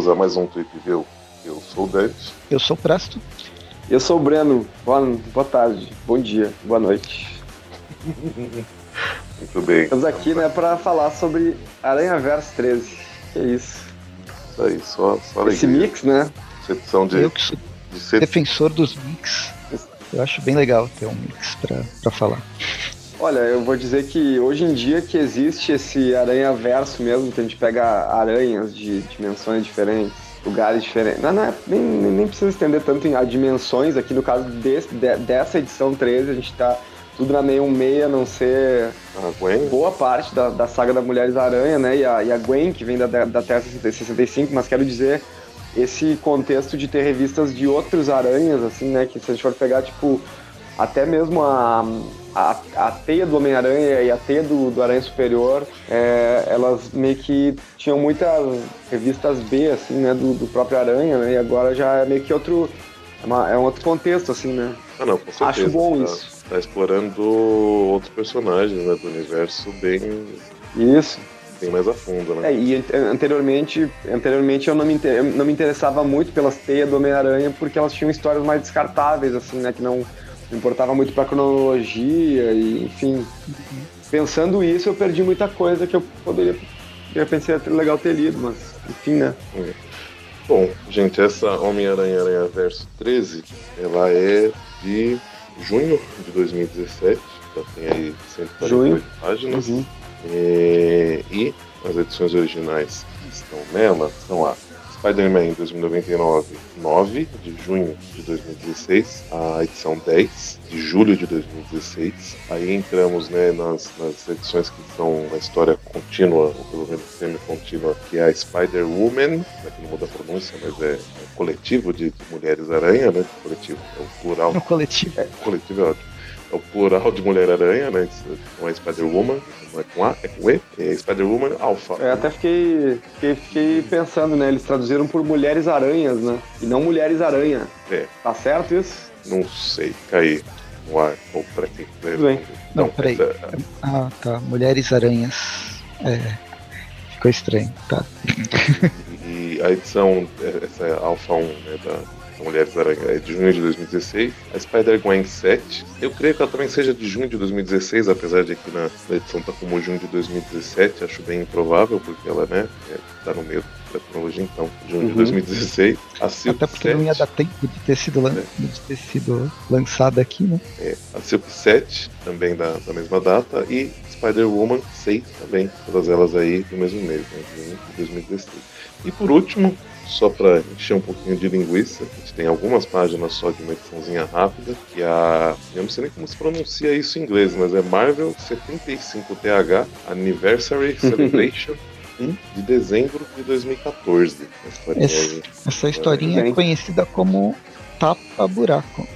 Bem-vindos a mais um Trip View. Eu sou o Dante. Eu sou o Presto. Eu sou o Breno. Boa, boa tarde, bom dia, boa noite. Muito bem. Estamos aqui, né, para falar sobre Aranha Verso 13. Que é isso. Isso aí, só, só Esse alegria. mix, né? Exceção de, Eu que sou de ser defensor dos mix. Eu acho bem legal ter um mix pra falar. Olha, eu vou dizer que hoje em dia que existe esse aranha verso mesmo, que a gente pega aranhas de dimensões diferentes, lugares diferentes. Não, não é, nem, nem precisa estender tanto em a dimensões, aqui no caso desse, de- dessa edição 13, a gente tá tudo na meio meia, a não ser boa parte da, da saga da Mulheres Aranha, né? E a, e a Gwen, que vem da, da Terra 65, mas quero dizer, esse contexto de ter revistas de outros aranhas, assim, né? Que se a gente for pegar, tipo, até mesmo a, a, a teia do Homem-Aranha e a teia do, do Aranha Superior, é, elas meio que tinham muitas revistas B, assim, né? Do, do próprio Aranha, né? E agora já é meio que outro. É, uma- é um outro contexto, assim, né? Ah, não, com certeza. Acho bom tá, isso. Tá explorando outros personagens né, do universo bem, Isso. bem mais a fundo, né? É, e ante- anteriormente, anteriormente eu não me, eu não me interessava muito pelas teias do Homem-Aranha porque elas tinham histórias mais descartáveis, assim, né? Que não importava muito pra cronologia e, enfim. Pensando isso, eu perdi muita coisa que eu poderia. Eu pensei ter legal ter lido, mas, enfim, né? Bom, gente, essa Homem-Aranha Aranha Verso 13, ela é de junho de 2017, já tem aí 148 Junho. páginas. Uhum. É, e as edições originais que estão nela são a Spider-Man 2099, 9 de junho de 2016, a edição 10 de julho de 2016. Aí entramos né, nas, nas edições que são a história contínua, ou pelo menos semi-contínua, que é a Spider-Woman, né, que não muda a pronúncia, mas é, é um coletivo de Mulheres-Aranha, né? Coletivo, é o plural No coletivo. é, coletivo é ótimo. É o plural de Mulher-Aranha, né? Não é Spider-Woman, não é com A, é com E. É Spider-Woman Alpha. Eu até fiquei, fiquei, fiquei pensando, né? Eles traduziram por Mulheres Aranhas, né? E não Mulheres Aranha. É, Tá certo isso? não sei. Caí no ar. Ou pra quem quiser Tudo bem. responder. Não, peraí. essa- Ah, tá. Mulheres Aranhas. É. Ficou estranho, tá. E a edição, é, essa é Alpha 1, né? Da, da Mulheres Aranha, é de junho de 2016. A Spider-Gwen 7, eu creio que ela também seja de junho de 2016, apesar de aqui na, na edição tá como junho de 2017. Acho bem improvável, porque ela, né? É, tá no meio da cronologia, então, junho de Uhum. 2016. A Silk Até porque não ia 7, dar tempo de ter sido, lan- de ter sido lançada aqui, né? É, a Silk 7, também da, da mesma data, e Spider-Woman 6 também, todas elas aí do mesmo mês, né, junho de 2016. E por último, só para encher um pouquinho de linguiça, a gente tem algumas páginas só de uma ediçãozinha rápida, que é a. Eu não sei nem como se pronuncia isso em inglês, mas é Marvel 75TH Anniversary Celebration 1 de dezembro de 2014. Essa historinha aí, Essa historinha é conhecida como Tapa Buraco.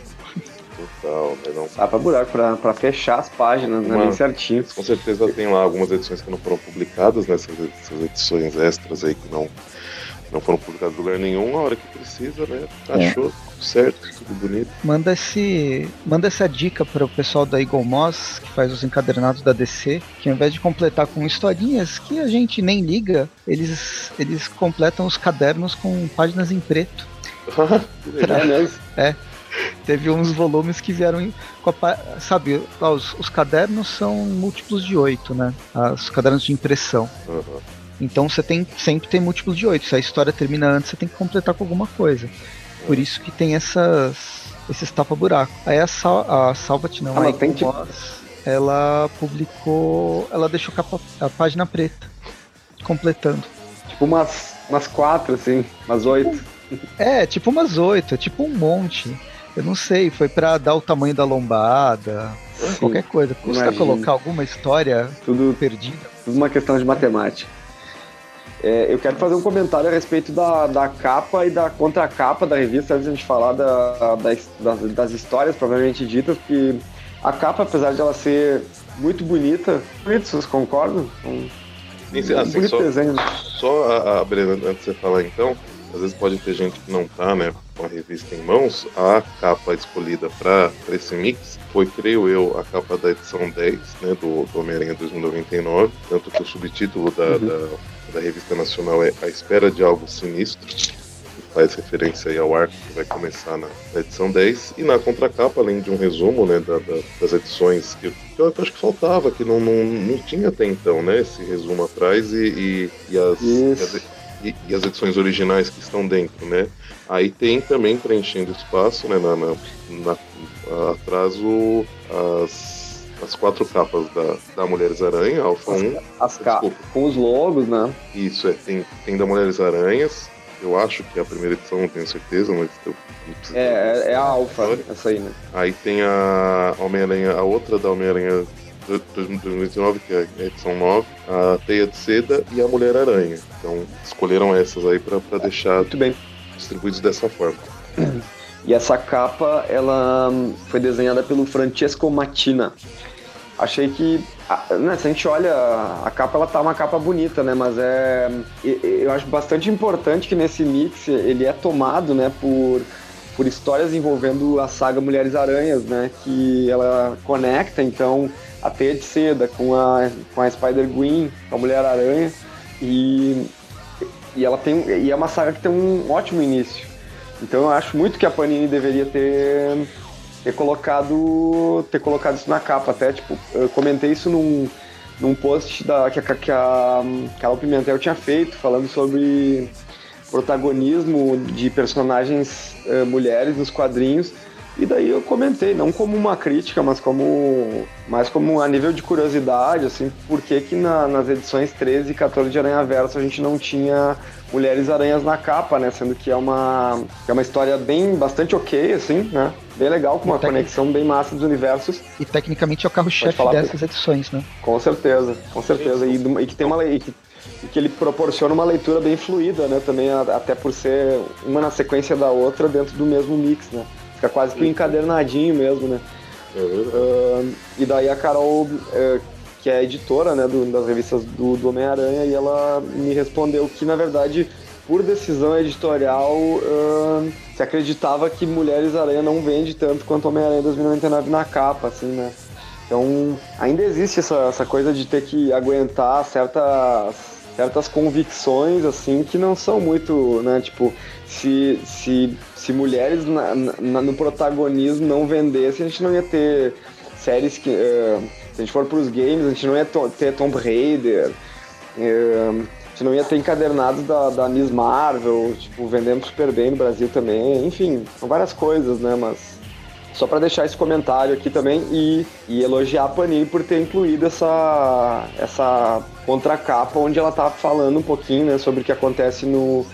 total, né? Não Dá pra buraco, pra, pra fechar as páginas, né? Uma- Bem certinho. Com certeza tem lá algumas edições que não foram publicadas, né? Essas edições extras aí que não, não foram publicadas em lugar nenhum, a hora que precisa, né? Achou tudo certo, tudo bonito. Manda, esse, manda essa dica para o pessoal da Eagle Moss, que faz os encadernados da DC, que ao invés de completar com historinhas que a gente nem liga, eles, eles completam os cadernos com páginas em preto. legal. É mesmo? Teve uns volumes que vieram com a, sabe, os, os cadernos são múltiplos de 8, né? Os cadernos de impressão. Aham. Então você tem sempre tem múltiplos de 8. Se a história termina antes, você tem que completar com alguma coisa. Por isso que tem essas esses tapa-buraco. Aí a, Sal, a Salvat não, Ah, a mas tem Moss, ela publicou, ela deixou capa, a página preta completando. Tipo umas, umas quatro, assim, umas oito. É, tipo umas oito, é tipo um monte. Eu não sei, foi pra dar o tamanho da lombada, qualquer coisa. Custa colocar alguma história Tudo, perdida. tudo uma questão de matemática. É, eu quero fazer um comentário a respeito da, da capa e da contracapa da revista, antes de a gente falar da, das, das, histórias provavelmente ditas, porque a capa, apesar de ela ser muito bonita, bonito, vocês concordam? Um, Sim, sim, assim, bonito só, desenho. só a, a Brena, antes de você falar então, às vezes pode ter gente que não tá, né, com a revista em mãos. A capa escolhida para esse mix foi, creio eu, a capa da edição 10, né, do, do Homem-Aranha 2099, tanto que o subtítulo da, Uhum. da da revista nacional é A Espera de Algo Sinistro, que faz referência aí ao arco que vai começar na, na edição 10. E na contracapa, além de um resumo né, da, da, das edições que, que, eu acho que faltava, que não, não, não tinha até então, né? Esse resumo atrás e, e, e as, e as, e, e, as edições originais que estão dentro, né? Aí tem também preenchendo espaço, né? Na, na, na atrás o, as as quatro capas da, da Mulheres Aranha, Alpha as, 1. As capas com os logos, né? Isso, é, tem, tem da Mulheres Aranhas. Eu acho que é a primeira edição, não tenho certeza, mas eu é, é, é a Alpha, essa aí, né? Aí tem a Homem-Aranha, a outra da Homem-Aranha 2019, que é a edição 9, a Teia de Seda e a Mulher-Aranha. Então escolheram essas aí para deixar Muito bem. distribuídos dessa forma. E essa capa, ela foi desenhada pelo Francesco Mattina. Achei que, né, se a gente olha, a capa ela tá uma capa bonita, né, mas é, eu acho bastante importante que nesse mix ele é tomado, né, por, por histórias envolvendo a saga Mulheres Aranhas, né, que ela conecta, então, a Teia de Seda com a, com a Spider-Gwen, com a Mulher Aranha, e, e ela tem, e é uma saga que tem um ótimo início. Então eu acho muito que a Panini deveria ter, ter colocado ter colocado isso na capa. Até, tipo, eu comentei isso num, num post da, que, a, que a Carol Pimentel tinha feito, falando sobre protagonismo de personagens uh, mulheres nos quadrinhos. E daí eu comentei, não como uma crítica, mas como mais como a nível de curiosidade, assim, por que que na, nas edições 13 e 14 de Aranha Verso a gente não tinha Mulheres Aranhas na capa, né? Sendo que é uma, é uma história bem, bastante ok, assim, né? Bem legal, com uma conexão bem massa dos universos. E tecnicamente é o carro-chefe dessas edições, né? Com certeza, com certeza. E, e que tem uma e que, e que ele proporciona uma leitura bem fluida, né? Também, até por ser uma na sequência da outra dentro do mesmo mix, né? Fica quase que um encadernadinho mesmo, né? Uh, e daí a Carol, uh, que é editora né, do, das revistas do, do Homem-Aranha, e ela me respondeu que, na verdade, por decisão editorial, uh, se acreditava que Mulheres Aranha não vende tanto quanto Homem-Aranha 2099 na capa, assim, né? Então, ainda existe essa, essa coisa de ter que aguentar certas, certas convicções, assim, que não são muito, né? Tipo, se, se se mulheres na, na, no protagonismo não vendessem, a gente não ia ter séries que. Uh, se a gente for para os games, a gente não ia ter Tomb Raider. Uh, a gente não ia ter encadernados da, da Miss Marvel, tipo, vendendo super bem no Brasil também. Enfim, são várias coisas, né? Mas só para deixar esse comentário aqui também e, e, elogiar a Panini por ter incluído essa, essa contracapa onde ela tá falando um pouquinho né, sobre o que acontece no,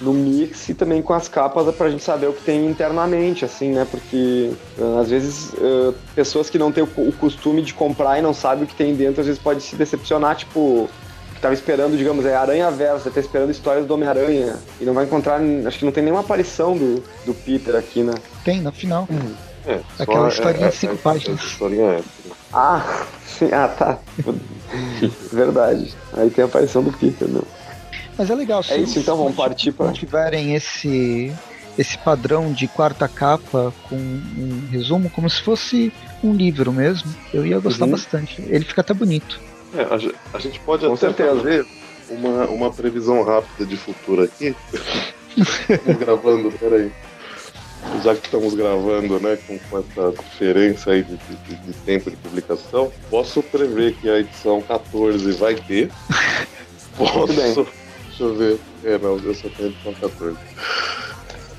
no mix e também com as capas pra gente saber o que tem internamente, assim, né? Porque uh, às vezes uh, pessoas que não têm o, costume de comprar e não sabem o que tem dentro, às vezes pode se decepcionar, tipo, que tava esperando, digamos, é Aranha Versa, tá esperando histórias do Homem-Aranha e não vai encontrar, acho que não tem nenhuma aparição do, do Peter aqui, né? Tem, no final. Uhum. É, Aquela historinha é, de cinco é, páginas. Historinha é. Ah, sim, ah, tá. Verdade. Aí tem a aparição do Peter, não. Mas é legal. É isso, então vamos partir para. tiverem esse esse padrão de quarta capa com um resumo como se fosse um livro mesmo, eu ia gostar uhum. bastante. Ele fica até bonito. É, a, a, gente pode com até certeza. fazer uma, uma previsão rápida de futuro aqui. estamos gravando, peraí. Já que estamos gravando, né, com, com essa diferença aí de, de, de tempo de publicação, posso prever que a edição 14 vai ter. Posso Deixa eu ver. É, não, eu só tenho edição 14.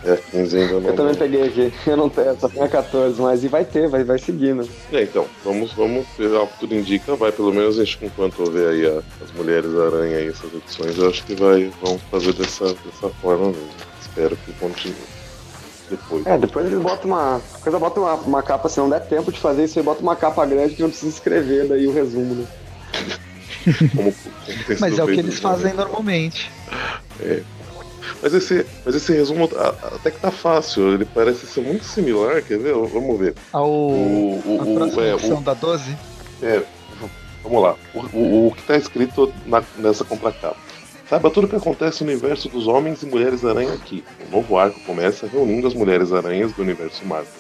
É, 15 ainda não. Eu também peguei aqui. Eu não tenho, só tenho a 14, mas e vai ter, vai, vai seguindo. É, então, vamos, vamos o que tudo indica, vai pelo menos a gente, enquanto houver aí a, as Mulheres Aranha e essas edições, eu acho que vai, vamos fazer dessa, dessa forma mesmo. Espero que continue. Depois. É, depois eles botam uma. Coisa bota uma, uma capa, se não der tempo de fazer isso aí, bota uma capa grande que não precisa escrever daí o resumo, né? Como, como mas é o que eles fazem normalmente. É. Mas esse, mas esse resumo até que tá fácil, ele parece ser muito similar, quer ver? Vamos ver. Ao o, o, a próxima é, o, da 12? É, vamos lá. O, o, o que tá escrito na, nessa contracapa. Saiba tudo o que acontece no universo dos Homens e Mulheres Aranha aqui. O novo arco começa reunindo as Mulheres Aranhas do universo Marvel.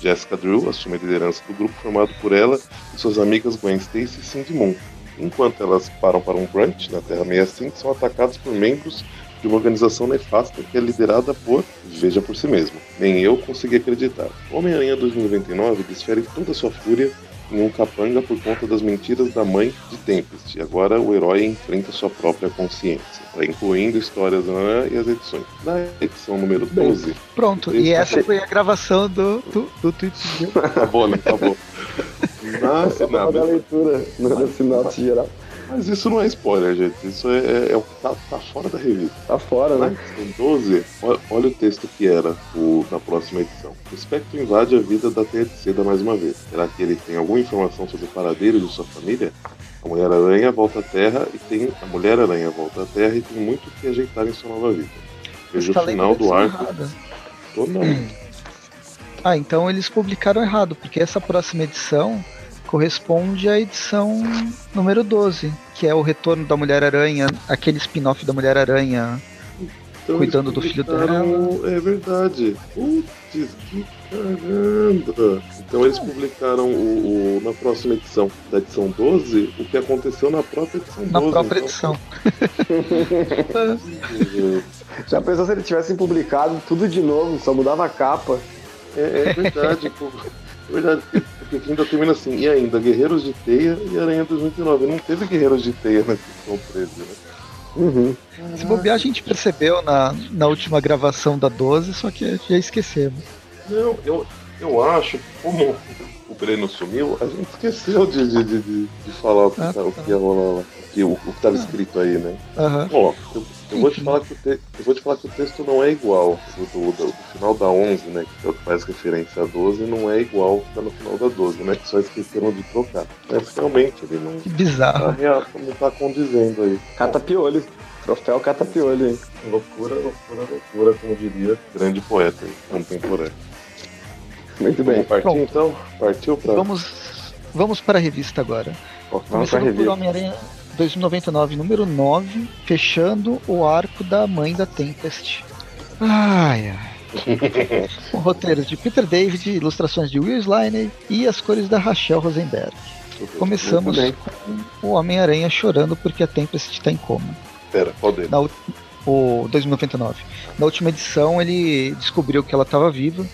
Jessica Drew assume a liderança do grupo formado por ela e suas amigas Gwen Stacy e Cindy Moon. Enquanto elas param para um brunch na Terra 65, são atacadas por membros de uma organização nefasta que é liderada por Veja por si mesmo. Nem eu consegui acreditar. Homem-Aranha 2099 desfere toda a sua fúria em um capanga por conta das mentiras da mãe de Tempest. E agora o herói enfrenta sua própria consciência, incluindo histórias né, e as edições. Na edição número 12. Pronto, e essa foi a gravação do, do, do tweet. Acabou, né? Nossa, na leitura na sinopse geral. Mas isso não é spoiler, gente. Isso é, é, é o que tá, tá, fora da revista. Tá fora, né? Em 12, olha, olha, o texto que era o, na próxima edição. O espectro invade a vida da Terceira mais uma vez. Será que ele tem alguma informação sobre o paradeiro de sua família? A Mulher-Aranha volta à Terra e tem. A Mulher-Aranha volta à Terra e tem muito o que ajeitar em sua nova vida. Veja o tá final do arco. Ou não. Ah, então eles publicaram errado, porque essa próxima edição corresponde à edição número 12, que é o retorno da Mulher-Aranha, aquele spin-off da Mulher-Aranha então, cuidando do filho dela. É verdade. Putz, que caramba! Então eles publicaram o, o, na próxima edição, da edição 12, o que aconteceu na própria edição 12. Na própria então. edição. Já pensou se eles tivessem publicado tudo de novo, só mudava a capa? É, é verdade, pô. É verdade, porque ainda termina assim, e ainda, Guerreiros de Teia e Aranha 2029. Não teve Guerreiros de Teia na edição 13, né? Uhum. Se bobear, a gente percebeu na, na última gravação da 12, só que já esquecemos. Não, eu, eu acho que como o Breno sumiu, a gente esqueceu de, de, de, de falar o que, ah, tá, o que ia rolar lá. Que, o, o que estava escrito aí, né? Uhum. Ó, eu, eu vou, te falar que o te, eu vou te falar que o texto não é igual. Do, do, do, do, final da 11, né? Que é o que faz referência a 12, não é igual ao que tá no final da 12, né? Que só esqueceram de trocar. Mas realmente ele não. Que bizarro. Tá, não tá condizendo aí. Cata piolho. Troféu cata piolho aí. Loucura, loucura, loucura, como diria grande poeta contemporâneo. Muito bem. Vamos partir Pronto. então? Partiu pra. Vamos, vamos para a revista agora. Começando por Homem-Aranha 2099, número 9, fechando o arco da mãe da Tempest. Ai, ai. Com roteiros de Peter David, ilustrações de Will Sliney e as cores da Rachel Rosenberg. Começamos com o Homem-Aranha chorando porque a Tempest está em coma. Pera, qual dele? Na, o 2099. Na última edição ele descobriu que ela estava viva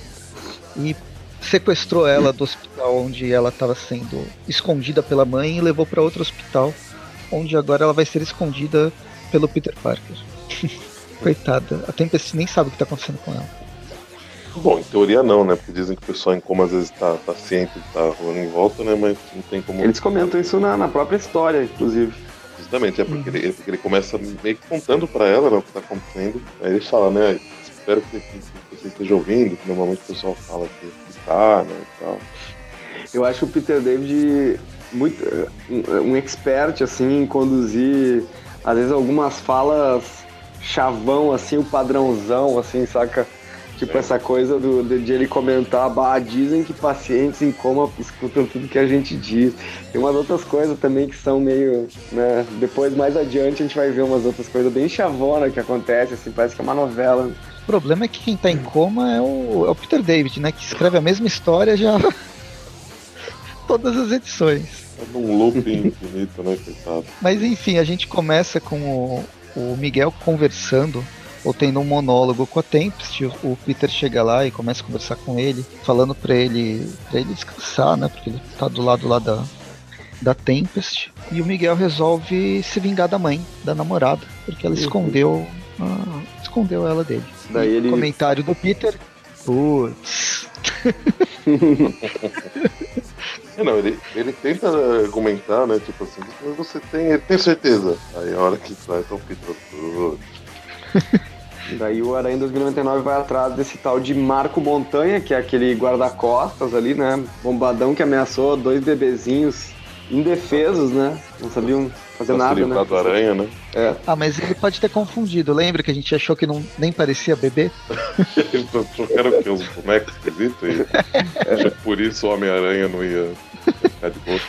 e sequestrou ela do hospital onde ela estava sendo escondida pela mãe e levou para outro hospital onde agora ela vai ser escondida pelo Peter Parker. Coitada, a Tempest nem sabe o que tá acontecendo com ela. Bom, em teoria não, né? Porque dizem que o pessoal em coma às vezes tá, tá ciente que tá rolando em volta, né? Mas não tem como. Eles comentam isso na, na própria história, inclusive. Justamente, é porque, uhum. ele, porque ele começa meio que contando pra ela né, o que tá acontecendo. Aí ele fala, né? Espero que, que, que você esteja ouvindo, que normalmente o pessoal fala que, que tá, né? E tal. Eu acho que o Peter David muito um expert assim em conduzir às vezes algumas falas chavão assim, o padrãozão assim, saca? Tipo é. essa coisa do, de, de, ele comentar, bah, dizem que pacientes em coma escutam tudo que a gente diz. Tem umas outras coisas também que são meio, né? Depois, mais adiante, a gente vai ver umas outras coisas bem chavona que acontece, assim, parece que é uma novela. O problema é que quem tá em coma é o, é o Peter David, né? Que escreve a mesma história já todas as edições. É um looping infinito, né, coitado. Mas enfim, a gente começa com o, o Miguel conversando ou tendo um monólogo com a Tempest, o Peter chega lá e começa a conversar com ele, falando para ele, para ele descansar, né? Porque ele tá do lado lá da, da Tempest. E o Miguel resolve se vingar da mãe, da namorada, porque ela uhum. escondeu, ah, escondeu ela dele. Daí ele... Comentário do Peter. Putz. É, não, ele, ele tenta argumentar, né? Tipo assim, mas você tem, tem certeza. Aí a hora que sai, então Peter. Daí o Aranha 2099 vai atrás desse tal de Marco Montanha, que é aquele guarda-costas ali, né? Bombadão que ameaçou dois bebezinhos indefesos, né? Não sabiam fazer Nossa, nada, né? do aranha, né? É. Ah, mas ele pode ter confundido. Lembra que a gente achou que não, nem parecia bebê? Eles trocaram que uns bonecos esquisitos e é. por isso o Homem-Aranha não ia ficar de boa.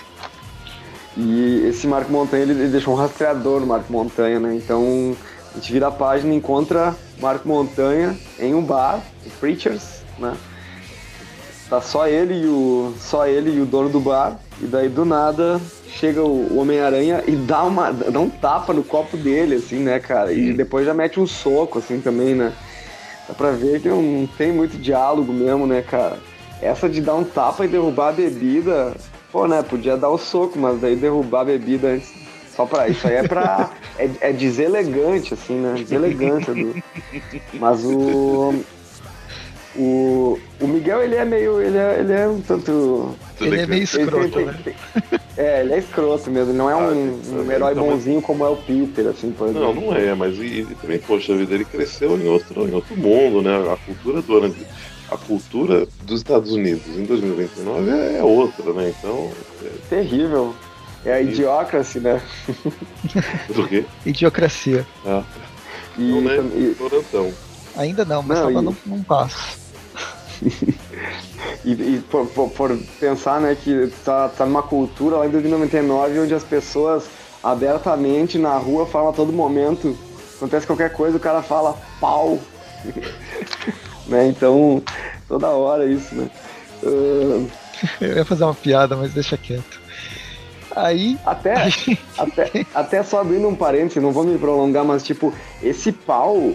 E esse Marco Montanha, ele, ele deixou um rastreador no Marco Montanha, né? Então a gente vira a página e encontra Marco Montanha em um bar, o Preachers, né? Tá só ele e o só ele e o dono do bar. E daí do nada chega o Homem-Aranha e dá, uma, dá um tapa no copo dele, assim, né, cara? E depois já mete um soco, assim, também, né? Dá pra ver que não tem muito diálogo mesmo, né, cara? Essa de dar um tapa e derrubar a bebida, pô, né? Podia dar o soco, mas daí derrubar a bebida antes. Só pra. Isso aí é pra. é, é deselegante, assim, né? Deselegância do. Mas o. O, o Miguel, ele é meio. Ele é, ele é um tanto. Ele é meio escroto, ele né? tem- tem- É, ele é escroto mesmo. Ele não é Ah, um, um herói então, mas- bonzinho como é o Peter, assim, por Não, exemplo. não é, mas ele também, poxa vida, ele cresceu em outro, em outro mundo, né? A cultura do ano. A cultura dos Estados Unidos em 2029 é, é outra, né? Então. Terrível. É a idiocracy, né? É, do quê? Idiocracia. Ah, E, não, né? tam- e- Ignorantão. Ainda não, mas Não, tava e- num, num passo. E, e por, por- por pensar, né, que tá, tá numa cultura lá em 2099 onde as pessoas abertamente na rua falam a todo momento, acontece qualquer coisa, o cara fala pau. né? Então, toda hora isso, né? Ah, Eu ia fazer uma piada, mas deixa quieto. Aí. até, até, até só abrindo um parênteses, não vou me prolongar, mas tipo, esse pau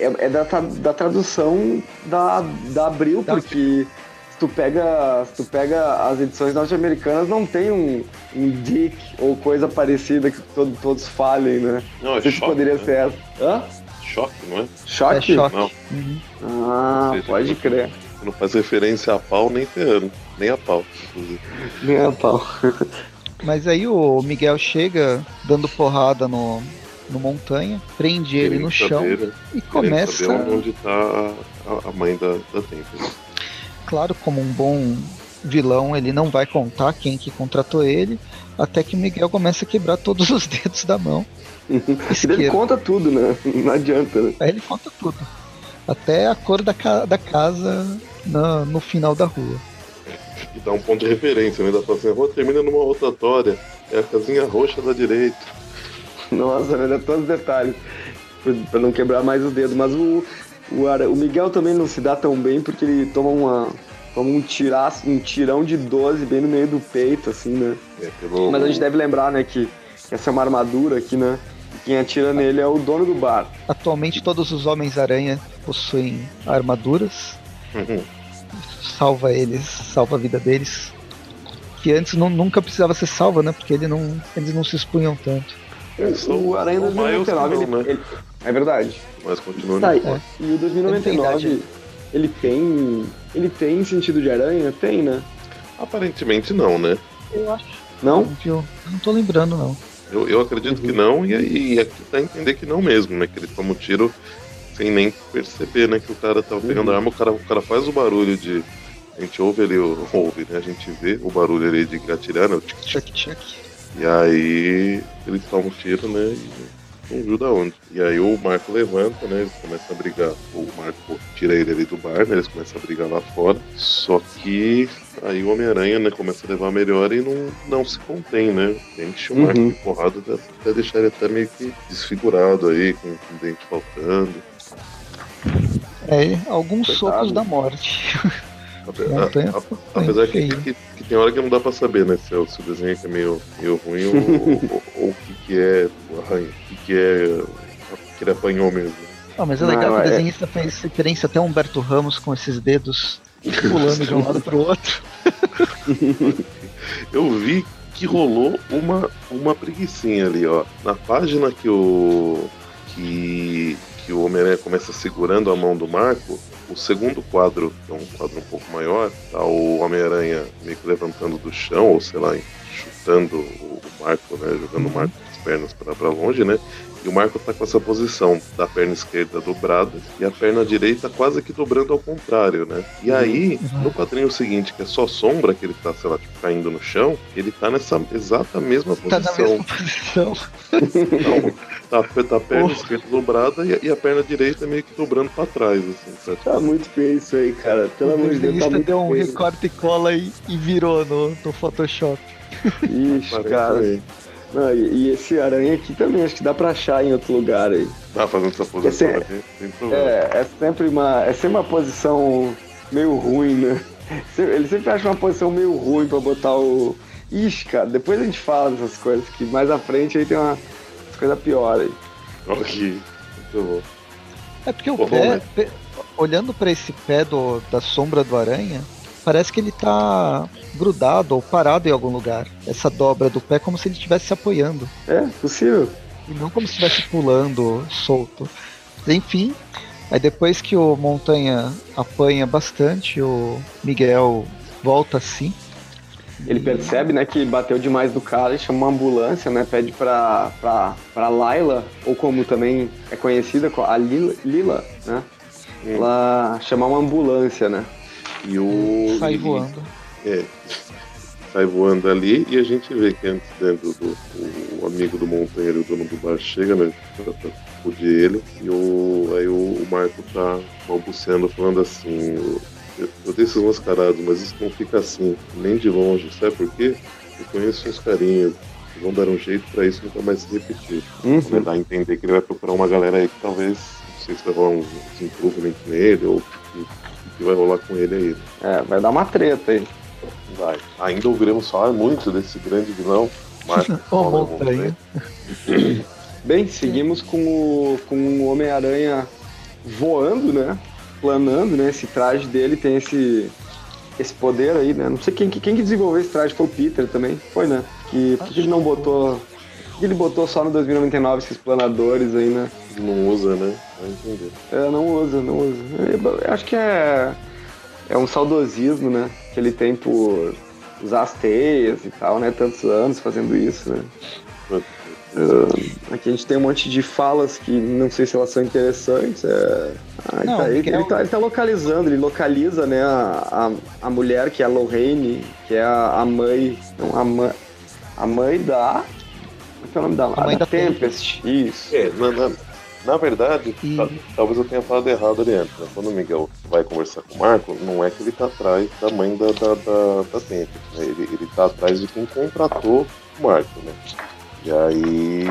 é, é da, da tradução da, da Abril, Da- porque se tu pega, se tu pega as edições norte-americanas, não tem um, um dick ou coisa parecida que todo- todos falem, né? Não, é choque. poderia né? ser essa. Hã? Choque, não é? Choque? É choque. Não. Uhum. Ah, seja, pode crer. Não faz referência a pau nem ferrando. Nem a pau, inclusive. Nem a pau. Mas aí o Miguel chega dando porrada no, no montanha, prende ele no chão saber, né? e começa, saber onde tá a, a- a mãe da, da Tempest. claro, como um bom vilão, ele não vai contar quem que contratou ele, até que o Miguel começa a quebrar todos os dedos da mão. Ele conta tudo, né? Não adianta, né? Aí ele conta tudo. Até a cor da, ca- da casa na- no final da rua. E dá um ponto de referência, né? Dá pra assim, a rua termina numa rotatória. É a casinha roxa da direita. Nossa, né? Dá todos os detalhes. Pra- não quebrar mais os dedos. Mas o, o, o Miguel também não se dá tão bem porque ele toma uma. Toma um, tiraço, um tirão de 12 bem no meio do peito, assim, né? É, pelo, Mas a gente deve lembrar, né, que, que essa é uma armadura aqui, né? Quem atira nele é o dono do bar. Atualmente todos os Homens-Aranha possuem armaduras, Uhum. salva eles, salva a vida deles. Que antes não- nunca precisava ser salva, né? Porque ele não, eles não se expunham tanto. É, só o Aranha o Miles 2099, que ele, né? ele- É verdade. Mas continua Tá, no e, o 2099, ele tem. Ele tem sentido de aranha? Tem, né? Aparentemente não, né? Eu acho. Não? Viu? Não tô lembrando, não. Eu, eu acredito Uhum. que não, e, aí aqui dá a entender que não mesmo, né? Que ele toma um tiro sem nem perceber, né? Que o cara tava pegando Uhum. a arma, o cara, o cara faz o barulho de. A gente ouve ali, ouve, né? A gente vê o barulho ali de atirar, né? O tic, tic, Check, check. E aí ele toma um tiro, né? E não ajuda onde. E aí o Marco levanta, né? Eles começam a brigar. O Marco tira ele ali do bar, né? Eles começam a brigar lá fora. Só que aí o Homem-Aranha, né, começa a levar melhor e não, não se contém, né? Enche o Marco Uhum. de porrada até, até deixar ele até meio que desfigurado aí, com, com o dente faltando. É, alguns Coitado. socos da morte. Ape- a- a- apesar que, que, que tem hora que não dá pra saber, né? Se, é o- se o desenho é meio, meio ruim ou, o que, que é o arranho, o que, que é que ele apanhou mesmo. Ah, mas é Não, legal que o é- desenhista fez referência até Humberto Ramos com esses dedos pulando de um lado pro outro. Eu vi que rolou uma, uma preguiçinha ali, ó. Na página que o. que, que o Homem-Aranha começa segurando a mão do Marco, o segundo quadro, que é um quadro um pouco maior, tá o Homem-Aranha meio que levantando do chão, ou sei lá, chutando o Marco, né? Jogando o Marco com as pernas pra longe, né? E o Marco tá com essa posição da perna esquerda dobrada e a perna direita quase que dobrando ao contrário, né? E aí, no quadrinho seguinte, que é só sombra, que ele tá, sei lá, tipo, caindo no chão, ele tá nessa exata mesma Tá na posição. mesma posição. Não, tá, tá a perna Oh. esquerda dobrada e, a- e a perna direita meio que dobrando pra trás, assim, certo? Tá muito feio isso aí, cara. Pelo amor de Deus, tá muito deu um feio. recorte e cola e, e virou no, no Photoshop. Ixi, cara. aí. Não, e, e esse aranha aqui também, acho que dá pra achar em outro lugar aí. Tá fazendo essa posição é- aqui, sem problema. É, é sempre uma, é sempre uma posição meio ruim, né? Ele sempre acha uma posição meio ruim pra botar o. Ixi, cara, depois a gente fala dessas coisas, que mais à frente aí tem uma coisa pior aí. Ok, muito bom. É porque o pé, pé, olhando para esse pé do, da sombra do aranha, parece que ele tá grudado ou parado em algum lugar. Essa dobra do pé é como se ele estivesse se apoiando. É, possível. E não como se estivesse pulando solto. Enfim, aí depois que o Montanha apanha bastante, o Miguel volta assim. Ele percebe, né, que bateu demais do cara e chama uma ambulância, né? Pede pra, pra, pra Laila, ou como também é conhecida, a Lila, Lila né? Ela chamar uma ambulância, né? E o. Sai voando. É. Sai voando ali e a gente vê que antes dentro do o amigo do montanheiro, o dono do bar, chega, né? Pra, pra fugir ele. E o, aí o, o Marco tá balbuciando, falando assim. Eu, eu tenho esses mascarados, mas isso não fica assim, nem de longe. Sabe por quê? Eu conheço uns carinhos vão dar um jeito para isso nunca mais se repetir. Uhum. Vai dar a entender que ele vai procurar uma galera aí que talvez, não sei se vai rolar uns improvement nele ou que, vai rolar com ele aí. É, vai dar uma treta aí. Vai. Ainda ouviremos falar muito desse grande vilão, Marco. oh. Bem, seguimos com o, com o Homem-Aranha voando, né? Planando, né? Esse traje dele tem esse, esse poder aí, né? Não sei quem, quem que desenvolveu esse traje, foi o Peter também, foi, né? Que, por que ele não botou... Por que ele botou só no 2099 esses planadores aí, né? Não usa, né? Vai entender. É, não usa, não usa. Eu acho que é... É um saudosismo, né? Que ele tem por usar as teias e tal, né? Tantos anos fazendo isso, né? Uh, aqui a gente tem um monte de falas que não sei se elas são interessantes. É... Ah, não, tá, ele, ele, tá, ele, tá, localizando, ele localiza né, a, a, a mulher que é a Lorraine, que é a, a mãe. Não, a, mãe a mãe da. Qual é o nome da? A mãe da, da Tempest. Isso. É, na, na, na verdade, e... talvez eu tenha falado errado ali antes. Né? Quando o Miguel vai conversar com o Marco, não é que ele tá atrás da mãe da, da, da, da. Né? Ele, ele tá atrás de quem contratou o Marco, né? E aí,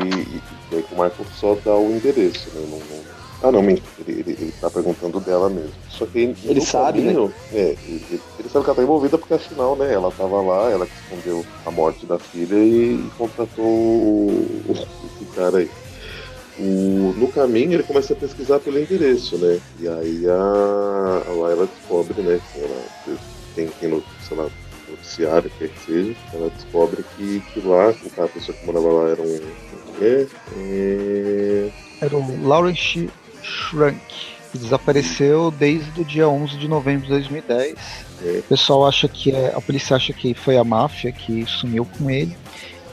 e aí o Michael só dá o endereço, né? Não, não... Ah, não, ele, ele, ele tá perguntando dela mesmo. Só que ele sabe, caminho, né? É, ele, ele, sabe que ela tá envolvida porque afinal, né, ela tava lá, ela que escondeu a morte da filha e, e contratou o, o, esse cara aí. O, no caminho ele começa a pesquisar pelo endereço, né? E aí a, a Laila descobre, né, que ela tem, tem no, sei lá, noticiário, quer que seja, ela descobre que, que lá, a pessoa que morava lá era um. É, é... Era o Lawrence que desapareceu desde o dia 11 de novembro de 2010. É. O pessoal acha que é. A polícia acha que foi a máfia que sumiu com ele.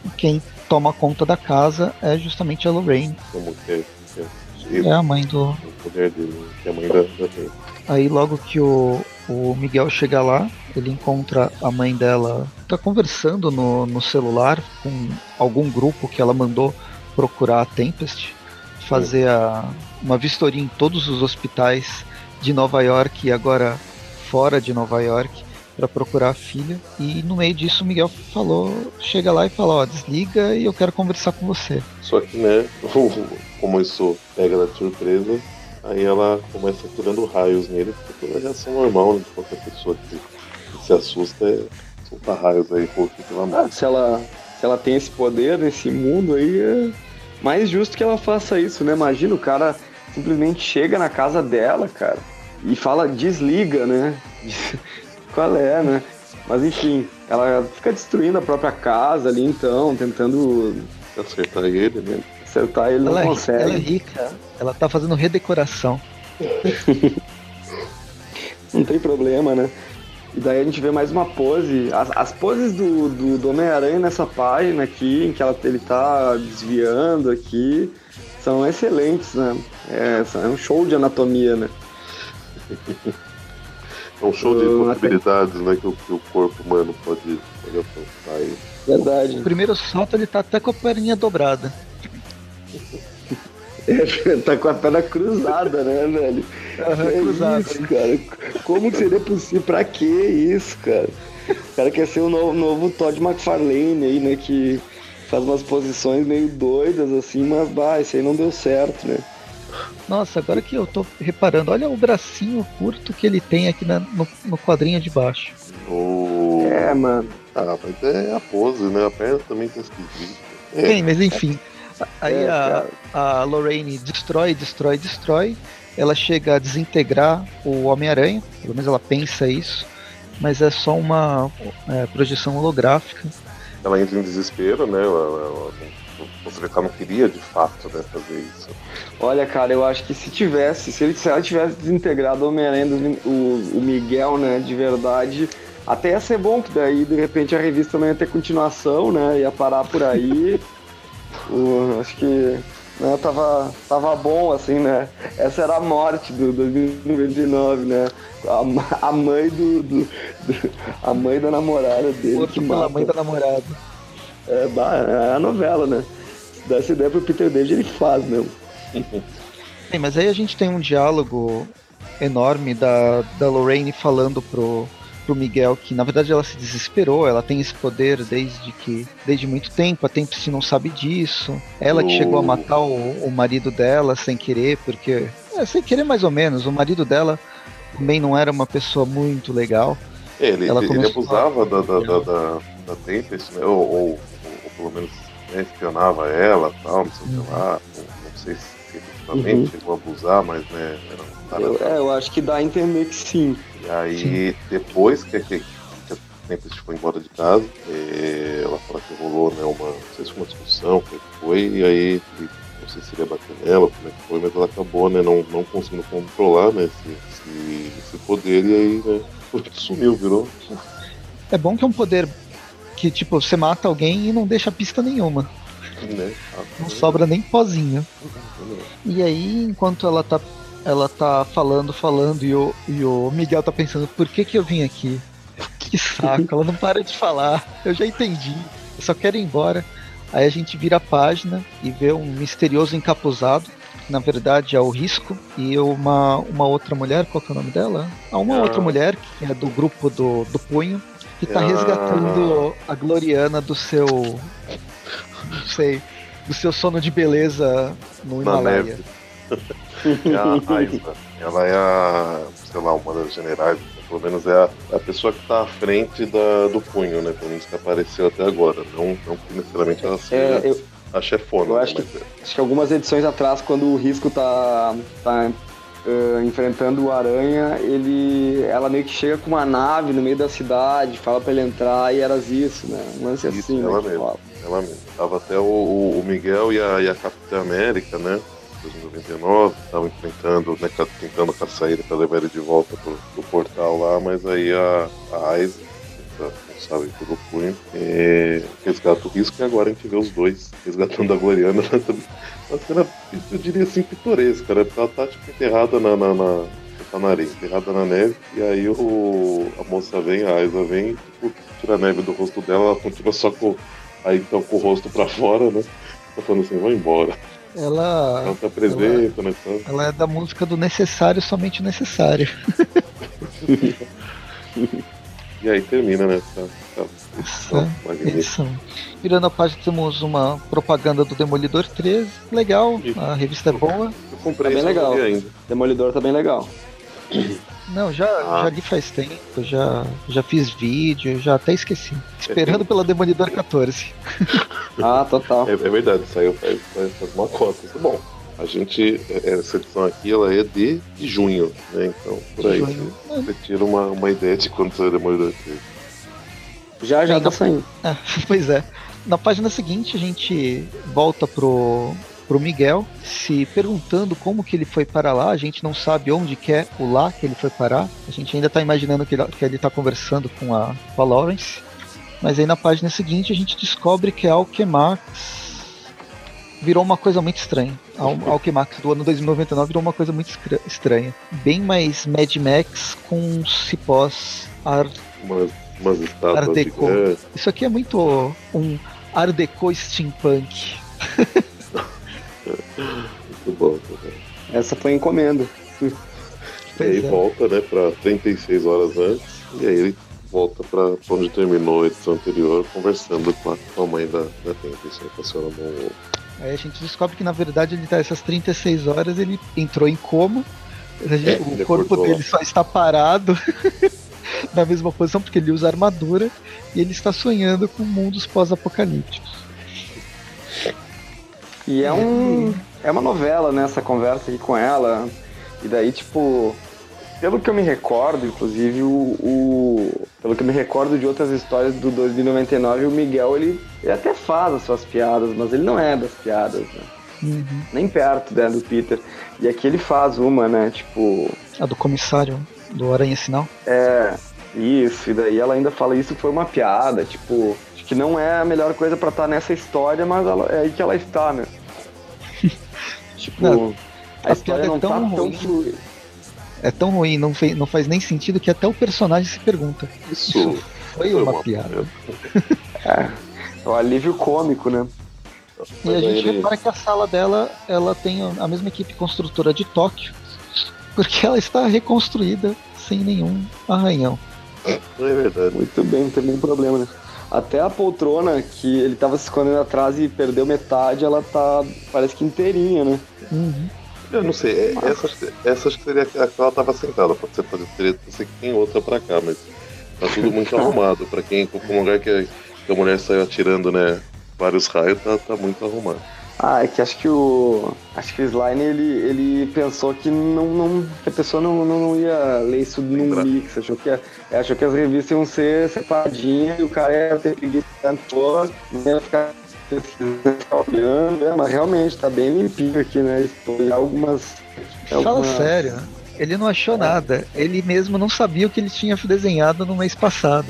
E quem toma conta da casa é justamente a Lorraine. Como que é? A mãe do. O poder dele, que é a mãe da, da Aí logo que o, o Miguel chega lá, ele encontra a mãe dela, tá conversando no, no celular com algum grupo que ela mandou procurar a Tempest, fazer a, uma vistoria em todos os hospitais de Nova York e agora fora de Nova York para procurar a filha. E no meio disso o Miguel falou, chega lá e fala, ó, desliga e eu quero conversar com você. Só que, né, como isso pega da surpresa, Aí ela começa tirando raios nele, porque toda a reação normal né, de qualquer pessoa que, que se assusta é soltar raios aí, pô, pela mão. Ah, se ela, se ela tem esse poder nesse mundo aí, é mais justo que ela faça isso, né? Imagina o cara simplesmente chega na casa dela, cara, e fala desliga, né? Qual é, né? Mas enfim, ela fica destruindo a própria casa ali então, tentando acertar ele, né? Acertar ele não ela consegue. É, ela é rica, ela tá fazendo redecoração. não tem problema, né? E daí a gente vê mais uma pose. As, as poses do, do, do Homem-Aranha nessa página aqui, em que ela, ele tá desviando aqui, são excelentes, né? É, é um show de anatomia, né? É um show de possibilidades, né? Que o, que o corpo humano pode, pode alcançar aí. Verdade. O primeiro salto ele tá até com a perninha dobrada. tá com a perna cruzada, né, velho? Uhum, é cruzada. Isso, cara. Como que seria possível? Pra que isso, cara? O cara quer ser o novo, novo Todd McFarlane aí, né? Que faz umas posições meio doidas, assim, mas bah, isso aí não deu certo, né? Nossa, agora que eu tô reparando, olha o bracinho curto que ele tem aqui na, no, no quadrinho de baixo. Oh. É, mano. Ah, mas é a pose, né? A perna também tá esquisita. É. Bem, mas enfim. Aí É, a, a Lorraine destrói, destrói, destrói. Ela chega a desintegrar o Homem-Aranha, pelo menos ela pensa isso, mas é só uma é, projeção holográfica. Ela entra em desespero, né? Ela, ela- ela- você vê que ela não queria de fato né, fazer isso. Olha, cara, eu acho que se tivesse, se, ele, se ela tivesse desintegrado o Homem-Aranha, o, o Miguel, né, de verdade, até ia ser bom, que daí, de repente, a revista não ia ter continuação, né, ia parar por aí. O- acho que né, tava, tava bom, assim, né? Essa era a morte do 2099, né? A, a mãe do, do- do- A mãe da namorada dele. Morto que pela mata. mãe da namorada. É, é a novela, né? Se dá essa ideia pro Peter David, ele faz mesmo. Bem, mas aí a gente tem um diálogo enorme da, da Lorraine falando pro, pro Miguel que na verdade ela se desesperou, ela tem esse poder desde que desde muito tempo, a Tempest não sabe disso. Ela que Oh. chegou a matar o, o marido dela sem querer, porque é, sem querer mais ou menos, o marido dela também não era uma pessoa muito legal. Ele, Ela ele abusava a- da, da, da, da, da Tempest, né? Ou, ou pelo menos né, espionava ela tal, não sei o Uhum. que lá. Não, não sei se efetivamente chegou a abusar, mas né, era um cara. Eu, é, eu acho que dá a entender que sim. E aí, depois que, que, que a Tempest foi embora de casa, ela fala que rolou né, uma, não sei se foi uma discussão, o que foi, e aí, ele- não sei se ele ia bater nela, como é que foi, mas ela acabou né, não, não conseguindo controlar né, esse, esse, esse poder, e aí né, sumiu, virou. É bom que é um poder que tipo você mata alguém e não deixa pista nenhuma, Né, não sobra nem pozinho. E aí, enquanto ela tá, ela tá falando, falando, e o, e o Miguel tá pensando, por que que eu vim aqui? Que saco, ela não para de falar, eu já entendi, eu só quero ir embora. Aí a gente vira a página e vê um misterioso encapuzado, que na verdade é o Risco, e uma, uma outra mulher, qual que é o nome dela? Ah, uma Ah. outra mulher, que é do grupo do, do Punho, que tá Ah. resgatando a Gloriana do seu... não sei... Do seu sono de beleza no Na Himalaia. neve. É a Aiza. Ela é a, sei lá, uma das generais, pelo menos é a, é a pessoa que tá à frente da, do punho, né? Pelo menos que apareceu até agora. Não, não que necessariamente ela seja É, eu, a chefona. eu né, acho que- é. acho que algumas edições atrás, quando o Risco tá, tá eh, enfrentando o Aranha, ele, ela meio que chega com uma nave no meio da cidade, fala pra ele entrar e era isso, né? Um lance Isso, assim, ela né? mesmo. Ela mesmo. Tava até o, o- Miguel e a, e a Capitã América, né? 2099, estavam enfrentando, né, tentando caçar ele pra levar ele de volta pro, pro portal lá, mas aí a, a Aiza, responsável pelo punho, é, resgata o risco e agora a gente vê os dois resgatando a Gloriana. Uma cena, eu diria assim, pitoresca, né? Porque ela tá tipo enterrada na, na, na tá na areia, enterrada na neve, e aí o, a moça vem, a Aiza vem, tipo, tira a neve do rosto dela, ela continua só com, aí então com o rosto pra fora, né? Tá falando assim, vai embora. Ela, Ela se apresenta, né? Tá? ela é da música do necessário, somente o necessário. E aí termina, né? Essa, edição edição. Virando a página, temos uma propaganda do Demolidor 13. Legal, a revista é boa. Eu comprei Tá bem legal. Demolidor tá bem legal. Não, já, Ah. já li faz tempo, já, já fiz vídeo, já até esqueci. Esperando pela Demolidor 14. Ah, total. É, é verdade, saiu faz, faz, faz uma cota. Isso é bom. A gente, é, essa edição aqui, ela é de, de junho, né? Então, por aí, Junho. você, você tira uma, uma ideia de quando sai o Demolidor 13. Já já tá na- saindo. Ah, pois é. Na página seguinte, a gente volta pro, pro Miguel, se perguntando como que ele foi para lá. A gente não sabe onde que é o lá que ele foi parar. A gente ainda tá imaginando que ele, que ele tá conversando com a, com a Lawrence. Mas aí na página seguinte a gente descobre que a Alchemax virou uma coisa muito estranha. A Al- Alchemax do ano 2099 virou uma coisa muito estranha. Bem mais Mad Max com cipós ar Umas, umas estátuas Art Deco. gigantes. isso aqui é muito um Art Deco steampunk. Muito bom. bom. Essa foi encomenda. E aí é. volta, né, pra 36 horas antes. E aí ele volta pra onde terminou a edição anterior, conversando com a, com a mãe da, da Tempest, né, com a senhora Monroe. Aí a gente descobre que na verdade ele tá essas 36 horas, ele entrou em coma. Gente- É, o corpo dele lá. só está parado. na mesma posição, porque ele usa armadura e ele está sonhando com mundos pós-apocalípticos. E é um. É uma novela, né? Essa conversa aqui com ela. E daí, tipo. Pelo que eu me recordo, inclusive, o, o, Pelo que eu me recordo de outras histórias do 2099, o Miguel, ele, ele até faz as suas piadas, mas ele não é das piadas, né? Uhum. Nem perto né, do Peter. E aqui ele faz uma, né? Tipo. A do comissário do Aranha Sinal? É, isso. E daí ela ainda fala isso foi uma piada, tipo. Que não é a melhor coisa para estar tá nessa história, mas ela, é aí que ela está, né? tipo. Não, a, a história não é tão tá ruim. tão fluida é tão ruim, não, fez, não faz nem sentido que até o personagem se pergunta. Isso, Isso foi, uma, uma piada. é, é um alívio cômico, né? E a gente repara que a sala dela ela tem a mesma equipe construtora de Tóquio, porque ela está reconstruída sem nenhum arranhão. É verdade. Muito bem, não tem nenhum problema, né? Até a poltrona que ele estava se escondendo atrás e perdeu metade, ela tá parece que inteirinha, né? Uhum. Eu não sei, é, essa, essa acho que seria a que ela tava sentada, pode ser, pode ser, pode ser que tem outra pra cá, mas tá tudo muito arrumado. Pra quem, lugar que, que a mulher saiu atirando, né, vários raios, tá, tá muito arrumado. Ah, é que acho que o. Acho que o Slime ele, ele pensou que não, não. que a pessoa não, não, não ia ler isso num mix. Achou que, achou que as revistas iam ser separadinhas e o cara ia ter preguiça tanto, ia ficar olhando, é, mas realmente tá bem limpinho aqui, né? algumas. Fala algumas... sério, ele não achou é. nada. Ele mesmo não sabia o que ele tinha desenhado no mês passado.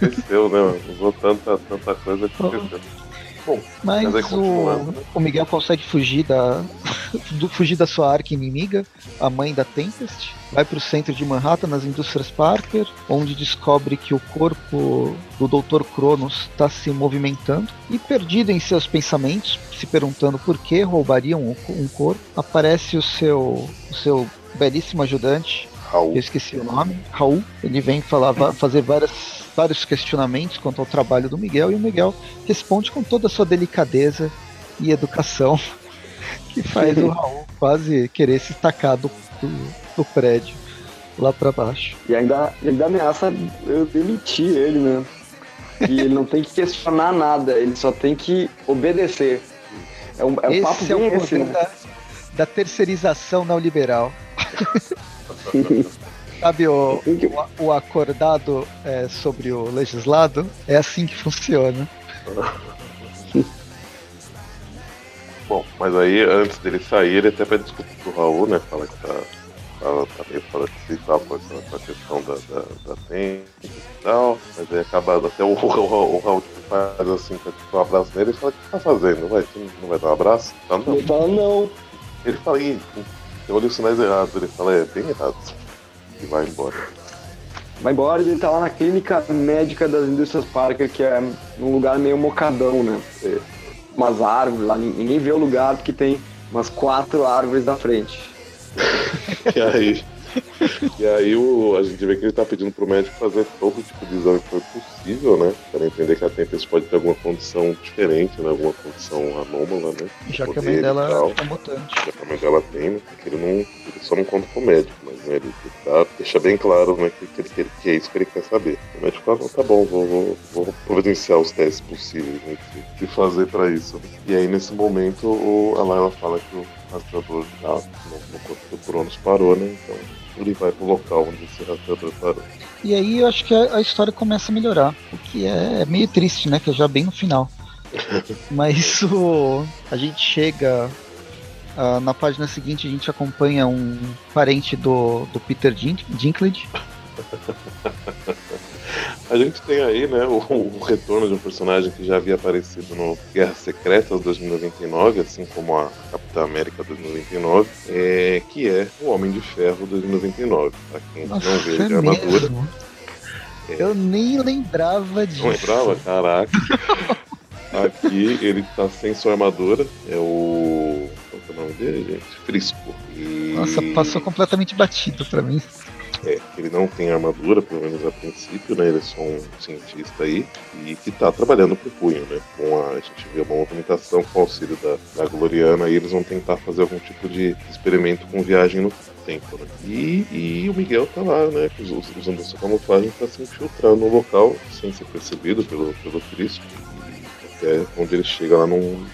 Esqueceu, né? Usou tanta, tanta coisa que esqueceu. Bom, mas, mas o, né? o Miguel consegue fugir da, do, fugir da sua arca inimiga, a mãe da Tempest, vai para o centro de Manhattan, nas indústrias Parker, onde descobre que o corpo do Dr. Cronos está se movimentando e, perdido em seus pensamentos, se perguntando por que roubariam um, um corpo, aparece o seu, o seu belíssimo ajudante, Raul. eu esqueci o nome, Raul. Ele vem falar, fazer várias, vários questionamentos quanto ao trabalho do Miguel e o Miguel responde com toda a sua delicadeza e educação que faz o Raul quase querer se estacar do, do, do prédio lá para baixo. E ainda, ainda ameaça eu demitir ele, né? E ele não tem que questionar nada, ele só tem que obedecer. É um, é um esse papo é bem esse, né? da, da terceirização neoliberal. Sabe o, o, o acordado é, sobre o legislado? É assim que funciona. Bom, mas aí antes dele sair, ele até pede desculpa pro Raul, né? Fala que tá, tá, tá meio fora de si tal, com essa questão da, da, da tempo e tal. Mas aí acaba até o, o, o, o Raul tipo, faz assim, tipo, um abraço nele e fala, o que tá fazendo? Vai, você não vai dar um abraço? Não. Ele fala, não. Ele fala, ih, eu olhei os sinais errados. Ele fala, é, bem errado. E vai embora. Vai embora e ele tá lá na clínica médica das indústrias Parker, que é um lugar meio mocadão, né? Umas árvores lá, ninguém vê o lugar porque tem umas quatro árvores na frente. e aí, e aí o, a gente vê que ele tá pedindo pro médico fazer todo tipo de exame que for possível, né? Para entender que a Tempest pode ter alguma condição diferente, né? Alguma condição anômala, né? Já que a mãe dela é mutante. Já que a mãe dela tem, né? Que ele, não, ele só não conta com o médico, mas né? Ele, ele tá, deixa bem claro né, que, que, que, que, é isso que ele quer saber. O médico fala, tá bom, vou, vou, vou providenciar os testes possíveis né, de, de fazer para isso. E aí nesse momento o, a Layla fala que o rastreador já no, no corpo do Cronos parou, né? Então ele vai pro local onde esse rastreador parou. E aí eu acho que a, a história começa a melhorar, o que é meio triste, né? Que é já bem no final. Mas o, a gente chega Uh, na página seguinte a gente acompanha um parente do, do Peter Dinklage. a gente tem aí, né, o, o, retorno de um personagem que já havia aparecido no Guerra Secretas 2099, assim como a Capitã América 2099, é, que é o Homem de Ferro 2099. Pra quem Nossa, não vê é de armadura. É... Eu nem lembrava disso. Não lembrava? Caraca. Aqui ele tá sem sua armadura. É o o nome dele, gente? Frisco. E... Nossa, passou completamente batido pra mim. É, ele não tem armadura, pelo menos a princípio, né? Ele é só um cientista aí e que tá trabalhando pro punho, né? Com a, a gente vê uma movimentação com o auxílio da, da Gloriana e eles vão tentar fazer algum tipo de experimento com viagem no tempo, né? E, e o Miguel tá lá, né? Usando sua camuflagem pra se infiltrar no local sem ser percebido pelo, pelo Cristo. Até quando ele chega lá num.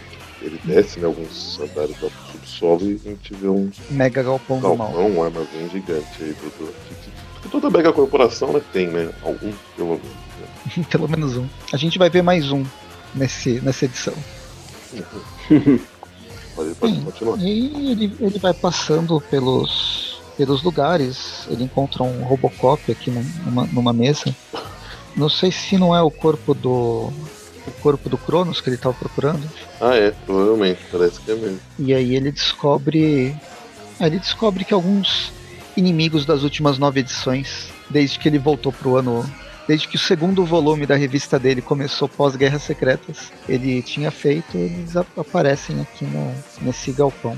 Ele desce, né? Alguns andares do subsolo e a gente vê um. Mega galpão, galpão um armazém gigante aí do, do, que toda mega corporação né, tem, né? Algum, pelo menos. Né? pelo menos um. A gente vai ver mais um nesse, nessa edição. pode, pode Sim, continuar. E ele, ele vai passando pelos, pelos lugares. Ele encontra um Robocop aqui numa, numa mesa. Não sei se não é o corpo do. Corpo do Cronos que ele estava procurando. Ah, é, provavelmente, parece que é mesmo. E aí ele descobre. Ele descobre que alguns inimigos das últimas nove edições, desde que ele voltou pro ano. Desde que o segundo volume da revista dele começou pós-Guerras Secretas, ele tinha feito, eles aparecem aqui no, nesse galpão.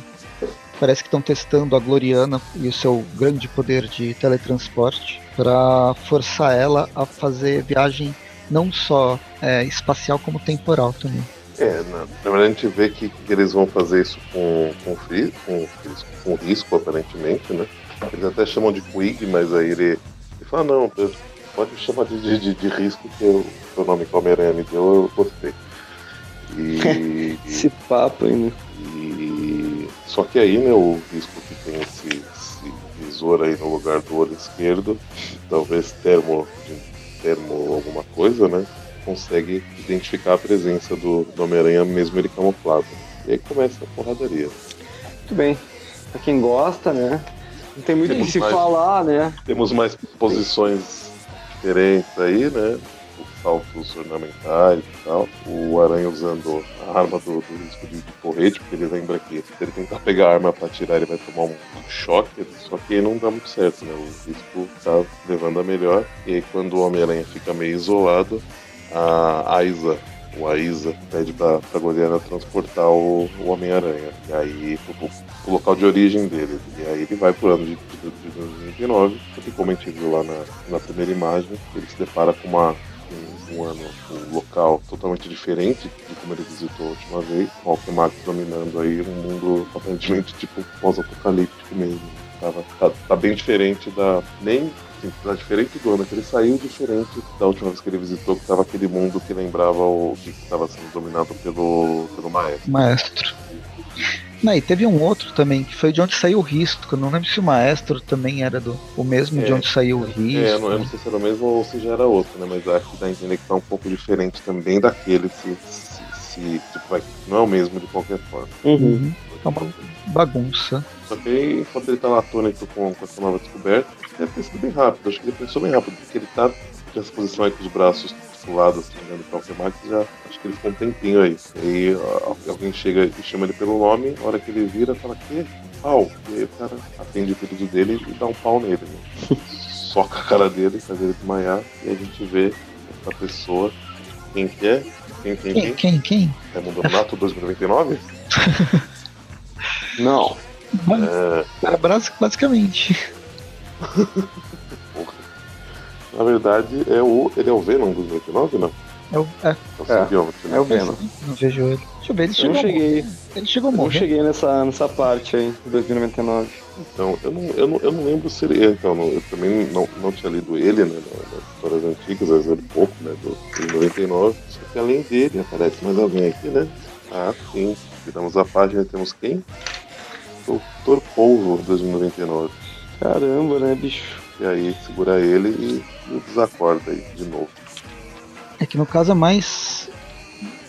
Parece que estão testando a Gloriana e o seu grande poder de teletransporte para forçar ela a fazer viagem não só é, espacial como temporal também. É, na, na, verdade a gente vê que, que eles vão fazer isso com, com, com, com risco, aparentemente, né? Eles até chamam de Quig, mas aí ele, ele fala, não, pode chamar de, de, de risco, que o seu nome que o Homem-Aranha me deu, eu gostei. E. esse papo aí, né? E. Só que aí, né, o risco que tem esse, esse visor aí no lugar do olho esquerdo, talvez termo, termo alguma coisa, né? Consegue identificar a presença do, do Homem-Aranha mesmo ele camuflado. E aí começa a porradaria. Muito bem. Pra quem gosta, né? Não tem muito o que se mais, falar, né? Temos mais posições diferentes aí, né? Os saltos ornamentais e tal. O Aranha usando a arma do, do risco de, porrete, porque ele lembra que se ele tentar pegar a arma pra atirar, ele vai tomar um, choque. Só que não dá muito certo, né? O risco tá levando a melhor. E aí, quando o Homem-Aranha fica meio isolado, a Aiza o Aiza pede pra, pra Goliana transportar o, o Homem-Aranha. E aí, pro, pro, local de origem dele. E aí ele vai pro ano de, de, de 2029, porque como a gente viu lá na, na primeira imagem, ele se depara com uma, um, ano, um local totalmente diferente de como ele visitou a última vez, o Alquemax dominando aí um mundo aparentemente tipo pós-apocalíptico mesmo. Tava, tá, tá bem diferente da. Nem assim, tá diferente do ano que ele saiu, diferente da última vez que ele visitou, que estava aquele mundo que lembrava o que estava sendo dominado pelo, pelo maestro. Maestro. Não, e teve um outro também, que foi de onde saiu o risco. Eu não lembro se o maestro também era do, o mesmo é, de onde saiu o risco. É, não, eu não sei se era o mesmo ou se já era outro, né? Mas acho que dá a entender que tá um pouco diferente também daquele, se, se, se tipo, vai, não é o mesmo de qualquer forma. Uhum. uhum. É uma bagunça. Só que enquanto ele tá lá atônito com, com essa nova descoberta, deve ter sido bem rápido. Acho que ele pensou bem rápido, porque ele tá nessa posição aí com os braços pro lado, assim, olhando pra Alquemax, já acho que ele ficou um tempinho aí. Aí alguém chega e chama ele pelo nome, a hora que ele vira, fala que pau. E aí o cara atende o pedido dele e dá um pau nele, né? Soca a cara dele, faz ele desmaiar, e a gente vê essa pessoa. Quem que é? Quem, quem, quem? Quem, quem? É Mundo Nato 2099? Não. É... basicamente. Na verdade, é o, ele é o Venom dos 99, não? É o, é. É, é, é o Venom. Não vejo ele. Deixa eu ver, ele chegou. Eu cheguei. Ele chegou a morrer. Eu cheguei nessa, nessa parte aí, 2099. Então, eu não, eu não, eu não lembro se ele. Então, eu também não, não tinha lido ele, né? Nas histórias antigas, às vezes pouco, né? Do, do 99. Só que além dele, aparece mais alguém aqui, né? Ah, sim. Viramos a página temos quem? Doutor Polvo 2099. Caramba, né, bicho? E aí segura ele e, desacorda aí de novo. É que no caso é mais.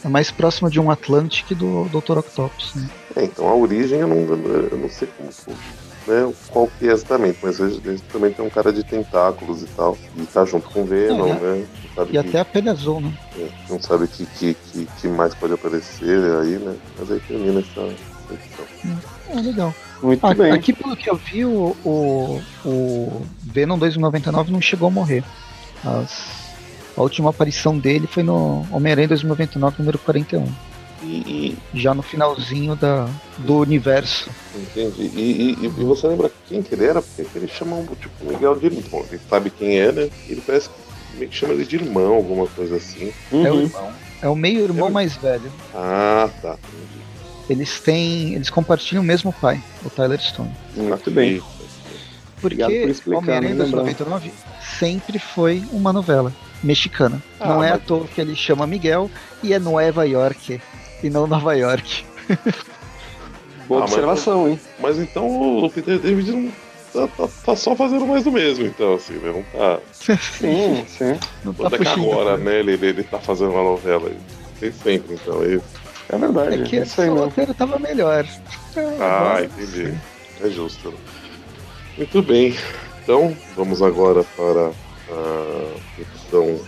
É mais próximo de um Atlantic do Dr. Octopus, né? É, então a origem eu não, eu não sei como foi, né, qual que é exatamente, mas gente também tem um cara de tentáculos e tal, e tá junto com o Venom, é, né? e que, até a pele azul, né? É, não sabe o que, que, que, que, mais pode aparecer aí, né? Mas aí termina essa, edição. É, legal. Muito ah, bem. Aqui, pelo que eu vi, o, o, o Venom 2099 não chegou a morrer. As, a última aparição dele foi no Homem-Aranha 2099, número 41. E, Já no finalzinho da, do universo. Entendi. E, e, e você lembra quem que ele era? Porque ele chama tipo Miguel de irmão. Ele sabe quem é, né? Ele parece que meio que chama ele de irmão, alguma coisa assim. Uhum. É o irmão. É o meio-irmão É. mais velho. Ah, tá. Entendi. Eles têm. Eles compartilham o mesmo pai, o Tyler Stone. Muito bem. Porque por Homem-Aranha né, 2099 sempre foi uma novela mexicana. Ah, não é mas- à toa que ele chama Miguel e é Nova York e não Nova York. Boa Ah, mas- observação, hein? Mas então o Peter David não tá, tá- tá só fazendo mais do mesmo, então, assim, né? Não tá. Sim, sim. Não é que agora, né? Ele, ele, ele tá fazendo uma novela. Tem sempre, então. Ele... É verdade. É que É mesmo. roteiro tava melhor. Ah, Agora, entendi. É justo. Muito bem. Então, vamos agora para a edição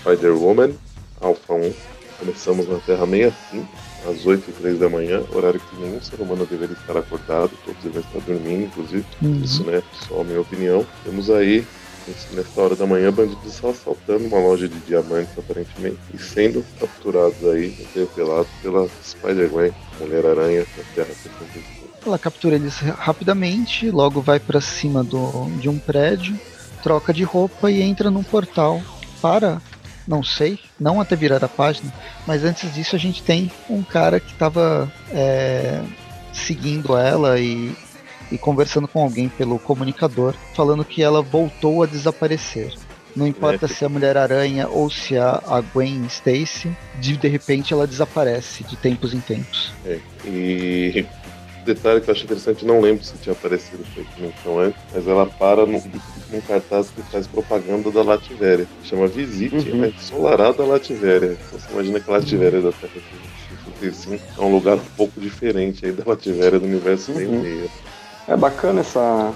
Spider-Woman, Alpha 1. Começamos na Terra 65, às 8 e 3 da manhã, horário que nenhum ser humano deveria estar acordado, todos devem estar dormindo, inclusive. Uhum. Isso, né? Só a minha opinião. Temos aí, nessa hora da manhã, bandidos assaltando uma loja de diamantes, aparentemente, e sendo capturados aí, interpelados pela Spider-Man, Mulher-Aranha, da Terra 65. Ela captura eles rapidamente, logo vai pra cima do, de um prédio, troca de roupa e entra num portal para, não sei, não até virar a página, mas antes disso a gente tem um cara que estava seguindo ela e, e conversando com alguém pelo comunicador, falando que ela voltou a desaparecer. Não importa É. se é a Mulher-Aranha ou se a, a Gwen Stacy, de, de repente ela desaparece de tempos em tempos. É, e detalhe que eu acho interessante, não lembro se tinha aparecido menção antes, mas ela para num, num cartaz que faz propaganda da Lativéria. Chama Visite Uhum. a ensolarada Lativéria. Então você imagina que a Lativéria da Terra 65 é um lugar um pouco diferente aí da Lativéria do universo Uhum. meio meio. É bacana essa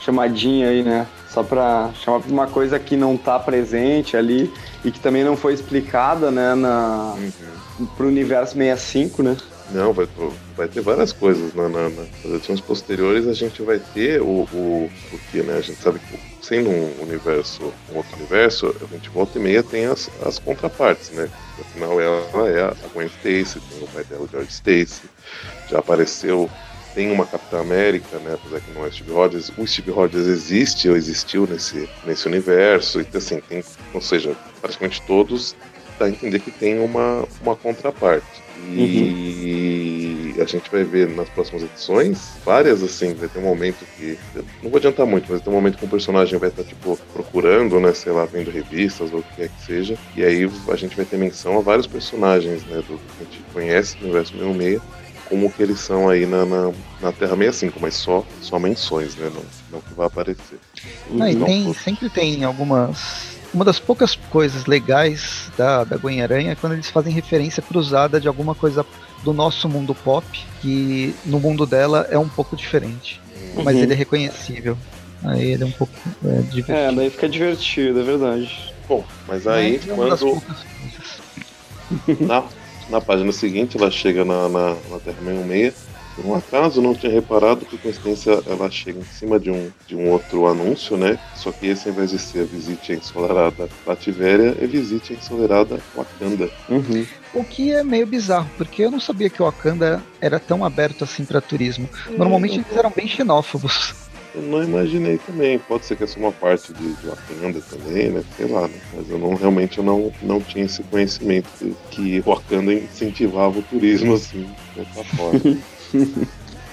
chamadinha aí, né? Só pra chamar pra uma coisa que não tá presente ali e que também não foi explicada, né, na, pro universo 65, né? Não, vai, vai ter várias coisas na, na, na- nas edições posteriores. A gente vai ter o, o porque, né? A gente sabe que sendo um universo, um outro universo, a gente volta e meia tem as, as contrapartes, né? Afinal, ela é a Gwen Stacy, tem o pai dela, o George Stacy, já apareceu. Tem uma Capitã América, né? Apesar que não é Steve Rogers. O Steve Rogers existe ou existiu nesse, nesse universo. Então, assim, tem, ou seja, praticamente todos dá a entender que tem uma, uma contraparte. E a gente vai ver nas próximas edições várias, assim, vai ter um momento que. Não vou adiantar muito, mas vai ter um momento que um personagem vai estar, tipo, procurando, né, sei lá, vendo revistas ou o que quer que seja. E aí a gente vai ter menção a vários personagens, né, do que a gente conhece no universo 66, como que eles são aí na, na, na Terra 65, mas só, só menções, né, não, não que vai aparecer. Ah, e Não tem, sempre tem algumas. Uma das poucas coisas legais da, da Gwen Aranha é quando eles fazem referência cruzada de alguma coisa do nosso mundo pop, que no mundo dela é um pouco diferente. Mas Uhum. ele é reconhecível. Aí ele é um pouco é, divertido. É, daí fica divertido, é verdade. Bom, mas aí Mas é uma das quando. poucas coisas. Na, na página seguinte, ela chega na, na, na Terra 66. Por um acaso, não tinha reparado que, coincidência, ela chega em cima de um, de um outro anúncio, né? Só que esse, ao invés de ser Visite a Ensolarada Lativéria, é Visite Ensolarada Wakanda. Uhum. O que é meio bizarro, porque eu não sabia que o Wakanda era tão aberto assim para turismo. Normalmente eles eram bem xenófobos. Eu não imaginei também. Pode ser que essa é uma parte de, de Wakanda também, né? Sei lá, né? Mas eu não, realmente eu não, não tinha esse conhecimento que Wakanda incentivava o turismo, assim, dessa forma.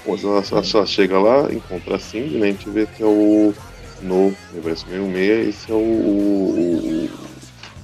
Ela, ela só chega lá, encontra a Cindy, né? A gente vê que é o. No universo 66, esse é o. o- o-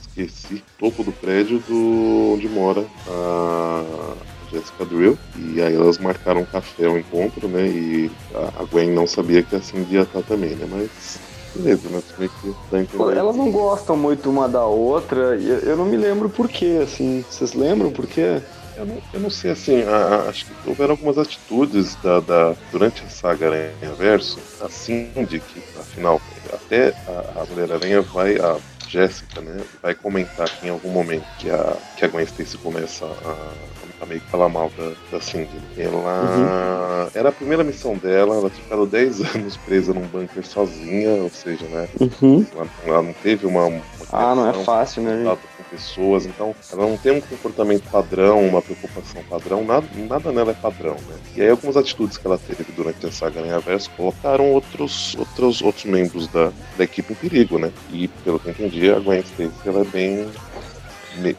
esqueci, topo do prédio do onde mora a Jessica Drill. E aí elas marcaram um café ao encontro, né? E a Gwen não sabia que a Cindy ia estar também, né? Mas beleza, né? Você que entender. Elas não gostam muito uma da outra, e eu não me lembro por quê, assim. Vocês lembram por quê? Eu não, eu não sei assim, a- a- acho que houveram algumas atitudes da, da- durante a saga Aranha Verso, a Cindy, que afinal, até a, a Mulher-Aranha vai, a Jéssica, né, vai comentar aqui em algum momento que a, que a Gwen Stacy começa a, a meio que falar mal da, da Cindy. Ela. Era a primeira missão dela, ela tinha ficado 10 anos presa num bunker sozinha, ou seja, né, Uhum. ela, ela não teve uma. uma Ah, não é fácil, né, contato com pessoas, então ela não tem um comportamento padrão, uma preocupação padrão, nada, nada nela é padrão, né? E aí algumas atitudes que ela teve durante a saga Aranha-Verso colocaram outros, outros, outros membros da, da equipe em perigo, né? E pelo que eu entendi, a Gwen Stacy ela é bem...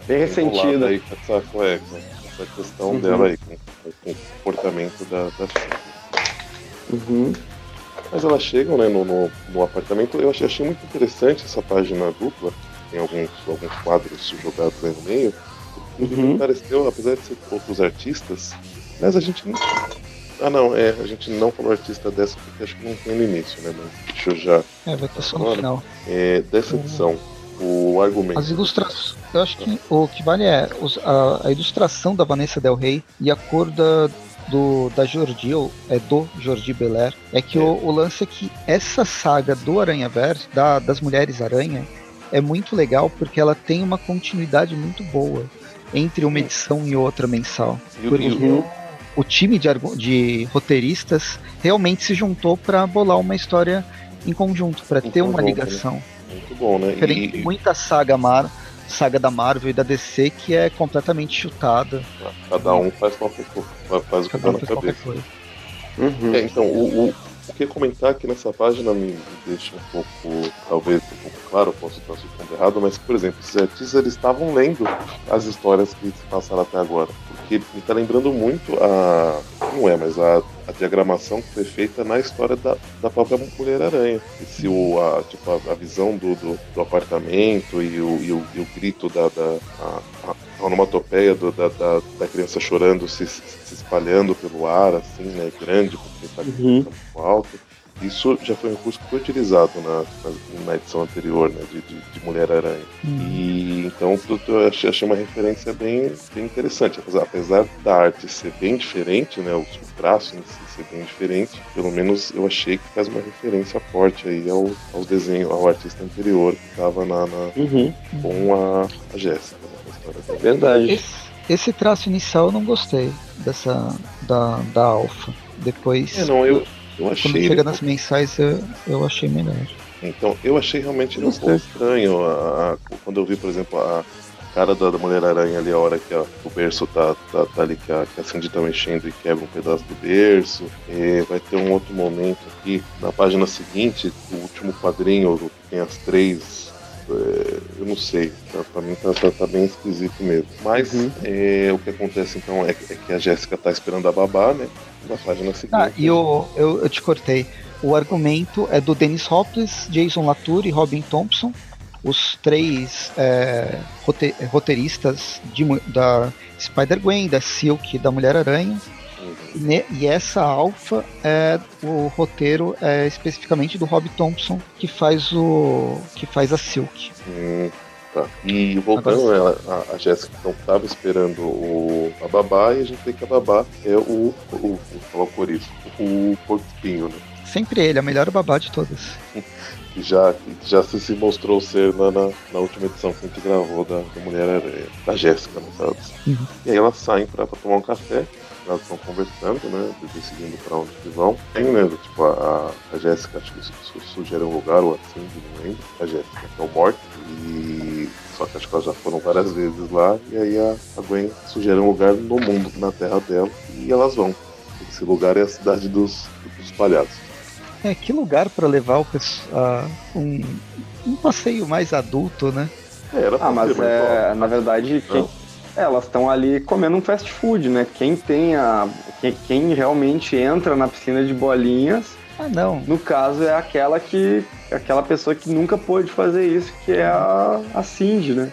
Bem ressentida. Aí com essa, com essa questão uhum. dela aí, com, com, o comportamento da, da Uhum. Mas elas chegam né, no, no, no, apartamento. Eu achei, achei, muito interessante essa página dupla. Tem alguns, alguns quadros jogados aí no meio. Uhum. Pareceu, apesar de ser outros artistas, mas a gente não. Ah não, é, a gente não falou artista dessa porque acho que não tem no início, né? Mas deixa eu já. É, vai só no final. É, dessa edição, o argumento. As ilustrações. Eu acho que o que vale é a, a ilustração da Vanessa Del Rey e a cor da, do, da Jordi, ou é do Jordi Belair, é que é. O, o, lance é que essa saga do Aranha Verso, da, das Mulheres Aranha, é muito legal porque ela tem uma continuidade muito boa entre uma edição e outra mensal. E, porque o, o time de, de roteiristas realmente se juntou para bolar uma história em conjunto, para ter uma né? ligação. Muito bom, né? Diferente e... muita saga Mar saga da Marvel e da DC que é completamente chutada. Cada um faz, qualquer, faz o que dá na cabeça. Uhum. É, então, o, o, o que comentar aqui nessa página me deixa um pouco, talvez um pouco claro, posso estar sendo errado, mas, por exemplo, esses artistas eles estavam lendo as histórias que se passaram até agora. Porque me está lembrando muito a. Não é, mas a, a diagramação que foi feita na história da, da própria Mulher-Aranha. Esse, o, a, tipo, a, a visão do, do, do, apartamento e o, e o, e o grito da. da a, a onomatopeia do, da, da, da, criança chorando se, se, espalhando pelo ar, assim, né? Grande, porque está uhum. muito alto. Isso já foi um recurso que foi utilizado na, na edição anterior, né, de, de, de Mulher-Aranha. Uhum. E então eu achei, achei, uma referência bem, bem interessante. Apesar, apesar da arte ser bem diferente, né, o, o traço em si ser bem diferente, pelo menos eu achei que faz uma referência forte aí ao, ao desenho, ao artista anterior que estava na, na uhum. com a, a Jéssica. Né, Verdade. Esse, esse traço inicial eu não gostei dessa da, da Alpha. Depois. É, não, eu, eu achei. Quando chega nas mensais, eu, eu achei melhor. Então, eu achei realmente um pouco estranho a, a, quando eu vi, por exemplo, a cara da, da Mulher-Aranha ali, a hora que a, o berço tá, tá, tá, ali, que a, que a Cindy tá mexendo e quebra um pedaço do berço. E vai ter um outro momento aqui, na página seguinte, o último quadrinho, que tem as três é, eu não sei, tá, pra mim tá, tá, tá, bem esquisito mesmo. Mas uhum. é, o que acontece então é, é, que a Jéssica tá esperando a babá, né? Na página seguinte. Ah, e eu, eu, eu te cortei. O argumento é do Dennis Hopkins, Jason Latour e Robin Thompson, os três é, roteiristas de, da Spider-Gwen, da Silk e da Mulher-Aranha. Uhum. E, essa alfa é o roteiro é especificamente do Rob Thompson, que faz o que faz a Silk. Hum, tá. E voltando, Agora, ela, a, a Jéssica então estava esperando o, a babá e a gente vê que a babá é o, o, o, por isso, o porquinho, né? Sempre ele, a melhor babá de todas. que já, já se, se mostrou ser na, na, na, última edição que a gente gravou da, da Mulher Aranha, da Jéssica, no caso. Uhum. E aí elas saem pra, pra tomar um café elas estão conversando, né? Decidindo pra onde que vão. Tem, né? Tipo, a, a Jéssica, acho que sugere um lugar, ou assim, não lembro. A Jéssica, que é o Morte. E. Só que acho que elas já foram várias vezes lá. E aí a, a Gwen sugere um lugar no mundo, na terra dela. E elas vão. Esse lugar é a cidade dos, dos palhaços. É, que lugar para levar o pessoal, um, um passeio mais adulto, né? É, era ah, mas é, na verdade, quem, elas estão ali comendo um fast food, né? Quem tem a. Quem, quem, realmente entra na piscina de bolinhas. Ah, não. No caso, é aquela que. aquela pessoa que nunca pôde fazer isso, que é a, a Cindy, né?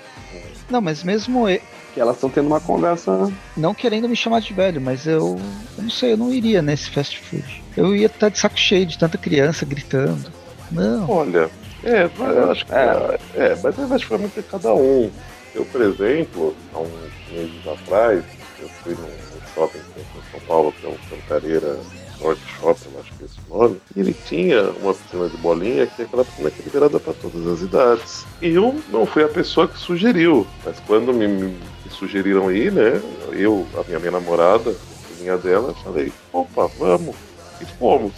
Não, mas mesmo. Que elas estão tendo uma conversa. Não querendo me chamar de velho, mas eu. Eu não sei, eu não iria nesse fast food. Eu ia estar de saco cheio de tanta criança gritando. Não. Olha, é, eu acho que. É, é mas eu acho que foi muito cada um. Eu, por exemplo, há uns meses atrás, eu fui num, shopping em São Paulo, que é um Cantareira Norte Shopping, acho que é esse o nome, e ele tinha uma piscina de bolinha que é aquela piscina que é liberada para todas as idades. E eu não fui a pessoa que sugeriu, mas quando me, me sugeriram ir, né, eu, a minha, minha namorada, a filhinha dela, falei, opa, vamos. E fomos.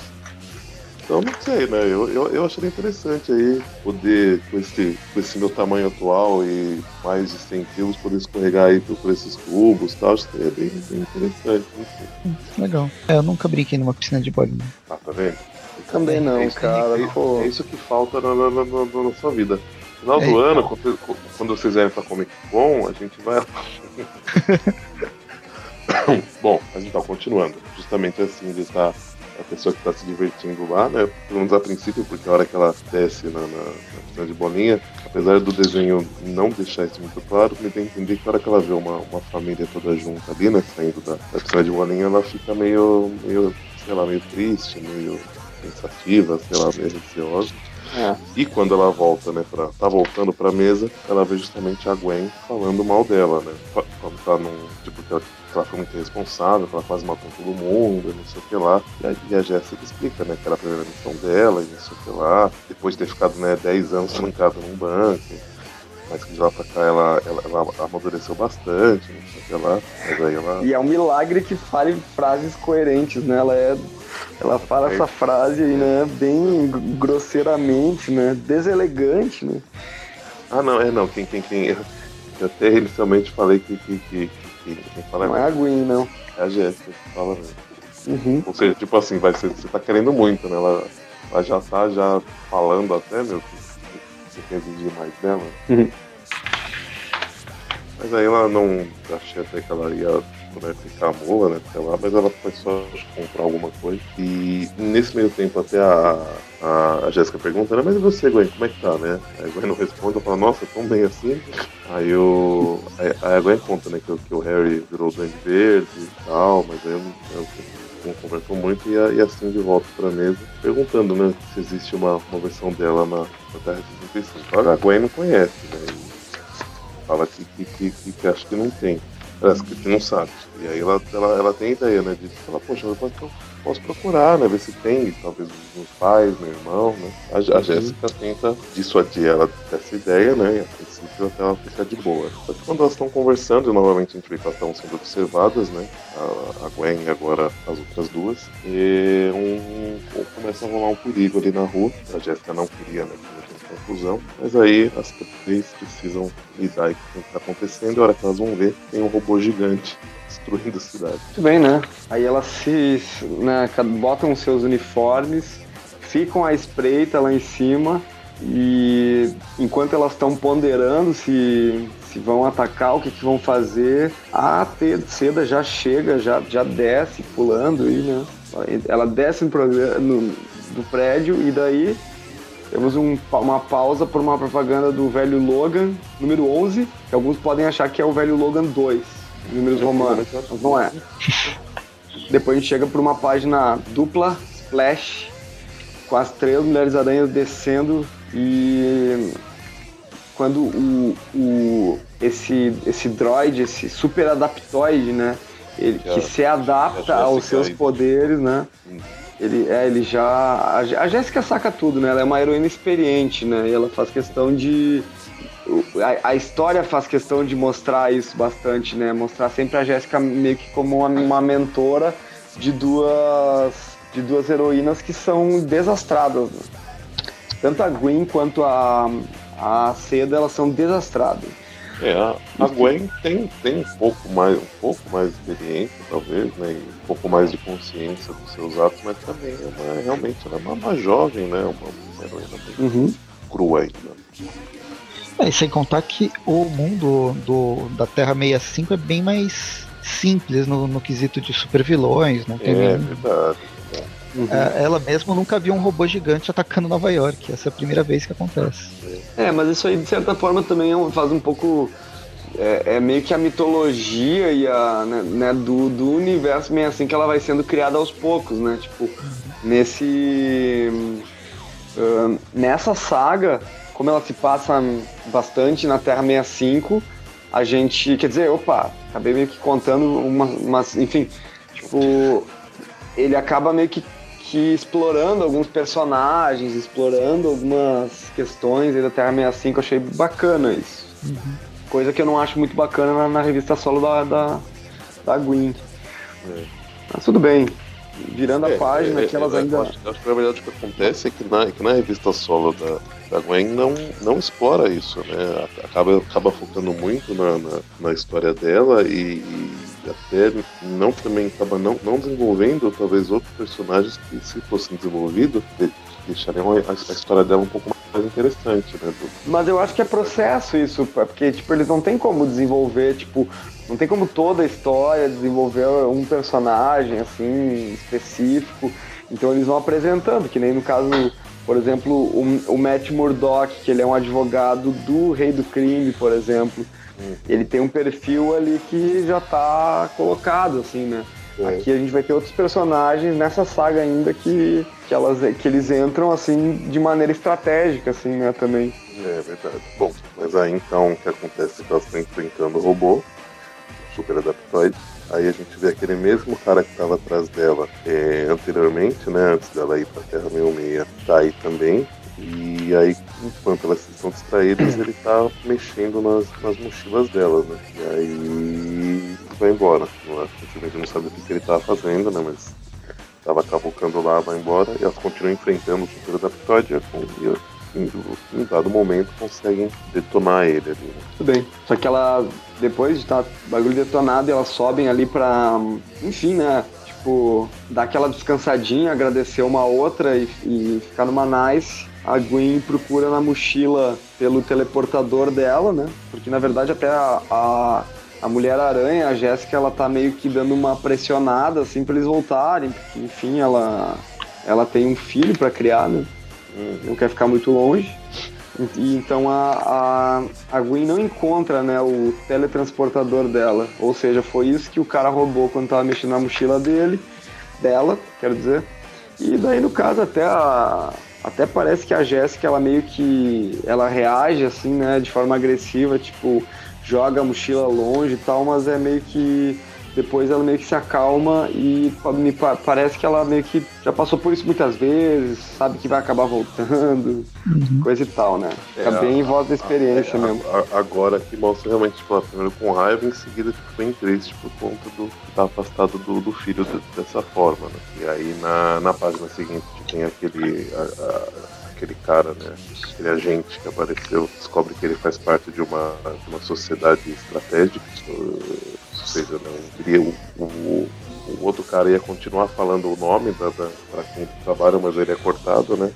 Então não sei, né? Eu, eu, eu acharia interessante aí poder, com esse, com esse meu tamanho atual e mais de 100 quilos, poder escorregar aí por, por esses cubos e tal. Acho que seria bem, bem interessante. Hum, legal. É, eu nunca brinquei numa piscina de bolinha. Ah, tá vendo? Também não, é isso, cara. É, é, isso que falta na, na, na, na sua vida. No final do ano, quando, quando vocês vierem pra Comic Con, a gente vai. Bom, mas então, continuando. Justamente assim, de estar a pessoa que está se divertindo lá, né? Pelo menos a princípio, porque a hora que ela desce na, na, na piscina de bolinha, apesar do desenho não deixar isso muito claro, me tem a entender que a hora que ela vê uma, uma família toda junta ali, né? Saindo da, da piscina de bolinha, ela fica meio, meio, sei lá, meio triste, meio pensativa, sei lá, meio receosa. É. E quando ela volta, né, pra, tá voltando pra mesa, ela vê justamente a Gwen falando mal dela, né? Quando tá num. Tipo, que ela, que ela foi muito irresponsável, que ela quase matou todo mundo, não sei o que lá. E a, e a Jéssica explica, né, que era a primeira missão dela, e não sei o que lá. Depois de ter ficado, né, 10 anos trancada num banco. Mas que de lá pra cá ela, ela, ela amadureceu bastante, não sei o que lá. Mas aí ela. E é um milagre que fale frases coerentes, né? Ela é ela fala é. essa frase aí, né? Bem grosseiramente, né? Deselegante, né? Ah, não, é não. Quem, quem, quem. Eu até inicialmente falei que, que, que, quem fala Não é a Gwen, não. É a Jéssica que fala mesmo. Uhum. Ou seja, tipo assim, vai ser, você tá querendo muito, né? Ela, ela já tá já falando até, meu, que você quer exigir mais dela. Uhum. Mas aí ela não. Achei até que ela ia né, ficar mula, né, sei lá, mas ela foi só comprar alguma coisa. E nesse meio tempo até a, a, Jéssica pergunta, né, mas e você, Gwen, como é que tá, né? Aí a Gwen não responde, ela fala, nossa, tão bem assim. Aí, o, aí, a Gwen conta, né, que, que o Harry virou o Verde e tal, mas aí eu, eu não conversou muito e, e assim de volta pra mesa, perguntando, né, se existe uma, uma versão dela na, na Terra 65. A Gwen não conhece, né? fala que, que, que, que, acho que não tem. Parece que não sabe. E aí ela, ela, ela tem ideia, né? De falar, poxa, eu posso, posso procurar, né? Ver se tem, talvez os meus pais, meu irmão, né? A, a uhum. Jéssica tenta dissuadir ela dessa ideia, né? E a princípio até ela fica de boa. Só que quando elas estão conversando, e novamente a gente vê que elas estão sendo observadas, né? A, a Gwen e agora as outras duas. E um, um, começa a rolar um perigo ali na rua. A Jéssica não queria, né? Confusão. Mas aí as três precisam lidar com o que está acontecendo. E a hora que elas vão ver, tem um robô gigante destruindo a cidade. Muito bem, né? Aí elas se né, botam seus uniformes, ficam à espreita lá em cima e enquanto elas estão ponderando se, se vão atacar, o que, que vão fazer, a Seda já chega, já, já desce pulando aí, né? Ela desce no, no, do prédio e daí temos um, uma pausa por uma propaganda do velho Logan, número 11, que alguns podem achar que é o velho Logan 2, números romanos, mas não é. Depois a gente chega por uma página dupla, Splash, com as três Mulheres-Aranhas descendo e quando o, o, esse, esse droid, esse super adaptoide, né, ele, que se adapta aos seus poderes, né, hum. Ele, é, ele já. A Jéssica saca tudo, né? Ela é uma heroína experiente, né? E ela faz questão de. A, a história faz questão de mostrar isso bastante, né? Mostrar sempre a Jéssica meio que como uma, uma mentora de duas. de duas heroínas que são desastradas. Né? Tanto a Gwen quanto a, a Seda, elas são desastradas. É, a, Gwen tem, tem um pouco mais um pouco mais de experiência, talvez, né? E um pouco mais de consciência dos seus atos, mas também é uma, realmente ela é uma, uma jovem, né? Uma, heroína bem uhum. crua ainda. É, e sem contar que o mundo do, da Terra 65 é bem mais simples no, no quesito de supervilões, não tem É, verdade. Uhum. É, ela mesma nunca viu um robô gigante atacando Nova York. Essa é a primeira vez que acontece. É, mas isso aí de certa forma também é faz um pouco. É, é meio que a mitologia e a, né, né, do, do universo meio assim que ela vai sendo criada aos poucos, né? Tipo, nesse. Uh, nessa saga, como ela se passa bastante na Terra 65, a gente. Quer dizer, opa, acabei meio que contando umas. Uma, enfim, tipo. Ele acaba meio que que explorando alguns personagens, explorando algumas questões aí da Terra 65, eu achei bacana isso. Uhum. Coisa que eu não acho muito bacana na, na revista solo da, da, da Gwen. É. Mas tudo bem. virando é, a página é, que elas ainda. Acho, acho, que na verdade o que acontece é que na, é que na revista solo da, da Gwen não, não explora isso, né? Acaba, acaba focando muito na, na, na história dela e, e, até não também acaba não, não desenvolvendo talvez outros personagens que se fossem desenvolvidos deixariam a, a história dela um pouco mais interessante, né? Mas eu acho que é processo isso, porque tipo, eles não tem como desenvolver, tipo, não tem como toda a história desenvolver um personagem assim específico. Então eles vão apresentando, que nem no caso por exemplo, o, o Matt Murdock, que ele é um advogado do Rei do Crime, por exemplo. Hum. Ele tem um perfil ali que já está colocado, assim, né? É. Aqui a gente vai ter outros personagens nessa saga ainda que, que, elas, que eles entram, assim, de maneira estratégica, assim, né, também. É verdade. Bom, mas aí então o que acontece é que elas estão enfrentando o robô, super adaptoide, Aí a gente vê aquele mesmo cara que estava atrás dela é, anteriormente, né? Antes dela ir para a Terra 66, tá aí também. E aí, enquanto elas estão distraídas, ele tá mexendo nas, nas mochilas delas, né? E aí vai embora. A gente não sabe o que, ele tava fazendo, né? Mas tava cavucando lá, vai embora. E elas continuam enfrentando o Super Adaptoid. E em dado momento conseguem detonar ele ali. Né? Tudo bem. Só que ela, depois de estar tá bagulho detonado, elas sobem ali pra. Enfim, né? Tipo, dar aquela descansadinha, agradecer uma outra e, e ficar numa nice. A Gwen procura na mochila pelo teleportador dela, né? Porque na verdade até a, a a Mulher-Aranha, a Jéssica, ela tá meio que dando uma pressionada, assim, pra eles voltarem, porque, enfim, ela, ela tem um filho para criar, né? não quer ficar muito longe. E então a, a, a Gwen não encontra né, o teletransportador dela. Ou seja, foi isso que o cara roubou quando tava mexendo na mochila dele, dela, quero dizer. E daí no caso até a, até parece que a Jéssica ela meio que ela reage assim, né, de forma agressiva, tipo, joga a mochila longe e tal, mas é meio que depois ela meio que se acalma e me parece que ela meio que já passou por isso muitas vezes, sabe que vai acabar voltando, uhum. coisa e tal, né? Fica é, bem em voz da experiência é, mesmo. agora que mostra realmente, tipo, primeiro com raiva, em seguida tipo, bem triste por conta do que tá afastado do, do filho de, dessa forma, né? E aí na, na página seguinte tem aquele. A, a, aquele cara, né? Aquele agente que apareceu, descobre que ele faz parte de uma, de uma sociedade estratégica ou seja, não, o, o, o, outro cara ia continuar falando o nome da, da para quem trabalha, mas ele é cortado, né?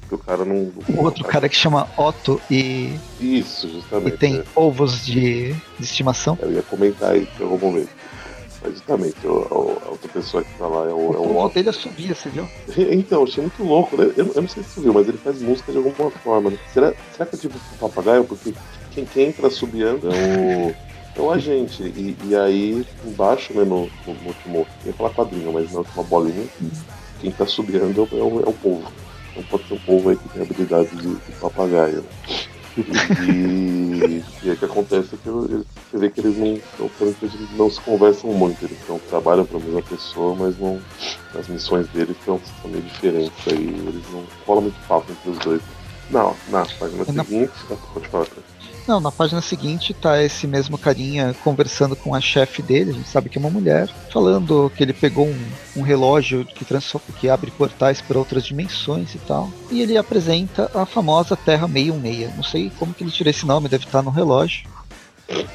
Porque o cara não. O outro cara que chama Otto e. Isso, justamente. E tem é. ovos de, de, estimação. Eu ia comentar isso em algum momento. Mas justamente, a, a, outra pessoa que tá lá é o, o, é o Otto. dele subia, você viu? Então, eu achei muito louco, né? Eu, eu, não sei se você viu, mas ele faz música de alguma forma. Né? Será, será que é tipo um papagaio? Porque quem, quem entra subiando é o. É o agente. E, e aí, embaixo, né, no, no, no último. Eu ia falar quadrinho, mas na última bolinha, quem tá subindo é o, é o povo. Não pode ser um povo aí que tem habilidade de, de papagaio. E, e aí o que acontece é que você vê que eles não, não, não se conversam muito, eles não trabalham para a mesma pessoa, mas não, as missões deles são, são meio diferentes, aí eles não rolam muito papo entre os dois. Não, na página seguinte, na... pode falar, cara. Não, na página seguinte tá esse mesmo carinha conversando com a chefe dele, a gente sabe que é uma mulher, falando que ele pegou um, um relógio que, que abre portais para outras dimensões e tal. E ele apresenta a famosa Terra 616. Não sei como que ele tirou esse nome, deve estar no relógio.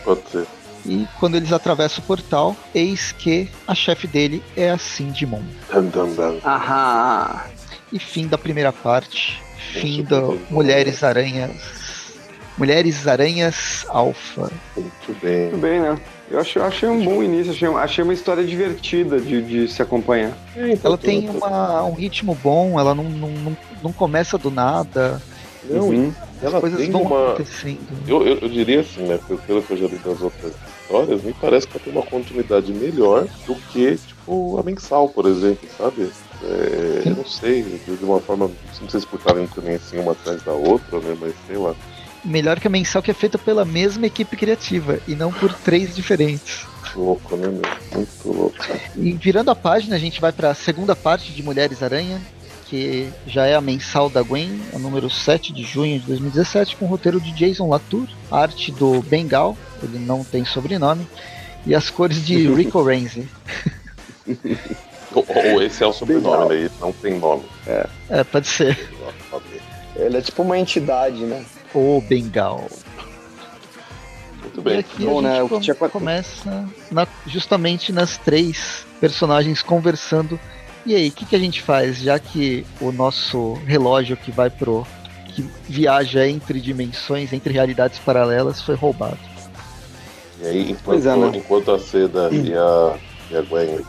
Pode ser. E quando eles atravessam o portal, eis que a chefe dele é a Cindy Moon. Aham. E fim da primeira parte. Fim da Mulheres Aranhas Mulheres Aranhas Alpha. Muito bem. Muito bem, né? Eu achei, achei um bom início, achei, achei uma história divertida de, de se acompanhar. É, então, ela tem uma, um ritmo bom, ela não, não, não começa do nada. Não, uhum. ela As coisas vão uma... acontecendo. Eu, eu, eu, diria assim, né? Pelo que eu já li das outras histórias, me parece que ela tem uma continuidade melhor do que, tipo, a mensal, por exemplo, sabe? É, eu não sei, de uma forma, não sei se por estarem também assim uma atrás da outra, né? Mas sei lá melhor que a mensal que é feita pela mesma equipe criativa e não por três diferentes. Louco, né, meu? Muito louco. E virando a página, a gente vai para a segunda parte de Mulheres Aranha, que já é a mensal da Gwen, a número 7 de junho de 2017, com o roteiro de Jason Latour, arte do Bengal, ele não tem sobrenome, e as cores de Rico Renzi. Ou, esse é o sobrenome, né? Ele não tem nome. É. é, pode ser. Ele é tipo uma entidade, né? O Bengal. Muito bem. E aqui Bom, a né, gente né? come começa na, justamente nas três personagens conversando. E aí, o que, que a gente faz? Já que o nosso relógio que vai pro. que viaja entre dimensões, entre realidades paralelas, foi roubado. E aí, enquanto, é, né? enquanto a Seda e a, e a Gwen,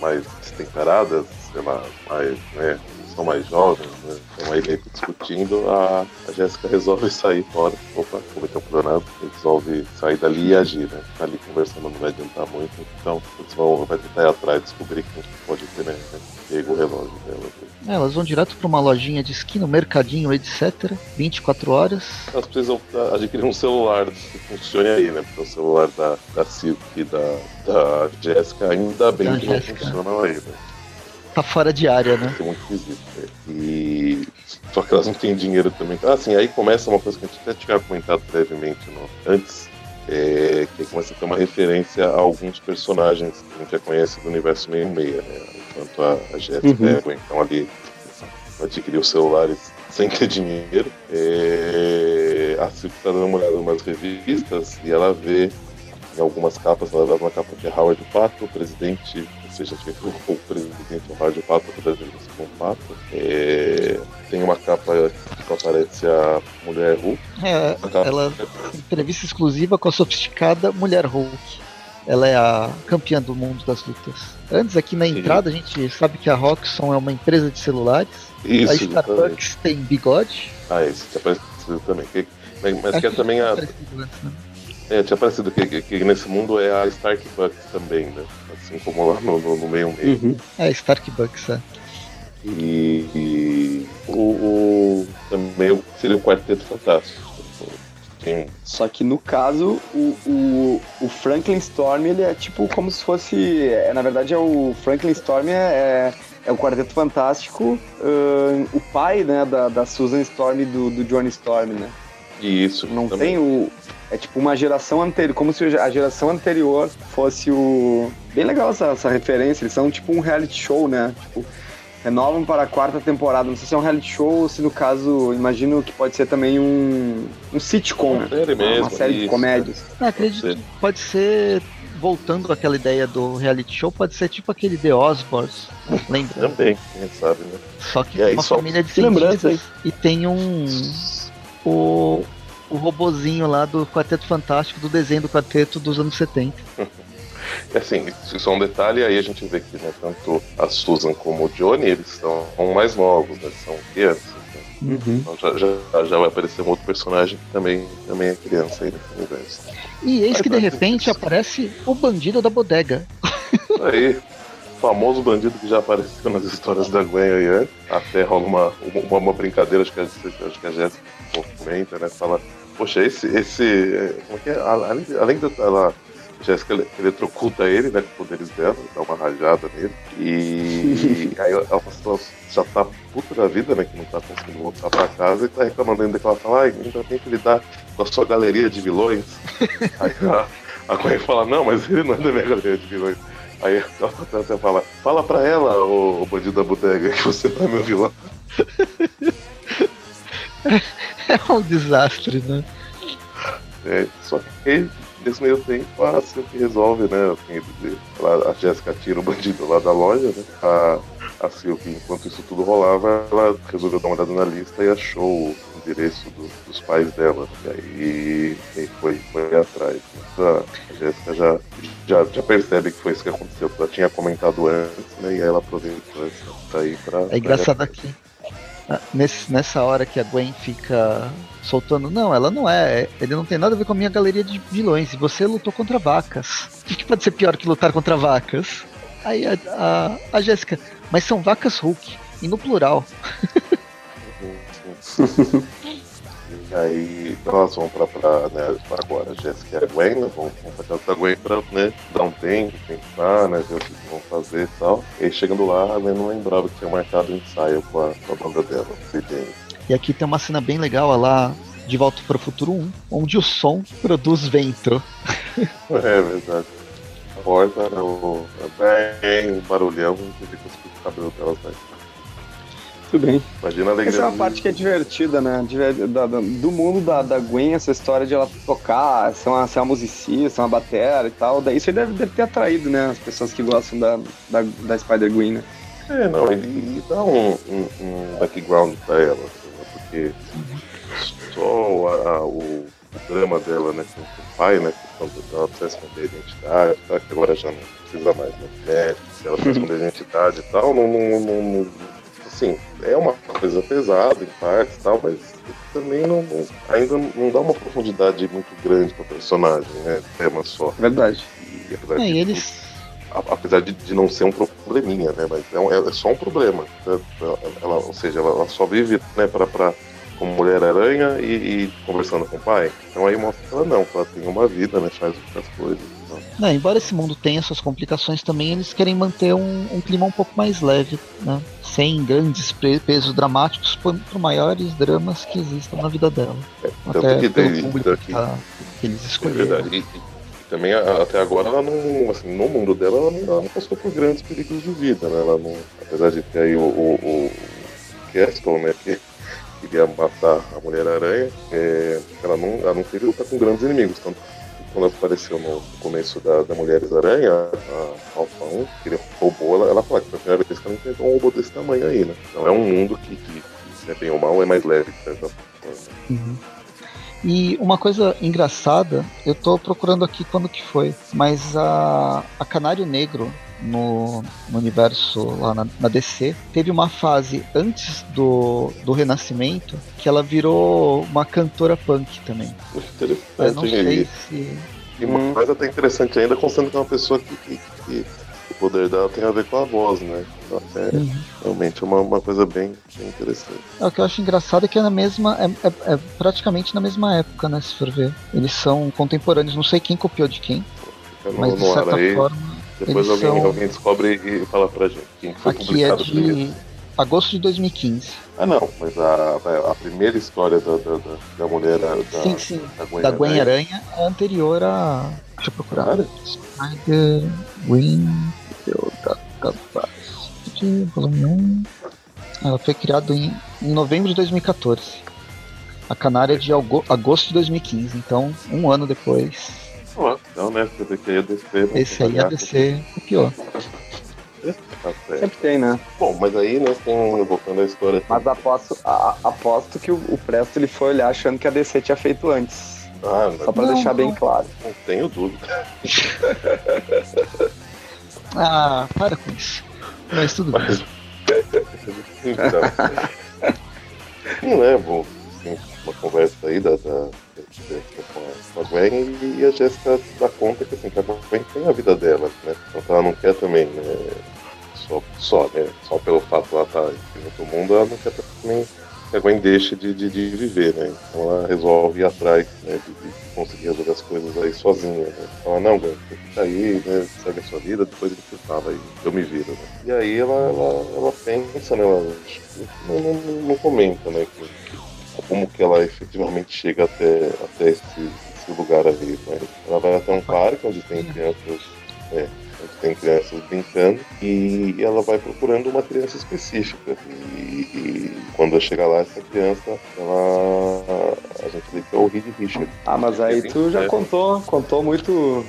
mais destemperadas, sei lá, mais, né, são mais jovens, né? Estão aí meio que discutindo, a, a Jéssica resolve sair fora. Opa, cometeu um problema, resolve sair dali e agir, né? Tá ali conversando não vai adiantar muito, então eles vão vai tentar ir atrás descobrir quem pode ter né, pego o relógio dela. É, elas vão direto para uma lojinha de esquina, um mercadinho, etc. 24 horas. Elas precisam adquirir um celular que funcione aí, né? Porque o celular da, da Silk e da, da Jéssica ainda bem da que Jessica. não funcionam aí, né? Tá fora de área, né? É muito esquisito. Né? E só que elas não têm dinheiro também. Ah, assim, aí começa uma coisa que a gente até tinha comentado brevemente no... antes, é... que começa a ter uma referência a alguns personagens que a gente já conhece do universo meio meia, né? Enquanto a, a Jéssica uhum. Gwen estão ali adquirir os celulares sem ter dinheiro. É... A Silvia está dando uma olhada em umas revistas e ela vê em algumas capas, ela dá uma capa de Howard Pato, o presidente seja feito o presidente do Rádio Pato, brasileiro com Pato. É, tem uma capa que aparece a Mulher Hulk. É, ela entrevista exclusiva com a sofisticada Mulher Hulk. Ela é a campeã do mundo das lutas. Antes, aqui na entrada, Sim. a gente sabe que a Roxxon é uma empresa de celulares. Isso, a Starbucks tem bigode. Ah, esse tinha aparecido também. Mas que é também a. Né? É, tinha aparecido que, que, que, nesse mundo é a Stark Bucks também, né? Assim como lá no, no, no meio meio. Uhum. É, Stark Bucks, é. E, e o, o, também seria o Quarteto Fantástico. Sim. Só que no caso, o, o, o, Franklin Storm, ele é tipo como se fosse. É, na verdade, é o Franklin Storm é, é, é o Quarteto Fantástico, uh, o pai né, da, da Susan Storm e do, do Johnny Storm, né? Isso. Não também. tem o, é tipo uma geração anterior, como se a geração anterior fosse o. Bem legal essa, essa referência, eles são tipo um reality show, né? Tipo, renovam para a quarta temporada. Não sei se é um reality show ou se no caso, imagino que pode ser também um, um sitcom, uma série, mesmo, uma série isso, de comédias. Né? acredito que pode ser, voltando àquela ideia do reality show, pode ser tipo aquele The Osborns, lembra? Também, quem sabe, né? Só que é, uma família de cientistas e tem um... O, o robozinho lá do Quarteto Fantástico, do desenho do quarteto dos anos 70. assim, isso é um detalhe, aí a gente vê que né, tanto a Susan como o Johnny, eles são mais novos, né, são crianças. Né? Uhum. Então já, já, já, vai aparecer um outro personagem que também, também é criança aí nesse universo. E eis que de repente aparece o bandido da bodega. Aí, famoso bandido que já apareceu nas histórias da Gwen aí antes. Até rola uma, uma, uma brincadeira, acho que a, acho que a Jéssica comenta, né? Fala, poxa, esse. esse é que é? Além, além de ela. Jéssica eletrocuta ele, né, com poderes dela, dá uma rajada nele. E aí ela, ela já tá puta da vida, né, que não tá conseguindo voltar pra casa e tá reclamando ainda que ela fala, ai, ainda tem que lidar com a sua galeria de vilões. aí a, a Gwen fala, não, mas ele não é da minha galeria de vilões. Aí você fala, fala pra ela, o bandido da bodega, que você não é meu vilão. é um desastre, né? É, só que nesse meio tempo a Silk resolve, né? Assim, a Jéssica tira o bandido lá da loja, né? A, a Silk, enquanto isso tudo rolava, ela resolveu dar uma olhada na lista e achou o endereço do, dos pais dela. E aí, aí foi, foi atrás. Né? A Jéssica já, já, já percebe que foi isso que aconteceu. Ela tinha comentado antes, né? E aí ela aproveitou ir pra. É engraçado aqui. Ah, nesse, nessa hora que a Gwen fica soltando, não, ela não é, ele não tem nada a ver com a minha galeria de vilões, e você lutou contra vacas. O que pode ser pior que lutar contra vacas? Aí a, a, a Jéssica, mas são vacas Hulk, e no plural. E aí elas vão pra, pra, né, agora, a Jéssica e a Gwen, né, vão, vão pra casa da Gwen pra né, dar um tempo, pensar, né, ver o que vão fazer e tal. E aí chegando lá, a Gwen não lembrava que tinha marcado um ensaio com a, com a banda dela, E aqui tem uma cena bem legal, lá de Volta para o Futuro 1, onde o som produz vento. É verdade. porta, né, o, bem, o barulhão, e fica o cabelo delas vai. Tudo bem. Imagina a alegria. Essa é uma parte que é divertida, né? do mundo da, da Gwen, essa história de ela tocar, ser uma, ser uma musicista, uma batera e tal. Daí isso aí deve, deve ter atraído, né? As pessoas que gostam da, da, da Spider-Gwen, né? É, não, ele dá um, um, um background pra ela, assim, né? porque só a, a, o, o, drama dela, né, com, o pai, né, quando ela precisa esconder a identidade, tá, que agora já não precisa mais, né, médico, se ela precisa esconder a identidade e tal, não, não, não, não assim, é uma coisa pesada em partes e tal, mas também não, ainda não dá uma profundidade muito grande para o personagem, né? Tema só. Verdade. E, é, e eles... Apesar de, de, não ser um probleminha, né? Mas é, um, é só um problema. Né? Ela, ou seja, ela, ela só vive né, para como Mulher-Aranha e, e, conversando com o pai. Então aí mostra que ela não, que ela tem uma vida, né? Faz outras coisas. Embora esse mundo tenha suas complicações também, eles querem manter um, um clima um pouco mais leve, né? Sem grandes pesos dramáticos, por, por, maiores dramas que existam na vida dela. É, até que tem, público que, tá, que, eles escolheram. É verdade. E, também até agora ela não, assim, no mundo dela ela não, ela não passou por grandes perigos de vida, né? Ela não, apesar de ter aí o, o, o Castle, né? Que queria matar a Mulher-Aranha, é, ela, não, ela não teve luta com grandes inimigos, tanto quando apareceu no começo da, da Mulheres Aranha, a Alpha 1, que ele roubou, ela, ela fala que foi a primeira vez que ela enfrentou um robô desse tamanho aí, né? Então é um mundo que, que se é bem ou mal, é mais leve que forma. Uhum. E uma coisa engraçada, eu tô procurando aqui quando que foi, mas a, a Canário Negro no, no universo lá na, na, DC, teve uma fase antes do, do Renascimento que ela virou uma cantora punk também. Interessante, eu não sei se. E uma hum. coisa até interessante ainda, considerando que é uma pessoa que, que, que, poder dela tem a ver com a voz, né? Então, é uhum. realmente uma, uma coisa bem, bem, interessante. É, o que eu acho engraçado é que é na mesma. É, é, é, praticamente na mesma época, né? Se for ver. Eles são contemporâneos, não sei quem copiou de quem. mas de certa forma. Depois alguém, são... alguém descobre e fala pra gente. Quem foi Aqui é de agosto de 2015. Ah, não, mas a, a primeira história da, da, da, mulher. Da, sim, sim. Da Gwen, da Gwen Aranha é anterior a. Deixa eu procurar. Cara? Spider Gwen de volume 1. Ela foi criada em, em novembro de 2014. A Canária é de agosto de 2015, então um ano depois então, né? Porque que ia descer. Esse aí ia descer copiou. Tá Sempre tem, né? Bom, mas aí, né, tem, voltando à história. Mas aposto, a, aposto que o, o Presto ele foi olhar achando que a DC tinha feito antes. Ah, Só pra não, deixar não. bem claro. Não tenho dúvida. ah, para com isso. Mas tudo mas... bem. então. não é bom. Assim, uma conversa aí da, da com a, Gwen e a Jéssica dá conta que, assim, que a Gwen tem a vida dela, né? Então ela não quer também, né? Só, só, né? Só pelo fato de ela estar tá em outro mundo, ela não quer também a Gwen deixe de, de, de, viver, né? Então ela resolve ir atrás, né? De, de conseguir resolver as coisas aí sozinha, né? Fala, não, Gwen, fica aí, né? Segue a sua vida, depois você tava aí, eu me viro, né? E aí ela, ela, ela pensa, né? Ela não, não, não comenta, né? Como que ela efetivamente chega até, até esse, esse lugar ali. Mas ela vai até um parque onde tem crianças, é, onde tem crianças brincando e ela vai procurando uma criança específica. E, e quando chega lá, essa criança, ela, a gente vê que é o Reed Richard. Ah, mas aí tu já contou, contou muito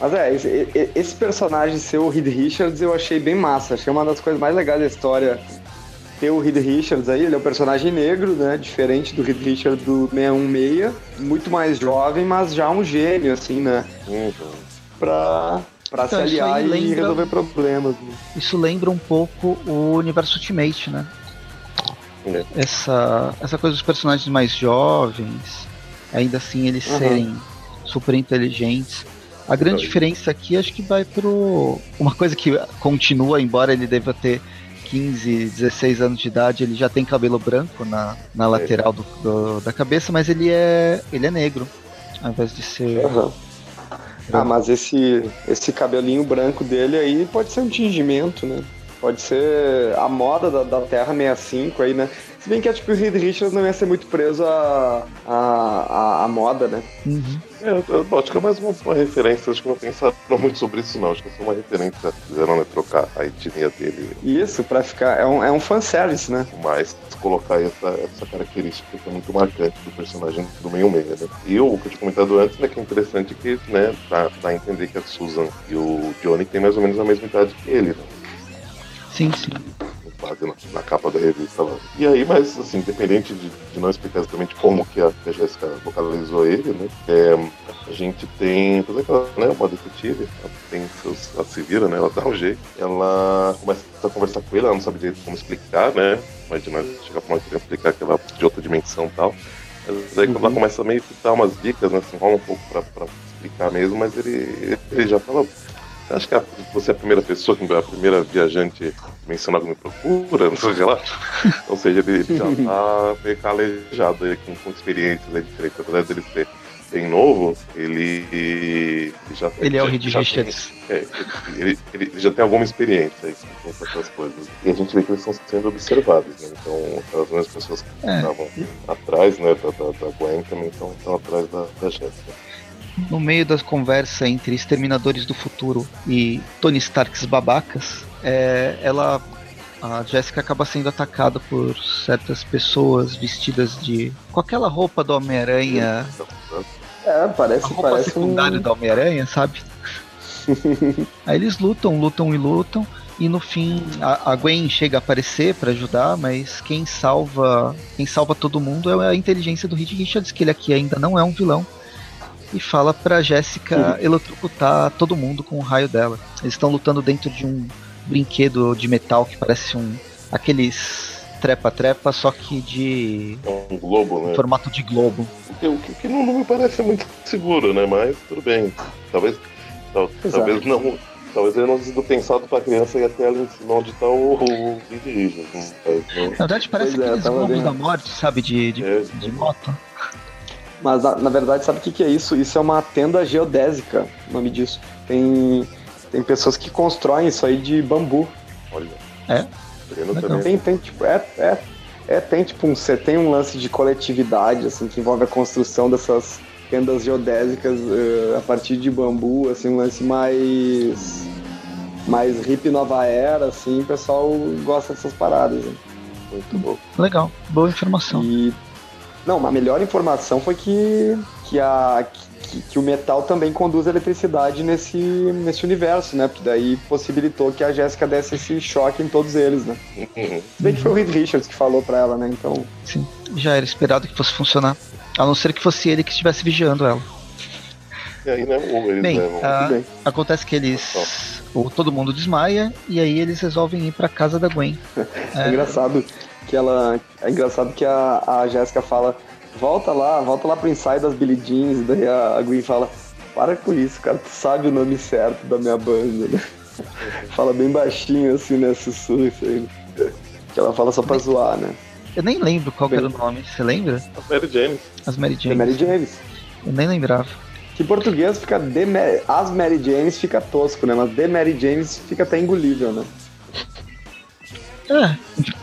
mas é, esse, esse, personagem ser o Reed Richards eu achei bem massa. Achei uma das coisas mais legais da história ter o Reed Richards aí, ele é um personagem negro, né? Diferente do Reed Richards do 616, muito mais jovem, mas já um gênio, assim, né? Uhum. Pra, pra então, se aliar e lembra, resolver problemas. Né? Isso lembra um pouco o universo Ultimate, né? É. Essa, essa coisa dos personagens mais jovens, ainda assim eles uhum. serem super inteligentes. A grande diferença aqui acho que vai pro. Uma coisa que continua, embora ele deva ter 15, 16 anos de idade, ele já tem cabelo branco na, na lateral do, do, da cabeça, mas ele é, ele é negro, ao invés de ser. Uhum. Ah, mas esse, esse cabelinho branco dele aí pode ser um tingimento, né? Pode ser a moda da, da Terra 65 aí, né? Se bem que acho que o Reed Richards não ia ser muito preso à a, a, a, moda, né? Uhum. É, eu, eu, acho que é mais uma, uma, referência, acho que não pensaram muito sobre isso não, acho que é só uma referência, fizeram né, trocar a etnia dele. Isso, pra ficar, é um, é um fanservice, né? Mas colocar essa, essa característica que é muito marcante do personagem do meio meio, né? E o que eu tinha comentado antes, né, que é interessante que, né, dá, dá a entender que a Susan e o Johnny têm mais ou menos a mesma idade que ele, né? Sim, sim base na, na, capa da revista lá. E aí, mas assim, independente de, de não explicar exatamente como que a, a Jéssica localizou ele, né? É, a gente tem, por exemplo, né, uma detetive, ela tem seus, ela se vira, né? Ela dá um jeito, ela começa a conversar com ele, ela não sabe direito como explicar, né? Imagina chegar pra nós explicar que ela é de outra dimensão e tal. Mas aí uhum. quando ela começa a meio que dar umas dicas, né? Assim, rola um pouco pra, pra explicar mesmo, mas ele, ele já fala Acho que você é a primeira pessoa, a primeira viajante mencionada me procura, não sei lá. Ou seja, ele já tá meio calejado aí, com, com experiências aí diferentes. Apesar dele ser bem novo, ele, ele já Ele é o Reed Richards. É, ele, já tem alguma experiência aí com essas coisas. E a gente vê que eles estão sendo observados, né? Então, as mesmas pessoas que é. estavam atrás né, da, da, da Gwen também estão, estão atrás da, da Jéssica no meio das conversas entre Exterminadores do Futuro e Tony Starks babacas, é, ela a Jessica acaba sendo atacada por certas pessoas vestidas de com aquela roupa do Homem-Aranha. É, parece, a roupa parece secundária um... do Homem-Aranha, sabe? Aí eles lutam, lutam e lutam. E no fim a, Gwen chega a aparecer para ajudar, mas quem salva quem salva todo mundo é a inteligência do Reed Richards, que ele aqui ainda não é um vilão e fala pra Jéssica uhum. eletrocutar todo mundo com o raio dela. Eles estão lutando dentro de um brinquedo de metal que parece um. aqueles trepa-trepa, só que de. É um globo, né? Formato de globo. O que, que não, não, me parece muito seguro, né? Mas tudo bem. Talvez. Tal, talvez não. Talvez ele não tenha sido pensado pra criança e até ela ensinar onde tá o, o dirige. Na verdade, parece pois é, aqueles é, globos da morte, sabe? De, de, é, de moto. Mas na, verdade, sabe o que, que é isso? Isso é uma tenda geodésica, o nome disso. Tem, tem pessoas que constroem isso aí de bambu. Olha. É? Tem, tem, tipo, é, é, é, tem tipo um, você tem um lance de coletividade, assim, que envolve a construção dessas tendas geodésicas uh, a partir de bambu, assim, um lance mais mais hip nova era, assim, o pessoal gosta dessas paradas. Né? Muito bom. Legal, boa informação. E não, a melhor informação foi que, que, a, que, que, o metal também conduz a eletricidade nesse, nesse universo, né? Porque daí possibilitou que a Jéssica desse esse choque em todos eles, né? Se bem que foi o Reed Richards que falou pra ela, né? Então. Sim, já era esperado que fosse funcionar. A não ser que fosse ele que estivesse vigiando ela. E aí, né, eles bem, a, bem, acontece que eles. O, todo mundo desmaia e aí eles resolvem ir pra casa da Gwen. é, é engraçado que ela. É engraçado que a, a Jéssica fala, volta lá, volta lá pro ensaio das Billie Jeans, daí a, a Gwen fala, para com isso, cara, tu sabe o nome certo da minha banda, né? fala bem baixinho assim, né? Sussurro isso aí. Que ela fala só pra zoar, né? Eu nem lembro qual bem... era o nome, você lembra? As Mary James. As Mary James. Mary James. Eu nem lembrava. Que em português fica de As Mary James fica tosco, né? Mas The Mary James fica até engolível, né? É.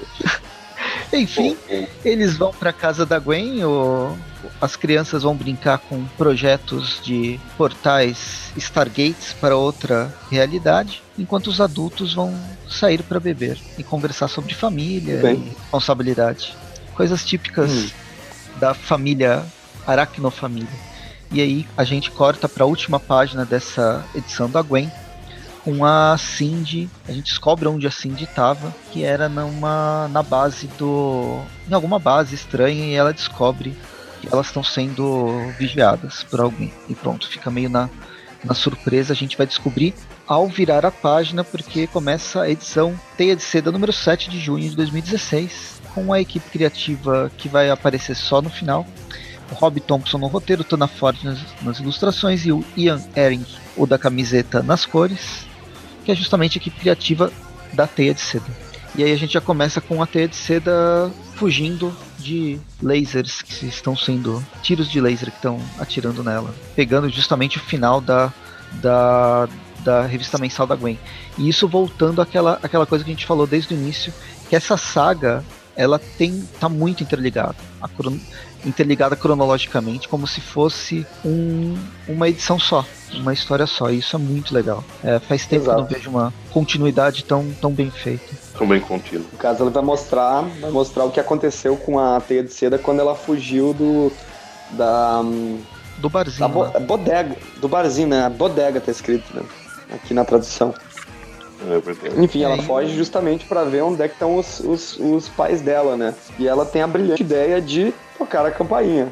Enfim, eles vão para casa da Gwen, ou as crianças vão brincar com projetos de portais Stargates para outra realidade, enquanto os adultos vão sair para beber e conversar sobre família Bem. e responsabilidade. Coisas típicas hum. da família Aracnofamília. E aí a gente corta para a última página dessa edição da Gwen, com a Cindy. A gente descobre onde a Cindy estava, que era numa na base do em alguma base estranha e ela descobre que elas estão sendo vigiadas por alguém. E pronto, fica meio na na surpresa, a gente vai descobrir ao virar a página, porque começa a edição Teia de Seda número 7 de junho de 2016, com a equipe criativa que vai aparecer só no final. O Rob Thompson no roteiro, Tana Ford nas, nas ilustrações e o Ian Ehring, o da camiseta, nas cores que é justamente a equipe criativa da teia de seda. E aí a gente já começa com a teia de seda fugindo de lasers que estão sendo. tiros de laser que estão atirando nela. Pegando justamente o final da, da, da revista mensal da Gwen. E isso voltando àquela, àquela coisa que a gente falou desde o início, que essa saga ela tem tá muito interligada, cron, interligada cronologicamente, como se fosse um, uma edição só, uma história só. E isso é muito legal. É, faz tempo Exato. que eu não vejo uma continuidade tão, tão bem feita. Tão bem contida. No caso, ela vai mostrar, vai mostrar o que aconteceu com a Teia de Seda quando ela fugiu do da do barzinho. Bo né? bodega, do barzinho, né? A bodega tá escrito, né? Aqui na tradução. É Enfim, ela foge justamente para ver onde é que estão os, os, os, pais dela, né? E ela tem a brilhante ideia de tocar a campainha.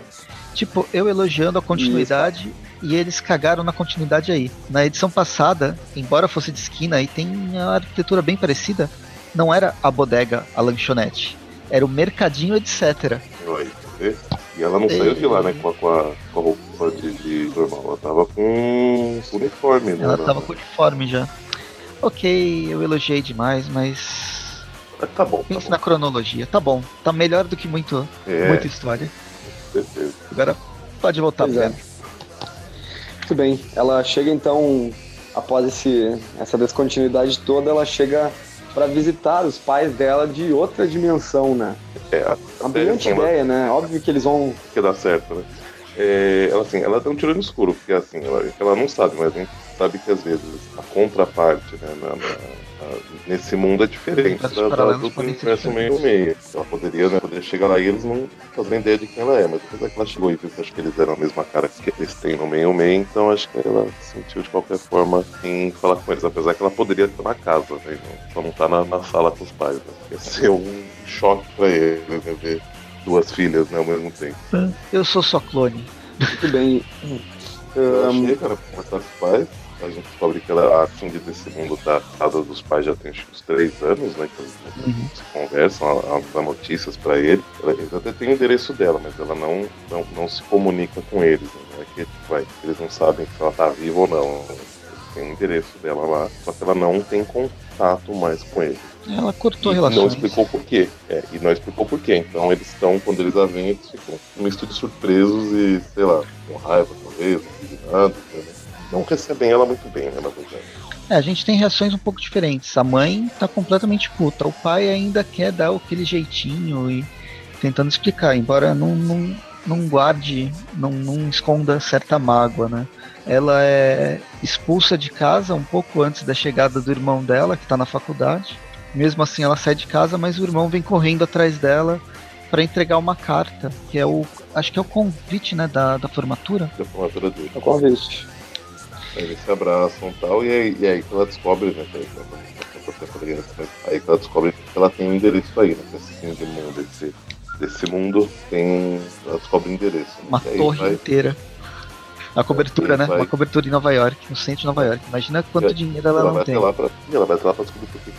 Tipo, eu elogiando a continuidade Isso. e eles cagaram na continuidade aí. Na edição passada, embora fosse de esquina e tem uma arquitetura bem parecida, não era a bodega, a lanchonete. Era o mercadinho, etc. Oi, e ela não saiu de lá, né, com a, com a, com a roupa de, de normal. Ela tava com uniforme, né? Ela tava com uniforme já. Ok, eu elogiei demais, mas. Tá bom. Pense tá na cronologia. Tá bom. Tá melhor do que muito, é. muita história. Certeza. Agora pode voltar pois é. Muito bem. Ela chega então, após esse, essa descontinuidade toda, ela chega para visitar os pais dela de outra dimensão, né? É, uma brilhante ideia, né? Óbvio que eles vão. Que dá certo, né? É, ela, assim, ela dá um tiro no escuro, porque assim, ela, ela não sabe, mas a gente sabe que às vezes a contraparte, né, na, na, nesse mundo é diferente da, da, do universo meio meio. Ela poderia, né, poderia chegar lá e eles não fazem ideia de quem ela é, mas depois é que ela chegou e viu que acho que eles eram a mesma cara que eles têm no meio meio, então acho que ela sentiu de qualquer forma em falar com eles, apesar que ela poderia estar na casa, né, só não tá na, na sala com os pais, né? Ia ser um choque pra eles, né, ver duas filhas né, ao mesmo tempo. Eu sou só clone. Muito bem. Ela um... chega, né, conversar com os pais a gente descobre que ela, a Cindy desse mundo da casa dos pais já tem uns três anos, né? Que eles uhum. conversam, ela, ela dá notícias para ele. Ela, eles até tem o endereço dela, mas ela não, não, não se comunica com eles. Né? É que, vai, eles não sabem se ela tá viva ou não. Tem o endereço dela lá, só que ela não tem contato mais com ele. Ela cortou a relação. Não explicou por quê. É, e não explicou por quê. Então eles estão, quando eles a veem, eles ficam um misto de surpresos e, sei lá, com raiva, talvez, indignado, né? Não recebem ela muito bem, né, na verdade. É, a gente tem reações um pouco diferentes. A mãe tá completamente puta. O pai ainda quer dar aquele jeitinho e tentando explicar, embora não, não, não guarde, não, não esconda certa mágoa, né? Ela é expulsa de casa um pouco antes da chegada do irmão dela, que está na faculdade. Mesmo assim, ela sai de casa, mas o irmão vem correndo atrás dela para entregar uma carta, que é o. Acho que é o convite, né, da, da formatura. Da formatura dele. É o convite. Aí eles se abraçam e tal, e aí, e aí que ela descobre, né? Que aí que ela descobre que ela tem um endereço aí, né? Esse fim de mundo, esse, desse mundo tem. Ela descobre o endereço. Né? Uma torre vai... inteira. A cobertura, né? Vai... Uma cobertura em Nova York, no centro de Nova York. Imagina quanto dinheiro ela, ela não tem. Lá pra... Ela vai lá pra descobrir por que,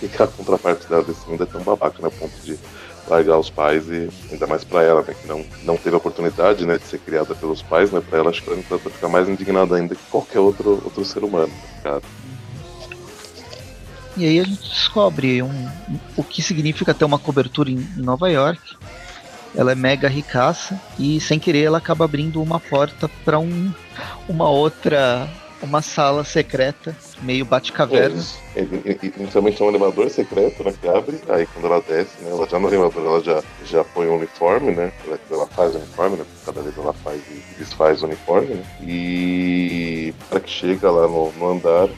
que, que a contraparte dela desse mundo é tão babaca, né? ponto de largar os pais e ainda mais para ela, né, que não, não teve a oportunidade, né, de ser criada pelos pais, né, para ela acho que ela vai ficar mais indignada ainda que qualquer outro, outro ser humano, cara. E aí a gente descobre um, o que significa ter uma cobertura em, em Nova York. Ela é mega ricaça e sem querer ela acaba abrindo uma porta para um, uma outra uma sala secreta, meio bate-caverna. É, inicialmente é um elevador secreto, né, que abre, aí quando ela desce, né, ela já no elevador ela já, já põe o uniforme, né, ela, ela faz o uniforme, né, cada vez ela faz e desfaz o uniforme, né, e para que chega lá no, no andar,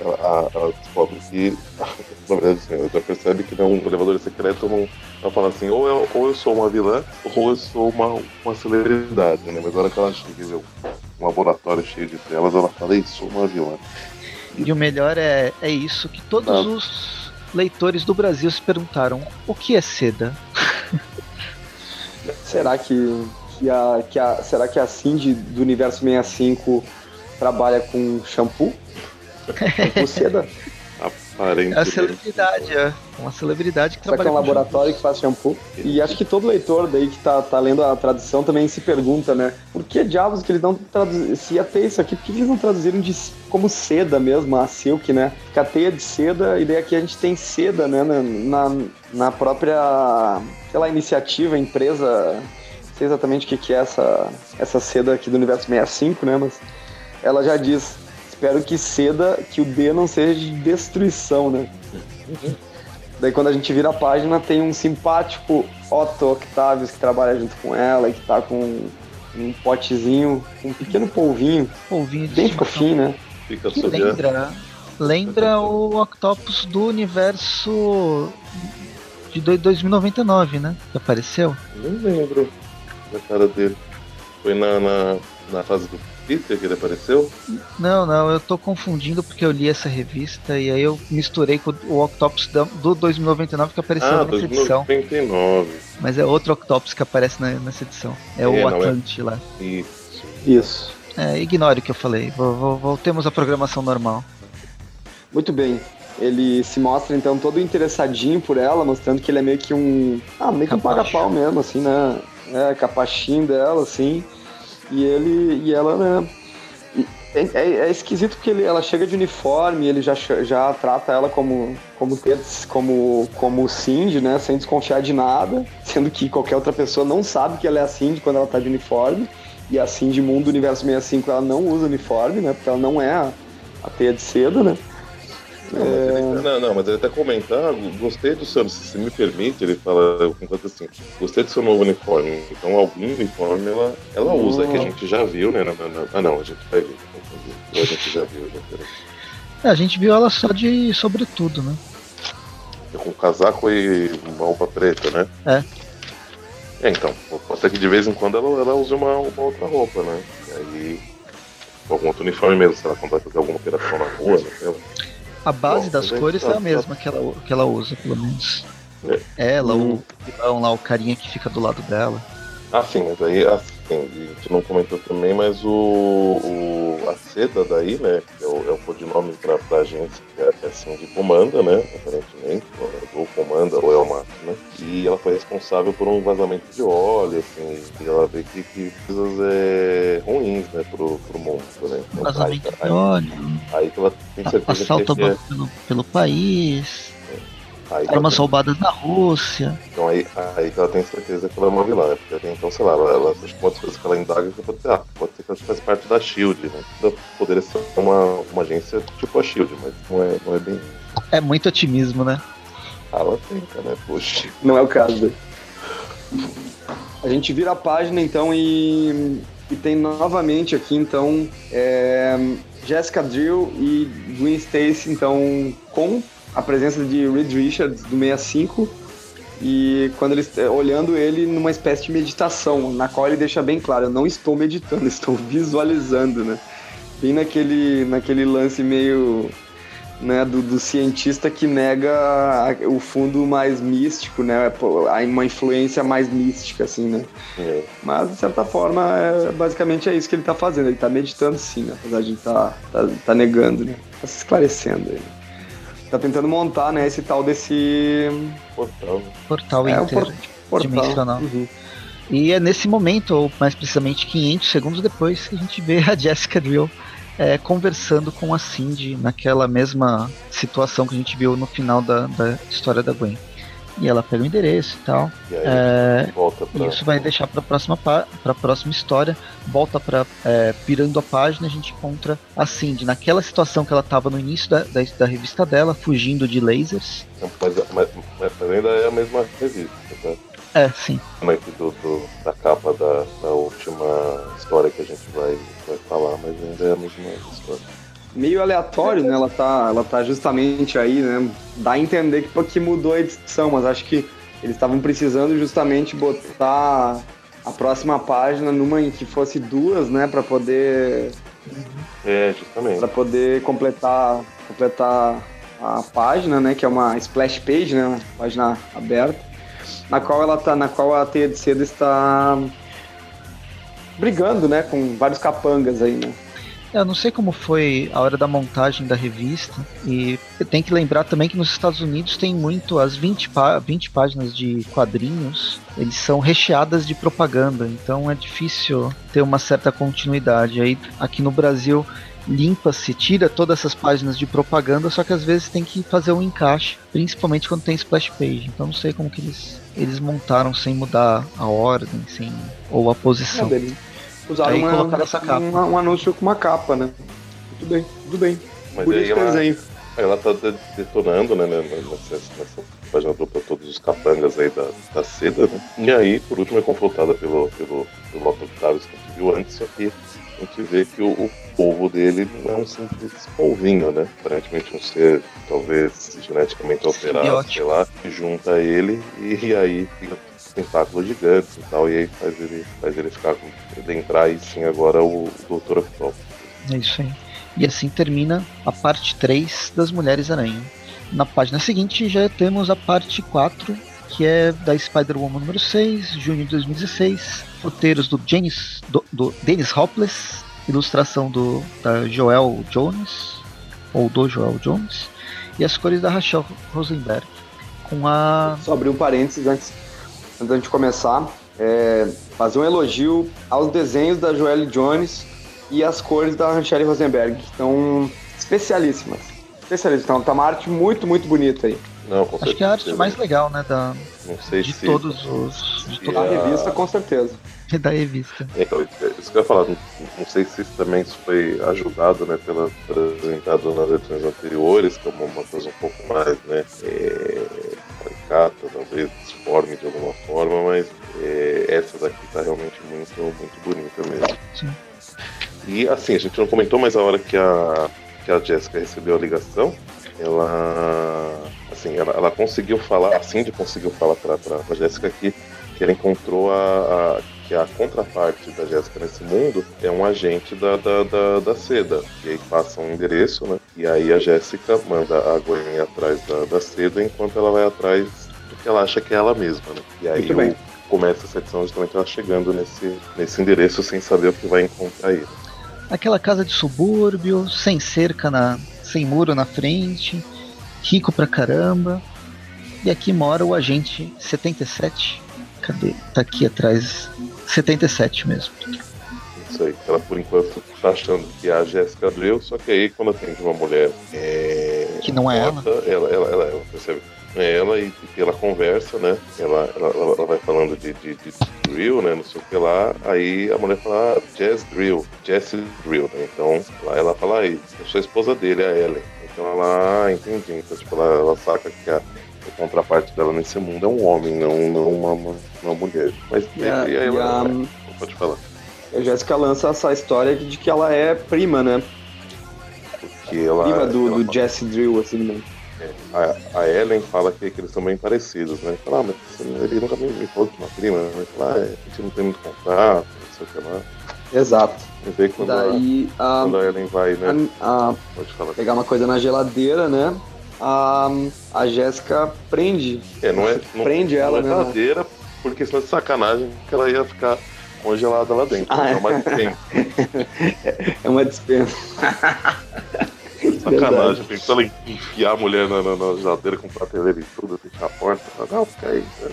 ela, ela, descobre que, na verdade, assim, ela já percebe que não, o elevador secreto não, ela fala assim, ou eu, ou eu sou uma vilã, ou eu sou uma, uma celebridade, né, mas na hora que ela chega um laboratório cheio de telas, ela fala, isso, uma vilã. E o melhor é, é isso, que todos Não. os leitores do Brasil se perguntaram, o que é seda? será que, que, a, que a, será que a Cindy do Universo 65 trabalha com shampoo? com seda? É a celebridade, é. Uma celebridade que Só trabalha que é um laboratório shampoo. que faz shampoo. E acho que todo leitor daí que tá, tá lendo a tradução também se pergunta, né? Por que diabos que eles não traduziram? Se ia ter isso aqui, por que eles não traduziram de, como seda mesmo, a silk, né? Fica a teia de seda, e daí aqui a gente tem seda, né? Na, na própria, sei lá, iniciativa, empresa. Não sei exatamente o que, que é essa, essa seda aqui do universo 65, né? Mas ela já diz espero que ceda, que o D não seja de destruição, né? Daí quando a gente vira a página tem um simpático Otto Octavius que trabalha junto com ela e que tá com um potezinho, um pequeno polvinho. Polvinho de bem fofinho, né? Fica Que sob a- lembra, lembra o Octopus do universo de do- 2099, né? Que apareceu. Não lembro da cara dele. Foi na, na, na fase do Peter que ele apareceu? Não, não, eu tô confundindo porque eu li essa revista e aí eu misturei com o Octopus do 2099 que apareceu Ah, nessa edição. 2099. Mas é outro Octopus que aparece na- nessa edição. É, o É, não é. Atlante lá. Isso. Isso. É, ignore o que eu falei. Vo- vo- Voltemos à programação normal. Muito bem. Ele se mostra então todo interessadinho por ela, mostrando que ele é meio que um. Ah, meio que um paga-pau mesmo, assim, né? É, capachinho dela, assim. E ele. E ela, né? É, é- é esquisito porque ele, ela chega de uniforme, ele já, já trata ela como como como como Cindy, né, sem desconfiar de nada, sendo que qualquer outra pessoa não sabe que ela é a Cindy quando ela tá de uniforme. E a Cindy Mundo Universo 65 ela não usa uniforme, né, porque ela não é a, a teia de seda, né? Não, mas É. ele, não, não, mas ele até comenta, ah, gostei do seu, se me permite, ele fala, concordo assim, gostei do seu novo uniforme. Então algum uniforme ela, ela usa, que a gente já viu, né? na- na- na- ah não, a gente vai ver. confundi. A gente já viu, já viu. É, a gente viu ela só de sobretudo, né? Com casaco e uma roupa preta, né? É. É, então, pode ser que de vez em quando ela, ela use uma, uma outra roupa, né? E aí, algum outro uniforme mesmo, se ela fazer alguma operação na rua, né? A base Bom, das cores tá- é a mesma que ela, que ela usa, pelo menos. É. Ela, Hum. o vilão lá, o carinha que fica do lado dela. Ah, sim, mas aí, assim, a gente não comentou também, mas o, o a seda daí, né, que é o, é o codinome pra, pra agência, que é, é assim, de comanda, né, aparentemente, ou comanda, ou é uma máquina, e ela foi responsável por um vazamento de óleo, assim, e ela vê que, que coisas é, ruins, né, pro, pro mundo, né, então, aí, Vazamento de aí, óleo, aí que ela tem certeza assalto que, que é, pelo, pelo país, aí armas roubadas na Rússia. Então aí, aí que ela tem certeza que ela é uma vilã, né? Porque então, sei lá, ela, ela acho que uma das coisas que ela indaga que pode ser, ah, pode ser que ela faz parte da Shield, né? Ela Poderia ser uma, uma agência tipo a Shield, mas não é, não é bem. É muito otimismo, né? Ah, ela tenta, né? Poxa. Não é o caso. A gente vira a página então e, e tem novamente aqui então é, Jessica Drill e Gwen Stacy então com a presença de Reed Richards do 65 e quando eles é, olhando ele numa espécie de meditação na qual ele deixa bem claro eu não estou meditando estou visualizando né bem naquele naquele lance meio né, do, do cientista que nega o fundo mais místico, né, uma influência mais mística, assim, né. É. Mas, de certa forma, é, basicamente é isso que ele tá fazendo. Ele tá meditando sim, né, apesar de tá, tá, tá negando, né, tá se esclarecendo. Ele. Tá tentando montar, né, esse tal desse... Portal? Portal É, um inter. por- portal. dimensional. Uhum. E é nesse momento, ou mais precisamente 500 segundos depois, que a gente vê a Jessica Drill é, conversando com a Cindy naquela mesma situação que a gente viu no final da, da história da Gwen. E ela pega o endereço e tal. E aí É, volta pra. Isso vai deixar para a próxima, pa- pra próxima história. Volta para pirando a página, a gente encontra a Cindy naquela situação que ela estava no início da, da, da revista dela, fugindo de lasers. Mas, mas, mas ainda é a mesma revista, tá? É, sim. Aqui do, do- da capa da, da última história que a gente vai, vai falar, mas ainda é a mesma história. Meio aleatório, né, ela tá, ela tá justamente aí, né, dá a entender que, que mudou a edição, mas acho que eles estavam precisando justamente botar a próxima página numa em que fosse duas, né, para poder É, justamente. para poder completar completar a página, né, que é uma splash page, né, uma página aberta, na qual ela tá, na qual a teia de seda está brigando, né, com vários capangas aí, né. Eu não sei como foi a hora da montagem da revista. E tem que lembrar também que nos Estados Unidos tem muito, as 20, pá- 20 páginas de quadrinhos, eles são recheadas de propaganda, então é difícil ter uma certa continuidade. Aí aqui no Brasil limpa-se, tira todas essas páginas de propaganda, só que às vezes tem que fazer um encaixe, principalmente quando tem splash page. Então não sei como que eles, eles montaram sem mudar a ordem, sem ou a posição. Usaram uma, colocaram essa capa. uma- um anúncio com uma capa, né? Tudo bem, tudo bem. Mas Por aí isso ela, desenho. ela tá de- detonando, né, né, nessa, nessa página dupla todos os capangas aí da, da seda, né? E aí, por último, é confrontada pelo, pelo, pelo Otto Octavius que a gente viu antes, só que a gente vê que o, o povo dele não é um simples polvinho, né? Aparentemente um ser, talvez, geneticamente alterado, Simbiótico. sei lá, que junta ele e, e aí fica tentáculos gigantes e tal, e aí faz ele, faz ele ficar com. Ele entrar e sim agora o Dr. Octopus. É isso aí. E assim termina a parte 3 das Mulheres Aranha. Na página seguinte já temos a parte 4, que é da Spider-Woman número 6, junho de 2016. Roteiros do, James, do, do Dennis Hopeless, ilustração do, da Joel Jones, ou do Joel Jones, e as cores da Rachel Rosenberg. Com a. Só abrir um parênteses antes, antes da gente começar. É, fazer um elogio aos desenhos da Joelle Jones e as cores da Ranchelle Rosenberg, que estão especialíssimas. Especialíssimas. Então, tá uma arte muito, muito bonita aí. Não, com Acho que é a arte mais legal, né? Da, Não sei de se. todos os. De toda A revista, com certeza. da revista. É, Então, isso que eu ia falar, não, não sei se isso também isso foi ajudado né, pela apresentado nas edições anteriores, como uma coisa um pouco mais né, é, caricata, talvez disforme de alguma forma, mas é, essa daqui tá realmente muito, muito bonita mesmo. Sim. E assim, a gente não comentou, mas a hora que a, que a Jéssica recebeu a ligação, ela assim, ela, ela conseguiu falar, a Cindy conseguiu falar para a Jéssica que, que ela encontrou a, a- que a contraparte da Jéssica nesse mundo é um agente da, da, da, da seda. E aí passa um endereço, né? E aí a Jéssica manda a Gwen atrás da, da seda enquanto ela vai atrás do que ela acha que é ela mesma, né? E aí Muito bem. o- começa essa edição justamente ela chegando nesse, nesse endereço sem saber o que vai encontrar aí. Aquela casa de subúrbio, sem cerca na. sem muro na frente, rico pra caramba. E aqui mora o agente 77. Cadê? Tá aqui atrás. 77 mesmo. Isso aí. Ela por enquanto tá achando que é a Jéssica Drill, só que aí quando atende uma mulher é, Que não é morta, ela, ela, ela, ela percebe é ela e que ela conversa, né? Ela, ela, ela- ela vai falando de, de, de drill, né? Não sei o que lá. Aí a mulher fala, ah, Jazz Drill, Jesse Drill, né? Então lá ela fala, aí, eu sou a esposa dele, a Ellen. Então ela, ah, entendi. Então, tipo, ela, ela saca que a, a contraparte dela nesse mundo é um homem, não, não uma, uma, uma mulher. Mas E a, e aí e ela, a- pode falar. a Jéssica lança essa história de que ela é prima, né? Que ela, Prima do, ela do Jesse Drill, assim, né? A, a Ellen fala que, que eles são bem parecidos, né? Fala, ah, mas ele nunca me, me falou que uma prima, né? Fala, ah, é, a gente não tem muito contato, não sei o que lá. Exato. E vê quando, a, Daí, a, quando a Ellen vai, né? a- Pode falar. pegar uma coisa na geladeira, né? A, a Jéssica prende. É, não é, não, prende ela, não é né? geladeira, porque senão de sacanagem que ela ia ficar congelada lá dentro. Ah, é. mas tem É uma dispensa. sacanagem. Tem que ela enfiar a mulher na, na, na geladeira com prateleira e tudo, fechar a porta. Não, fica aí. né?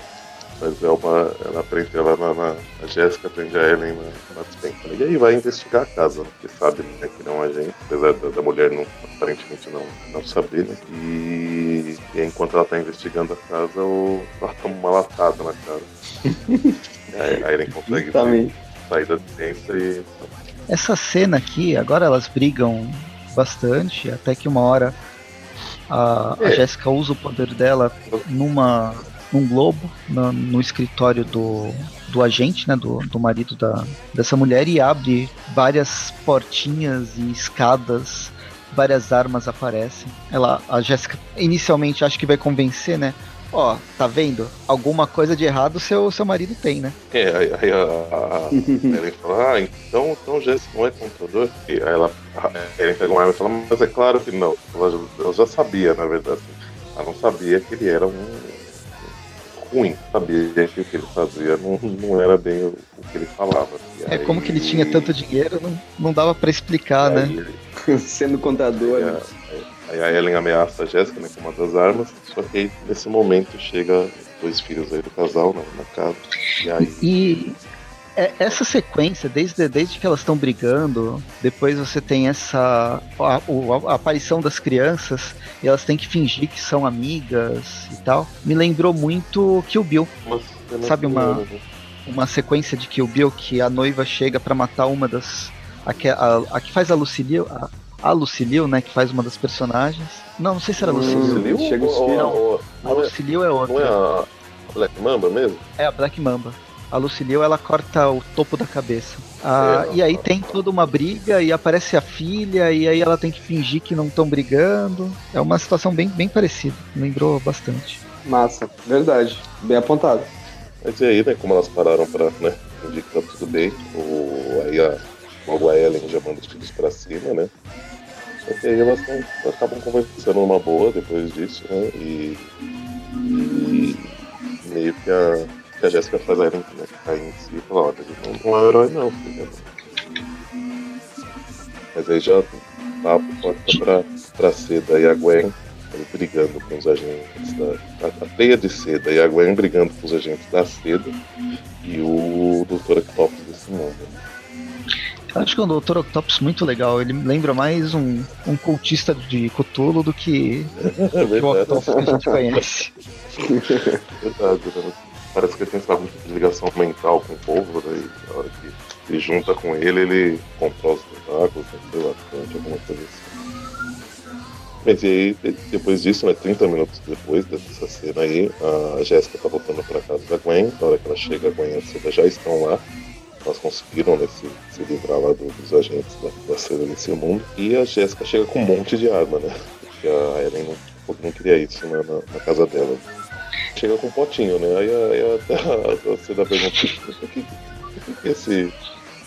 Mas é uma. Ela prende ela na. na a Jéssica prende a Ellen na, na dispensa. né? E aí vai investigar a casa, né? Porque sabe né, que não é um agente, apesar da, da mulher não, aparentemente não, não saber, né? E, e enquanto ela tá investigando a casa, o, ela toma uma latada na cara. Aí a Ellen consegue Justamente. sair da dispensa e. Essa cena aqui, agora elas brigam bastante, até que uma hora a, a É. Jéssica usa o poder dela numa num globo na- no, escritório do, do agente, né, do, do marido da, dessa mulher e abre várias portinhas e escadas, várias armas aparecem. Ela, a Jéssica inicialmente acha que vai convencer, né? Ó, tá vendo? Alguma coisa de errado seu seu marido tem, né? É, aí, aí a, Ellen fala, ah, então, então Jéssica não é computador? E aí ela, a Ellen pega uma arma e fala, mas é claro que não. Ela, ela já sabia, na verdade. Ela não sabia que ele era um ruim. Sabia que o que ele fazia não, não era bem o, o que ele falava. E É aí- como que ele tinha tanto dinheiro, não, não dava pra explicar, aí, né? Sendo contador. Aí né? a, aí a Ellen ameaça a Jéssica né, com uma das armas, só que aí, nesse momento chega os dois filhos aí do casal na, na casa. E aí E essa sequência, desde, desde que elas estão brigando, depois você tem essa a, o- a aparição das crianças e elas têm que fingir que são amigas e tal. Me lembrou muito Kill Bill, Sabe uma- né? uma sequência de Kill Bill que a noiva chega pra matar uma das a que, a, a que faz a Lucille, a, a Lucilio, né, que faz uma das personagens. Não, não sei se era a Lucilio. Lucilio? Chega ou- A não é- Lucilio é outra. Não é a Black Mamba mesmo? É a Black Mamba. A Lucilio, ela corta o topo da cabeça. Ah, e aí tem toda uma briga e aparece a filha e aí ela tem que fingir que não estão brigando. É uma situação bem, bem parecida. Lembrou bastante. Massa, verdade. Bem apontado. Mas e aí, né, como elas pararam pra, né, fingir que tá tudo bem, o, aí a, logo a Ellen já manda os filhos pra cima, né? Só que aí elas não, acabam conversando numa boa depois disso, né? E, e meio que a, que a Jéssica faz a Ellen né, cair em si e fala, olha, ele não, é um herói não, filha. Mas aí já papo corta pra, pra Seda e a Gwen brigando com os agentes da. A, a teia de seda e a Gwen brigando com os agentes da seda e o Dr. Octopus desse mundo. Eu acho que é um Dr. Octopus muito legal. Ele lembra mais um, um cultista de Cthulhu do que, É que o Octopus que a gente conhece. verdade, né? Parece que ele tem sabe, muita ligação mental com o povo, daí na hora que se junta com ele, ele controla os tentáculos, né, sei frente, alguma coisa assim. Mas e aí, de- depois disso, né, 30 minutos depois dessa cena aí, a Jéssica tá voltando pra casa da Gwen, na hora que ela chega, a Gwen e a Seda já estão lá. Elas conseguiram né, se, se livrar lá do- dos agentes da, da Seda nesse mundo. E a Jéssica chega com um monte de arma, né? Porque a Ellen não, não queria isso na, na- na casa dela chega com um potinho, né? Aí a, aí a, a, a Seda pergunta, o que, é esse.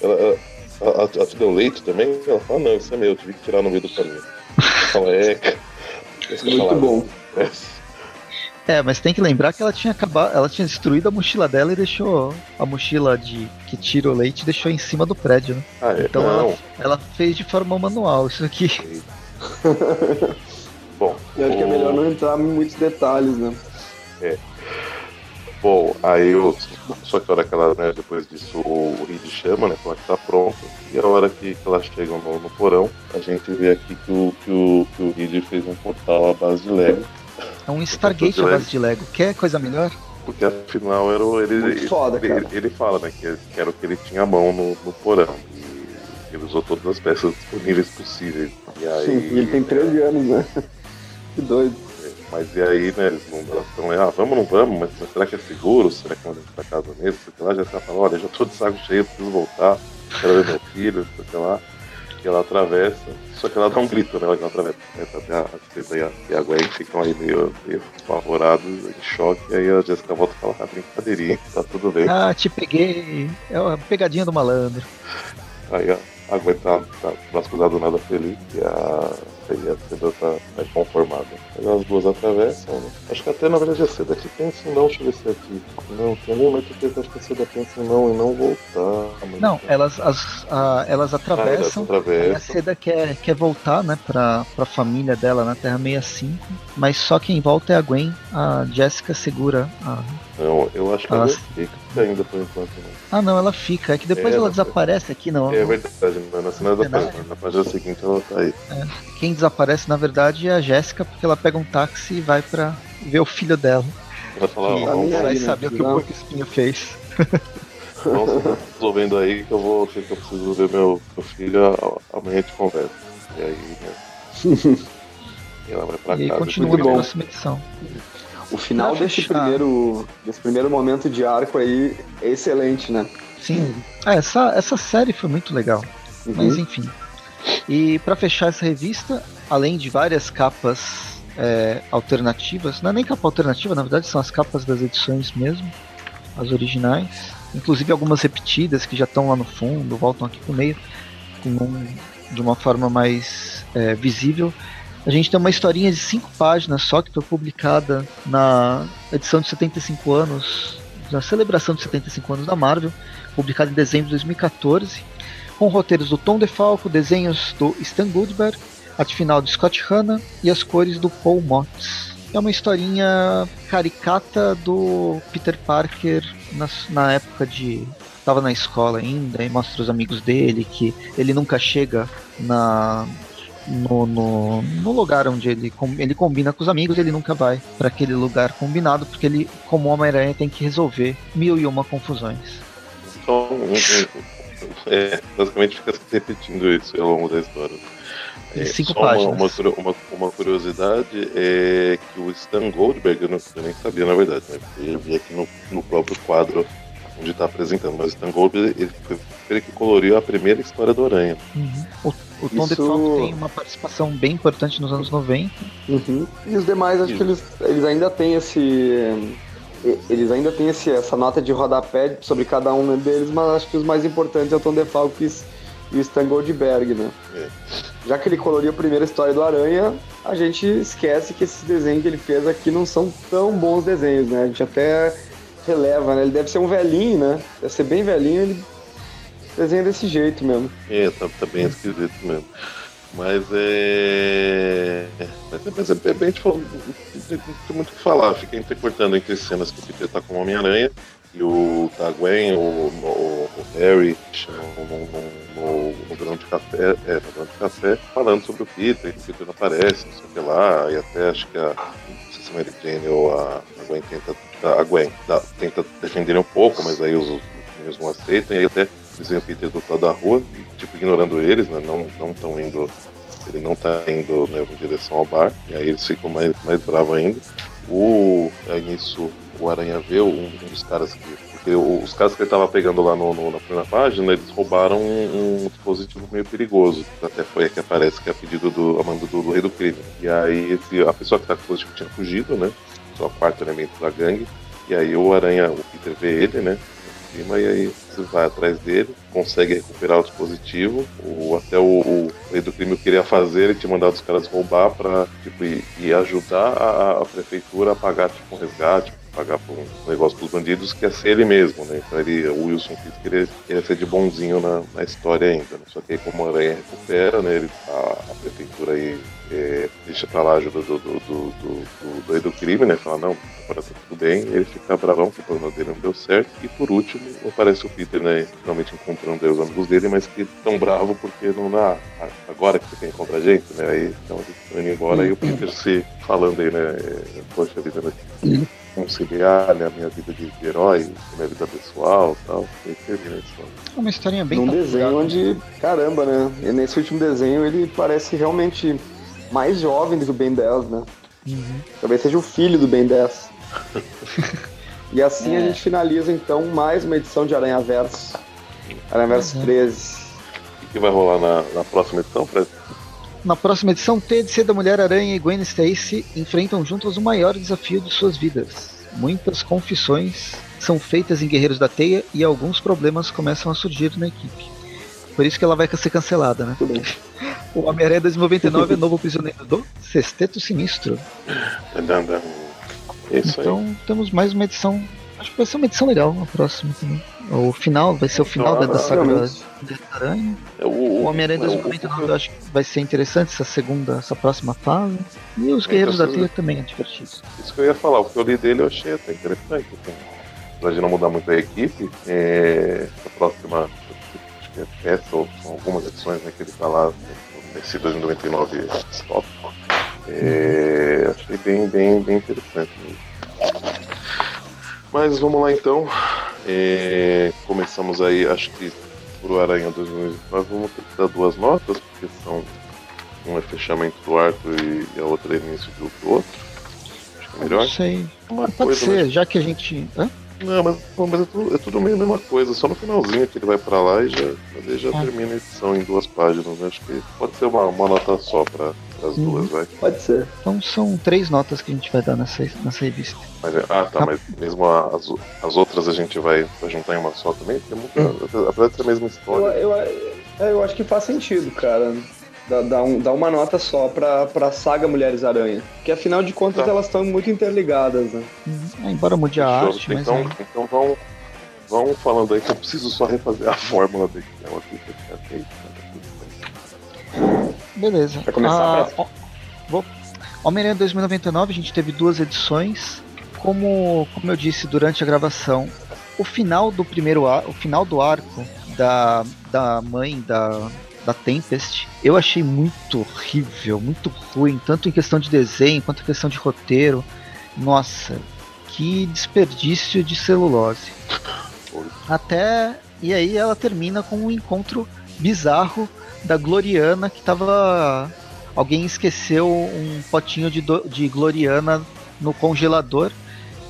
Ela, ela, ela, ela te deu leite também? Ela fala, não, isso é meu, eu tive que tirar no meio do caminho. Fala, é, Muito bom. é. É, mas tem que lembrar que ela tinha acabado, ela tinha destruído a mochila dela e deixou a mochila de que tira o leite deixou em cima do prédio, né? Ah, é, Então ela, ela fez de forma manual isso aqui. Bom, Eu acho que é melhor não entrar em muitos detalhes, né? Bom, aí eu. Só que a hora que ela, né, depois disso, o, Reed chama, né? Fala que tá pronto. E a hora que, que elas chegam no, no porão, a gente vê aqui que o, que o, que o Reed fez um portal à base de Lego. É um Stargate à base de Lego. Quer coisa melhor? Porque afinal era o, ele, ele, foda, ele, cara. ele fala, né, que, que era o que ele tinha à mão no, no porão. E ele usou todas as peças disponíveis possíveis. E aí. Sim, e ele tem 13 anos, né? Que doido. Mas e aí, né, eles não elas estão ah, vamos ou não vamos, mas, será que é seguro? Será que vamos pra casa mesmo? Sei lá, já tá falando, olha, já tô de saco cheio, preciso voltar, quero ver meu filho, sei lá. E ela atravessa, só que ela dá um grito, né, ela atravessa. Né, até a, a Cida e a, e a Gwen ficam aí meio, meio apavorados, em choque, e aí a Jessica volta e fala, ah, brincadeirinha, tá tudo bem. Ah, te peguei. É uma pegadinha do malandro. Aí a, a Gwen tá, tá braço cruzado nada feliz e a, e a Seda tá, tá inconformada. Aí as duas atravessam, né? Acho que até na verdade a Seda que pensa em não, deixa eu ver se é aqui. Não, tem algum momento que acho que a Seda pensa em não e não voltar. Não, elas, as, a- elas Ah, elas atravessam. A atravessam. Seda quer, quer voltar, né, pra, pra família dela na Terra 65, mas só quem volta é a Gwen. A Jessica segura a. Não, eu acho que ela sim. fica ainda por enquanto. Né? Ah, não, ela fica. É que depois É, ela ela desaparece aqui, não. É verdade, na- na cena da Verdade. página, na página seguinte ela tá aí. Quem desaparece, na verdade, é a Jéssica, porque ela pega um táxi e vai pra ver o filho dela. Ela fala, E vamos, vai né? saber o que o Não. Porco Espinho fez. vamos resolvendo aí que eu vou que eu preciso ver meu, meu filho, a- amanhã a gente conversa. E aí, né? e ela vai pra E casa. continua muito na próxima edição. O final desse fechar. primeiro, desse primeiro momento de arco aí é excelente, né? Sim. Ah, essa, essa série foi muito legal. Uhum. Mas enfim. E pra fechar essa revista, além de várias capas é, alternativas, não é nem capa alternativa, na verdade são as capas das edições mesmo, as originais. Inclusive algumas repetidas que já estão lá no fundo, voltam aqui pro meio, com um- de uma forma mais é, visível. A gente tem uma historinha de cinco páginas só que foi publicada na edição de 75 anos, na celebração de 75 anos da Marvel, publicada em dezembro de 2014 com roteiros do Tom DeFalco, desenhos do Stan Goldberg, arte final de Scott Hanna e as cores do Paul Motz. É uma historinha caricata do Peter Parker na, na época de estava na escola ainda e mostra os amigos dele que ele nunca chega na no, no, no lugar onde ele, ele combina com os amigos, ele nunca vai para aquele lugar combinado, porque ele, como Homem-Aranha, tem que resolver mil e uma confusões. Então, É, basicamente fica se repetindo isso ao longo da história. Em cinco só páginas. Uma, uma, uma, curiosidade é que o Stan Goldberg, eu, não, eu nem sabia na verdade, né? Eu vi aqui no, no próprio quadro onde está apresentando, mas o Stan Goldberg ele foi ele que coloriu a primeira história do Aranha. Uhum. O, o Tom Isso- DeFalco tem uma participação bem importante nos anos 90. Uhum. E os demais, acho que eles, eles ainda têm esse. Eles ainda têm esse, essa nota de rodapé sobre cada um deles, mas acho que os mais importantes é o Tom DeFalco e e o Stan Goldberg, né? É. Já que ele coloriu a primeira história do Aranha, a gente esquece que esses desenhos que ele fez aqui não são tão bons desenhos, né? A gente até releva, né? Ele deve ser um velhinho, né? Deve ser bem velhinho, ele desenha desse jeito mesmo. É, tá, tá bem esquisito mesmo. Mas é. Mas, é- mas é bem, falou, não tem muito o que falar, fica intercortando entre cenas que o Peter tá com o Homem-Aranha e o tá a Gwen, o, o, o Harry, no, no, no, no grão de café, é, no grão de café, falando sobre o Peter, que o Peter não aparece, não sei o que lá, e até acho que a. Se Mary Jane ou a, a Gwen tenta. A Gwen tenta defender um pouco, mas aí os, os meninos não aceitam, e aí até veem o Peter do lado da rua, tipo, ignorando eles, né? Não estão indo. Ele não tá indo né, em direção ao bar, e aí eles ficam mais, mais bravos ainda. O, nisso, o Aranha vê um, dos caras que. Porque os caras que ele tava pegando lá no, no- na primeira página, eles roubaram um, um dispositivo meio perigoso. Até foi aqui que aparece que é a pedido do a mando do, do rei do crime. E aí esse, a pessoa que tá com o dispositivo tinha fugido, né? Só quarto elemento da gangue. E aí o Aranha, o Peter vê ele, né? Cima, e aí você vai atrás dele, consegue recuperar o dispositivo. O, até o, o rei do crime queria fazer, ele tinha mandado os caras roubar pra tipo, ir ajudar a, a prefeitura a pagar tipo, um resgate, pagar por um negócio pros bandidos, que ia ser ele mesmo, né? Então ele, o Wilson Fisk queria, queria ser de bonzinho na, na história ainda. Né? Só que aí como o Aranha recupera, né? Ele, a, a prefeitura aí é, deixa pra lá a ajuda do, do, do, do, do, do crime, né? Fala, não, agora tá tudo bem. Ele fica bravão que o plano dele não deu certo. E por último, aparece o Peter, né? Finalmente encontrando aí os amigos dele, mas que tão bravo porque não dá. Agora que você quer encontrar a gente, né? Aí então eles estão indo embora e o Peter se falando aí, né? é, Poxa vida, né? conciliar né, a minha vida de herói, a minha vida pessoal e tal. E termina a história. É uma historinha bem capturada. desenho onde, caramba, né? E nesse último desenho ele parece realmente mais jovem do que o Ben 10, né? Uhum. Talvez seja o filho do Ben 10. e assim a É. gente finaliza então mais uma edição de Aranha Verso. Aranha Verso Uhum. 13. O que, vai rolar na, na próxima edição, Fred? Na próxima edição, TDC da Mulher-Aranha e Gwen Stacy enfrentam juntos o maior desafio de suas vidas. Muitas confissões são feitas em Guerreiros da Teia e alguns problemas começam a surgir na equipe. Por isso que ela vai ser cancelada, né? O Homem-Aranha 2099 é novo prisioneiro do Sexteto Sinistro. É isso aí. Então temos mais uma edição. Acho que vai ser uma edição legal a próxima também. O final, vai ser o final da, da saga da. Aranha. É o, O Homem-Aranha é o- 2099 eu acho que vai ser interessante essa segunda, essa próxima fase. E os Guerreiros da Teia também é divertido. Isso que eu ia falar, o que eu li dele eu achei até interessante. Assim. Apesar de não mudar muito a equipe, é, a próxima, é ou são algumas edições né, que ele tá lá nesse 2099 tópico. É, achei bem, bem, bem interessante. mesmo. Mas vamos lá então. É, começamos aí, acho que pro Aranha 2029 vamos ter que dar duas notas, porque são um é fechamento do arco e, e a outra é início do, do outro. Acho que é melhor. Não sei. Uma Pode coisa, ser, né? já que a gente. Hã? Não, mas, mas é, tudo, é tudo meio a mesma coisa, só no finalzinho que ele vai pra lá e já, já Ah. termina a edição em duas páginas. né? Acho que pode ser uma, uma nota só para as Uhum. duas, vai. Pode ser. Então são três notas que a gente vai dar nessa, nessa revista. Mas, é- ah, tá, Ah. mas mesmo a- as, as outras a gente vai, vai juntar em uma só também, porque é muito, apesar de ser a mesma Eu, história. eu, é, eu acho que faz sentido, cara. Dar dá um, dar uma nota só pra, pra saga Mulheres Aranha. Porque afinal de contas Tá. elas estão muito interligadas, né? Uhum. Ah, embora mude a arte, mas então, é. então vão, vão falando aí que eu preciso só refazer a fórmula do Excel aqui que eu tinha feito. né? Beleza. Vai começar Ah, ó, vou- Homem-Aranha 2099, a gente teve duas edições. Como, como eu disse durante a gravação, o final do primeiro ar, o final do arco da, da mãe da, da Tempest, eu achei muito horrível, muito ruim, tanto em questão de desenho quanto em questão de roteiro. Nossa, que desperdício de celulose. Até E aí ela termina com um encontro bizarro da Gloriana que tava. Alguém esqueceu um potinho de, do... de Gloriana no congelador.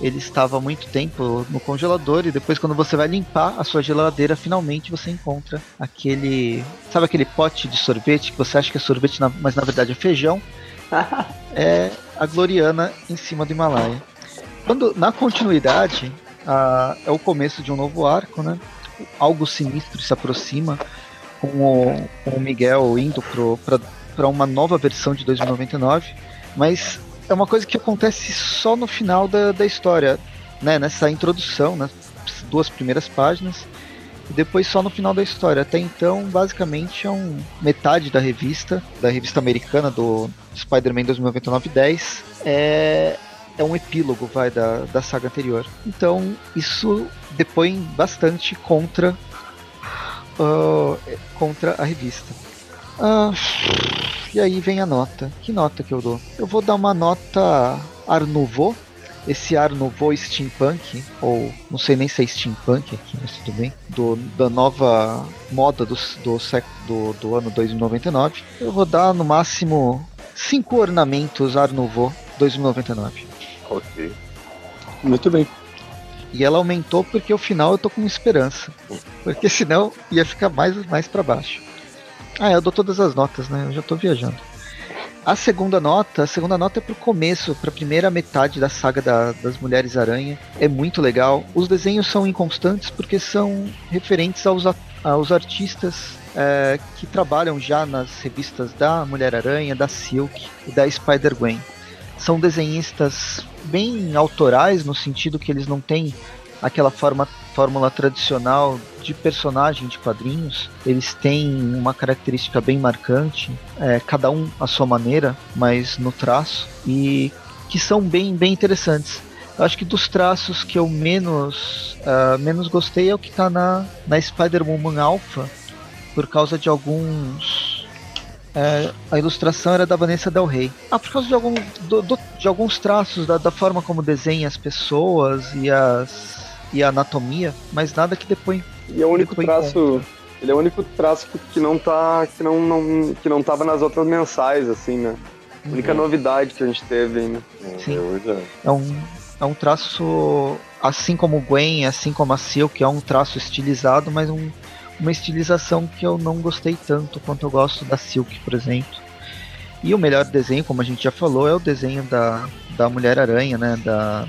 Ele estava há muito tempo no congelador e depois quando você vai limpar a sua geladeira, finalmente você encontra aquele, sabe aquele pote de sorvete que você acha que é sorvete, mas na verdade é feijão. é a Gloriana em cima do Himalaia. Quando na continuidade, a, é o começo de um novo arco, né? Algo sinistro se aproxima com o, com o Miguel indo para uma nova versão de 2099, mas é uma coisa que acontece só no final da, da história, né? Nessa introdução, nas duas primeiras páginas, e depois só no final da história. Até então, basicamente, é um metade da revista, da revista americana do Spider-Man 2099-10, é, é um epílogo, vai, da, da saga anterior. Então, isso depõe bastante contra, uh, contra a revista. Uh, e aí vem a nota. Que nota que eu dou? Eu vou dar uma nota Art Nouveau. Esse Art Nouveau Steampunk, ou não sei nem se é Steampunk aqui, mas tudo bem, do, da nova moda do, do, do, do ano 2099. Eu vou dar no máximo 5 ornamentos Art Nouveau 2099. Ok. Muito bem. E ela aumentou porque o final eu tô com esperança. Porque senão ia ficar mais, mais para baixo. Ah, eu dou todas as notas, né? Eu já tô viajando. A segunda nota, a segunda nota é pro começo, pra primeira metade da saga da, das Mulheres Aranha. É muito legal. Os desenhos são inconstantes porque são referentes aos, aos artistas é, que trabalham já nas revistas da Mulher Aranha, da Silk e da Spider-Gwen. São desenhistas bem autorais, no sentido que eles não têm aquela forma, fórmula tradicional de personagem de quadrinhos. Eles têm uma característica bem marcante, é, cada um à sua maneira, mas no traço, e que são bem, bem interessantes. Eu acho que dos traços que eu menos, uh, menos gostei é o que está na, na Spider-Woman Alpha, por causa de alguns. É, a ilustração era da Vanessa Del Rey. Ah, por causa de, algum, do, do, de alguns traços, da, da forma como desenha as pessoas e as e a anatomia, mas nada que depois. E é o único traço. Ele é o único traço que, que não tá. que não, não, que não tava nas outras mensais, assim, né? A única uhum. novidade que a gente teve ainda. Sim. É, é um, é um traço. Assim como o Gwen, assim como a Silk, é um traço estilizado, mas um, uma estilização que eu não gostei tanto quanto eu gosto da Silk, por exemplo. E o melhor desenho, como a gente já falou, é o desenho da, da Mulher-Aranha, né? Da,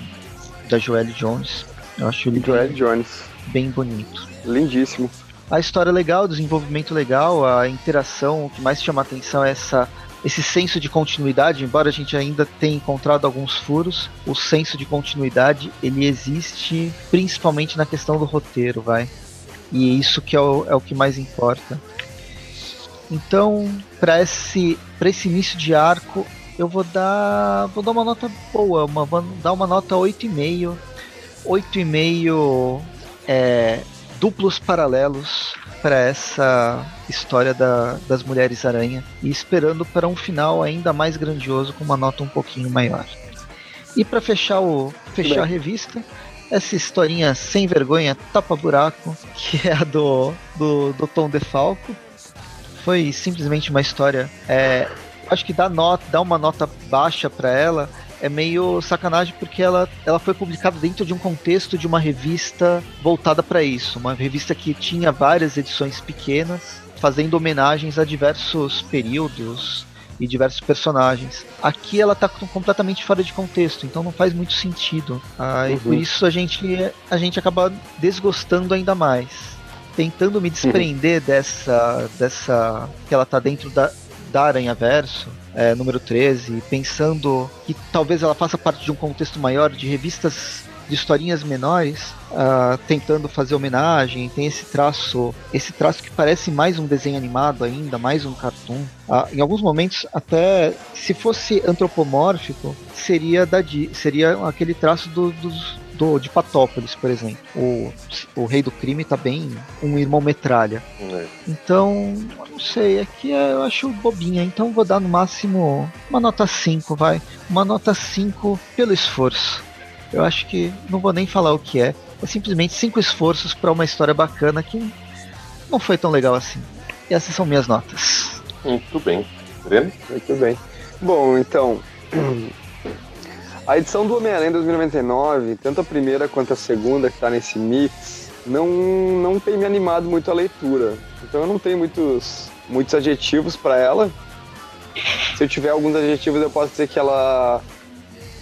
da Joelle Jones. Eu acho ele Joel Jones. bem bonito. Lindíssimo. A história é legal, o desenvolvimento legal, a interação, o que mais chama atenção é essa esse senso de continuidade, embora a gente ainda tenha encontrado alguns furos, o senso de continuidade ele existe principalmente na questão do roteiro, vai. E isso que é o, é o que mais importa. Então, para esse, esse início de arco, eu vou dar, vou dar uma nota boa, uma, vou dar uma nota 8,5 8,5 é, duplos paralelos para essa história da, das Mulheres Aranha e esperando para um final ainda mais grandioso com uma nota um pouquinho maior. E para fechar o fechar a revista, essa historinha sem vergonha, tapa buraco, que é a do, do, do Tom DeFalco. Foi simplesmente uma história. É, acho que dá, nota, dá uma nota baixa para ela, é meio sacanagem porque ela, ela foi publicada dentro de um contexto de uma revista voltada para isso, uma revista que tinha várias edições pequenas, fazendo homenagens a diversos períodos e diversos personagens. Aqui ela tá completamente fora de contexto, então não faz muito sentido. Ah, uhum. E por isso a gente, a gente acaba desgostando ainda mais. Tentando me desprender uhum. dessa. dessa. que ela tá dentro da, da Aranha Verso é, número 13, pensando que talvez ela faça parte de um contexto maior de revistas de historinhas menores, uh, tentando fazer homenagem, tem esse traço, esse traço que parece mais um desenho animado ainda, mais um cartoon. Uh, em alguns momentos, até se fosse antropomórfico, seria da seria aquele traço do, dos, do, de Patópolis, por exemplo. O, o Rei do Crime tá bem um irmão metralha. É. Então, não sei, aqui é, eu acho bobinha, então vou dar no máximo uma nota 5, vai. Uma nota 5 pelo esforço. Eu acho que não vou nem falar o que é. é simplesmente cinco esforços para uma história bacana que não foi tão legal assim. E essas são minhas notas. Muito bem. Breno? Muito bem. Bom, então. A edição do Homem-Aranha 2099, tanto a primeira quanto a segunda que está nesse mix, não, não tem me animado muito a leitura. Então eu não tenho muitos, muitos adjetivos para ela. Se eu tiver alguns adjetivos, eu posso dizer que ela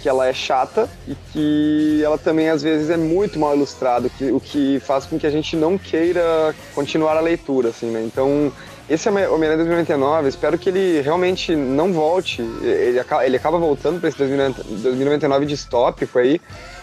que ela é chata e que ela também às vezes é muito mal ilustrada, o que faz com que a gente não queira continuar a leitura, assim, né? Então, esse Homem-Aranha 2099, espero que ele realmente não volte, ele acaba, ele acaba voltando para esse 2099 distópico aí,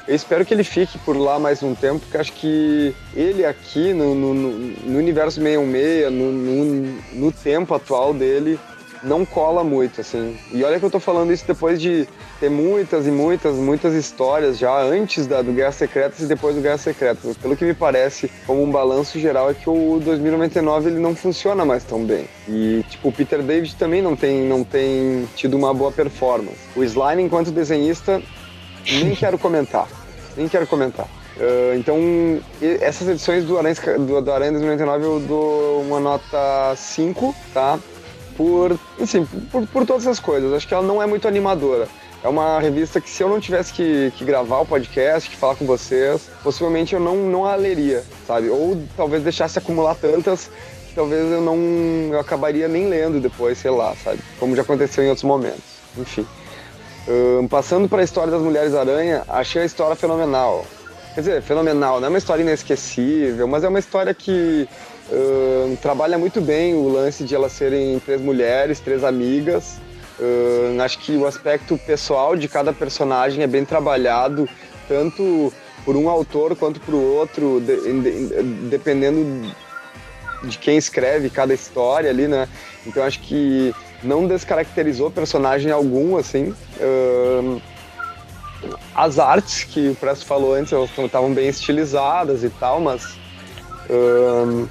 eu espero que ele fique por lá mais um tempo, porque acho que ele aqui, no, no, no universo 616, no, no, no tempo atual dele, não cola muito, assim. E olha que eu tô falando isso depois de ter muitas e muitas, muitas histórias já antes da, do Guerra Secretas e depois do Guerra Secretas. Pelo que me parece, como um balanço geral, é que o 2099 ele não funciona mais tão bem. E, tipo, o Peter David também não tem, não tem tido uma boa performance. O Slime, enquanto desenhista, nem quero comentar. Nem quero comentar. Uh, então, essas edições do Aranha, do, do Aranha 2099 eu dou uma nota 5, tá? Por, por, por todas essas coisas. Acho que ela não é muito animadora. É uma revista que se eu não tivesse que, que gravar o podcast, que falar com vocês, possivelmente eu não, não a leria, sabe? Ou talvez deixasse acumular tantas que talvez eu não eu acabaria nem lendo depois, sei lá, sabe? Como já aconteceu em outros momentos. Enfim. Um, passando para a história das Mulheres Aranha, achei a história fenomenal. Quer dizer, fenomenal, não é uma história inesquecível, mas é uma história que uh, trabalha muito bem o lance de elas serem três mulheres, três amigas. Uh, acho que o aspecto pessoal de cada personagem é bem trabalhado, tanto por um autor quanto por outro, de, de, dependendo de quem escreve cada história ali, né? Então acho que não descaracterizou personagem algum, assim. Uh, as artes que o Presto falou antes estavam bem estilizadas e tal, mas uh,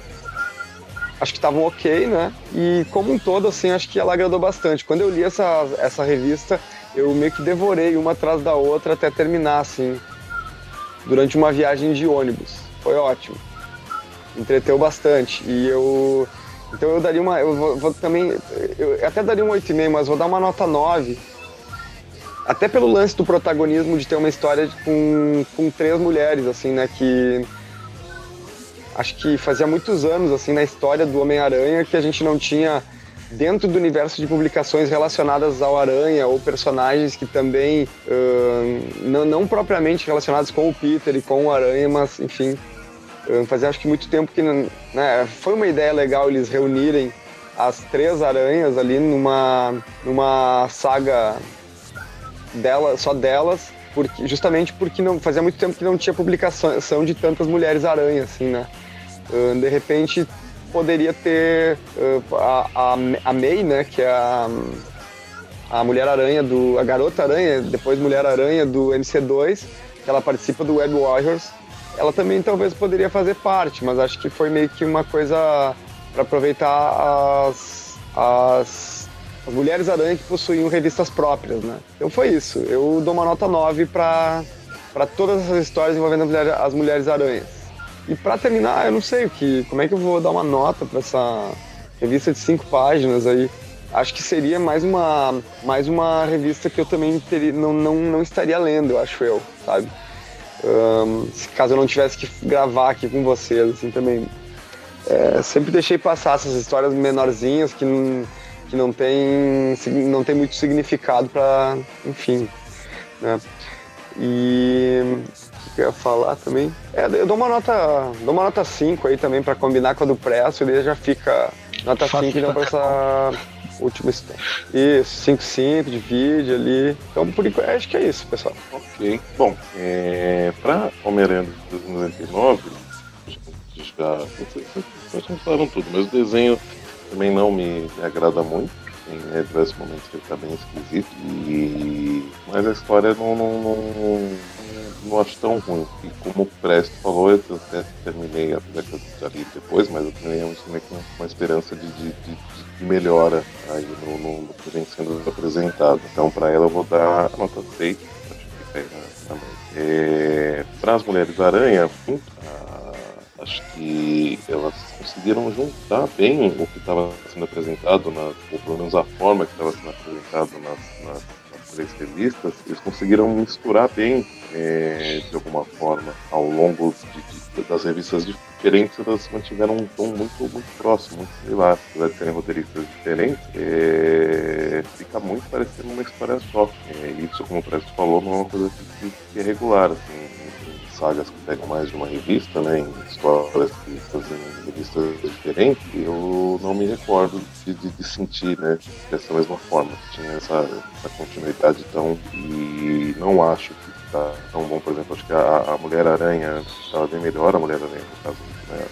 acho que estavam ok, né? E como um todo, assim, acho que ela agradou bastante. Quando eu li essa, essa revista, eu meio que devorei uma atrás da outra até terminar, assim, durante uma viagem de ônibus. Foi ótimo. Entreteu bastante. E eu. Então eu daria uma. Eu vou, vou também. Eu até daria um 8,5, mas vou dar uma nota 9 até pelo lance do protagonismo de ter uma história com, com três mulheres, assim, né? Que acho que fazia muitos anos, assim, na história do Homem-Aranha que a gente não tinha dentro do universo de publicações relacionadas ao Aranha ou personagens que também uh, não, não, propriamente relacionados com o Peter e com o Aranha, mas enfim uh, fazia acho que muito tempo que né, foi uma ideia legal eles reunirem as três aranhas ali numa numa saga dela, só delas, porque, justamente porque não fazia muito tempo que não tinha publicação de tantas mulheres aranha, assim, né? De repente poderia ter uh, a, a, a May, né, que é a, a Mulher Aranha do a Garota Aranha, depois Mulher Aranha do MC2, que ela participa do Web Warriors. Ela também talvez poderia fazer parte, mas acho que foi meio que uma coisa para aproveitar as, as as Mulheres Aranha que possuíam revistas próprias, né? Então foi isso. Eu dou uma nota 9 para todas essas histórias envolvendo as mulheres Aranhas. E para terminar, eu não sei o que, como é que eu vou dar uma nota para essa revista de cinco páginas aí. Acho que seria mais uma, mais uma revista que eu também teria, não, não, não estaria lendo, acho eu, sabe? Um, caso eu não tivesse que gravar aqui com vocês, assim, também. É, sempre deixei passar essas histórias menorzinhas que não que não tem, não tem muito significado para, enfim, né? E que eu ia falar também? É, eu dou uma nota, dou uma nota 5 aí também para combinar com a do Presto, e já fica nota 5 então para essa última história. Isso, 5 simples, divide ali. Então, por enquanto, acho que é isso, pessoal. Ok. Bom, é, para Homem-Aranha de 2099, já, vocês falaram tudo, mas o desenho também não me agrada muito. Tem né, diversos momentos que ele tá bem esquisito. E... Mas a história não, não, não, não acho tão ruim. E como o Presto falou, eu até terminei, apesar que eu já li depois, mas eu terminei também com uma esperança de, de, de, de melhora aí no, no, no, que vem sendo apresentado. Então, para ela, eu vou dar nota 6. Acho que aí na, na. É, Para as Mulheres Aranha, acho que elas conseguiram juntar bem o que estava sendo apresentado, nas, ou pelo menos a forma que estava sendo apresentado nas, nas, três revistas, eles conseguiram misturar bem, é, de alguma forma, ao longo de, de, das revistas diferentes, elas mantiveram um tom muito, muito próximo, muito similar. Apesar de serem roteiristas diferentes, é, fica muito parecendo uma história só. É, isso, como o Presto falou, não é uma coisa que, que é regular, assim sagas que pegam mais de uma revista, né, em histórias que fazem revistas diferentes, eu não me recordo de, de, sentir, né, dessa mesma forma. Tinha essa, essa continuidade tão. E não acho que tá tão bom, por exemplo, acho que a, a Mulher-Aranha estava bem melhor, a Mulher-Aranha, no caso, né,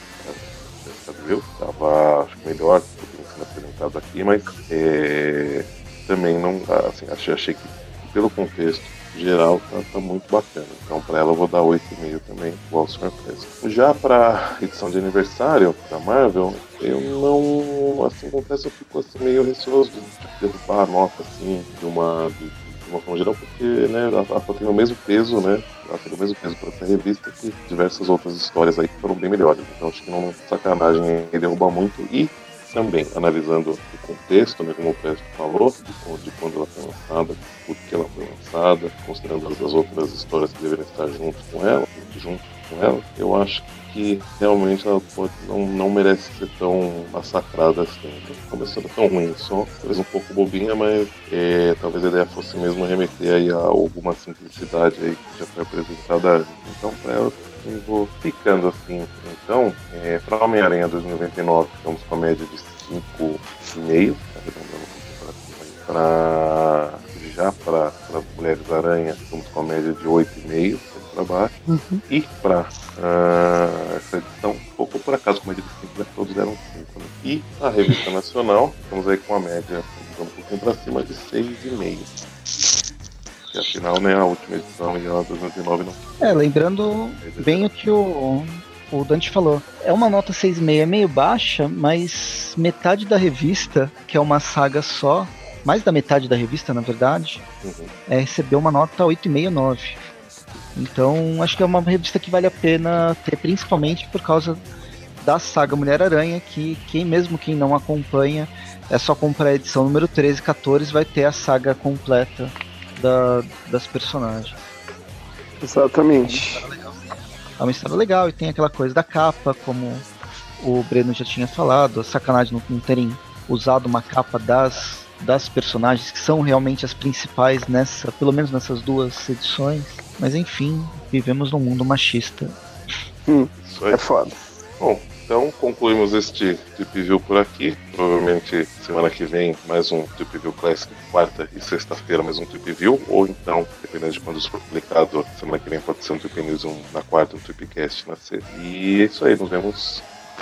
estava, acho que melhor do que sendo apresentado aqui, mas é, também não, assim, achei, achei que pelo contexto geral tá, tá muito bacana. Então para ela eu vou dar 8,5 também, igual. Preso. Já para edição de aniversário da Marvel, eu não, assim, confesso, eu fico assim, meio receoso de derrubar a nota assim, de uma, de, uma forma geral, porque né, ela, ela tem o mesmo peso, né? Ela tem o mesmo peso para ser revista que diversas outras histórias aí que foram bem melhores. Então acho que não sacanagem derrubar muito. E também analisando o contexto, né, como o Pedro falou, de, quando ela foi lançada, por que ela foi lançada, considerando as, as outras histórias que deveriam estar junto com ela, junto com ela, eu acho que realmente ela pode, não, não merece ser tão massacrada assim. Começando tão ruim só, talvez um pouco bobinha, mas é, talvez a ideia fosse mesmo remeter aí a alguma simplicidade aí que já foi apresentada Então, para ela, eu vou ficando assim. Então, é, para Homem-Aranha 2099, ficamos com a média de 5,5. Para já para Mulheres Aranha, estamos com a média de 8,5 para baixo. Uhum. E para uh, essa edição, pouco por acaso, com a média de 5, né? todos deram 5. Né? E a revista nacional, estamos aí com a média um pouquinho para cima de 6,5 que afinal né, a última edição e a 2009 não. É, lembrando bem o que o, o Dante falou. É uma nota 6,5, é meio baixa, mas metade da revista, que é uma saga só, mais da metade da revista, na verdade, uhum. é, recebeu uma nota 8,5, 9. Então, acho que é uma revista que vale a pena ter, principalmente por causa da saga Mulher-Aranha, que quem mesmo quem não acompanha, é só comprar a edição número 13 e 14, vai ter a saga completa da, das personagens. Exatamente. É uma história legal e tem aquela coisa da capa, como o Breno já tinha falado, a sacanagem não, não terem usado uma capa das, das personagens que são realmente as principais nessa, pelo menos nessas duas edições. Mas enfim, vivemos num mundo machista. Hum, é foda. Bom, então concluímos este Tip View por aqui. Provavelmente semana que vem mais um Tip View Classic, quarta e sexta-feira mais um Tip View, ou então, dependendo de quando isso for publicado, semana que vem pode ser um Tip News um, na quarta, um Tipcast na sexta. E é isso aí, nos vemos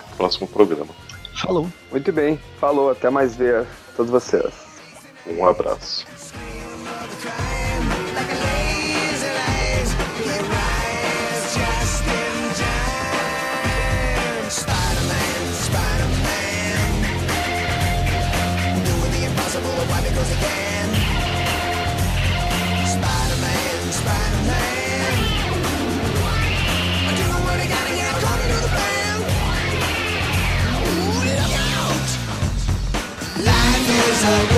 no próximo programa. Falou. Muito bem, falou, até mais ver todos vocês. Um abraço. Is a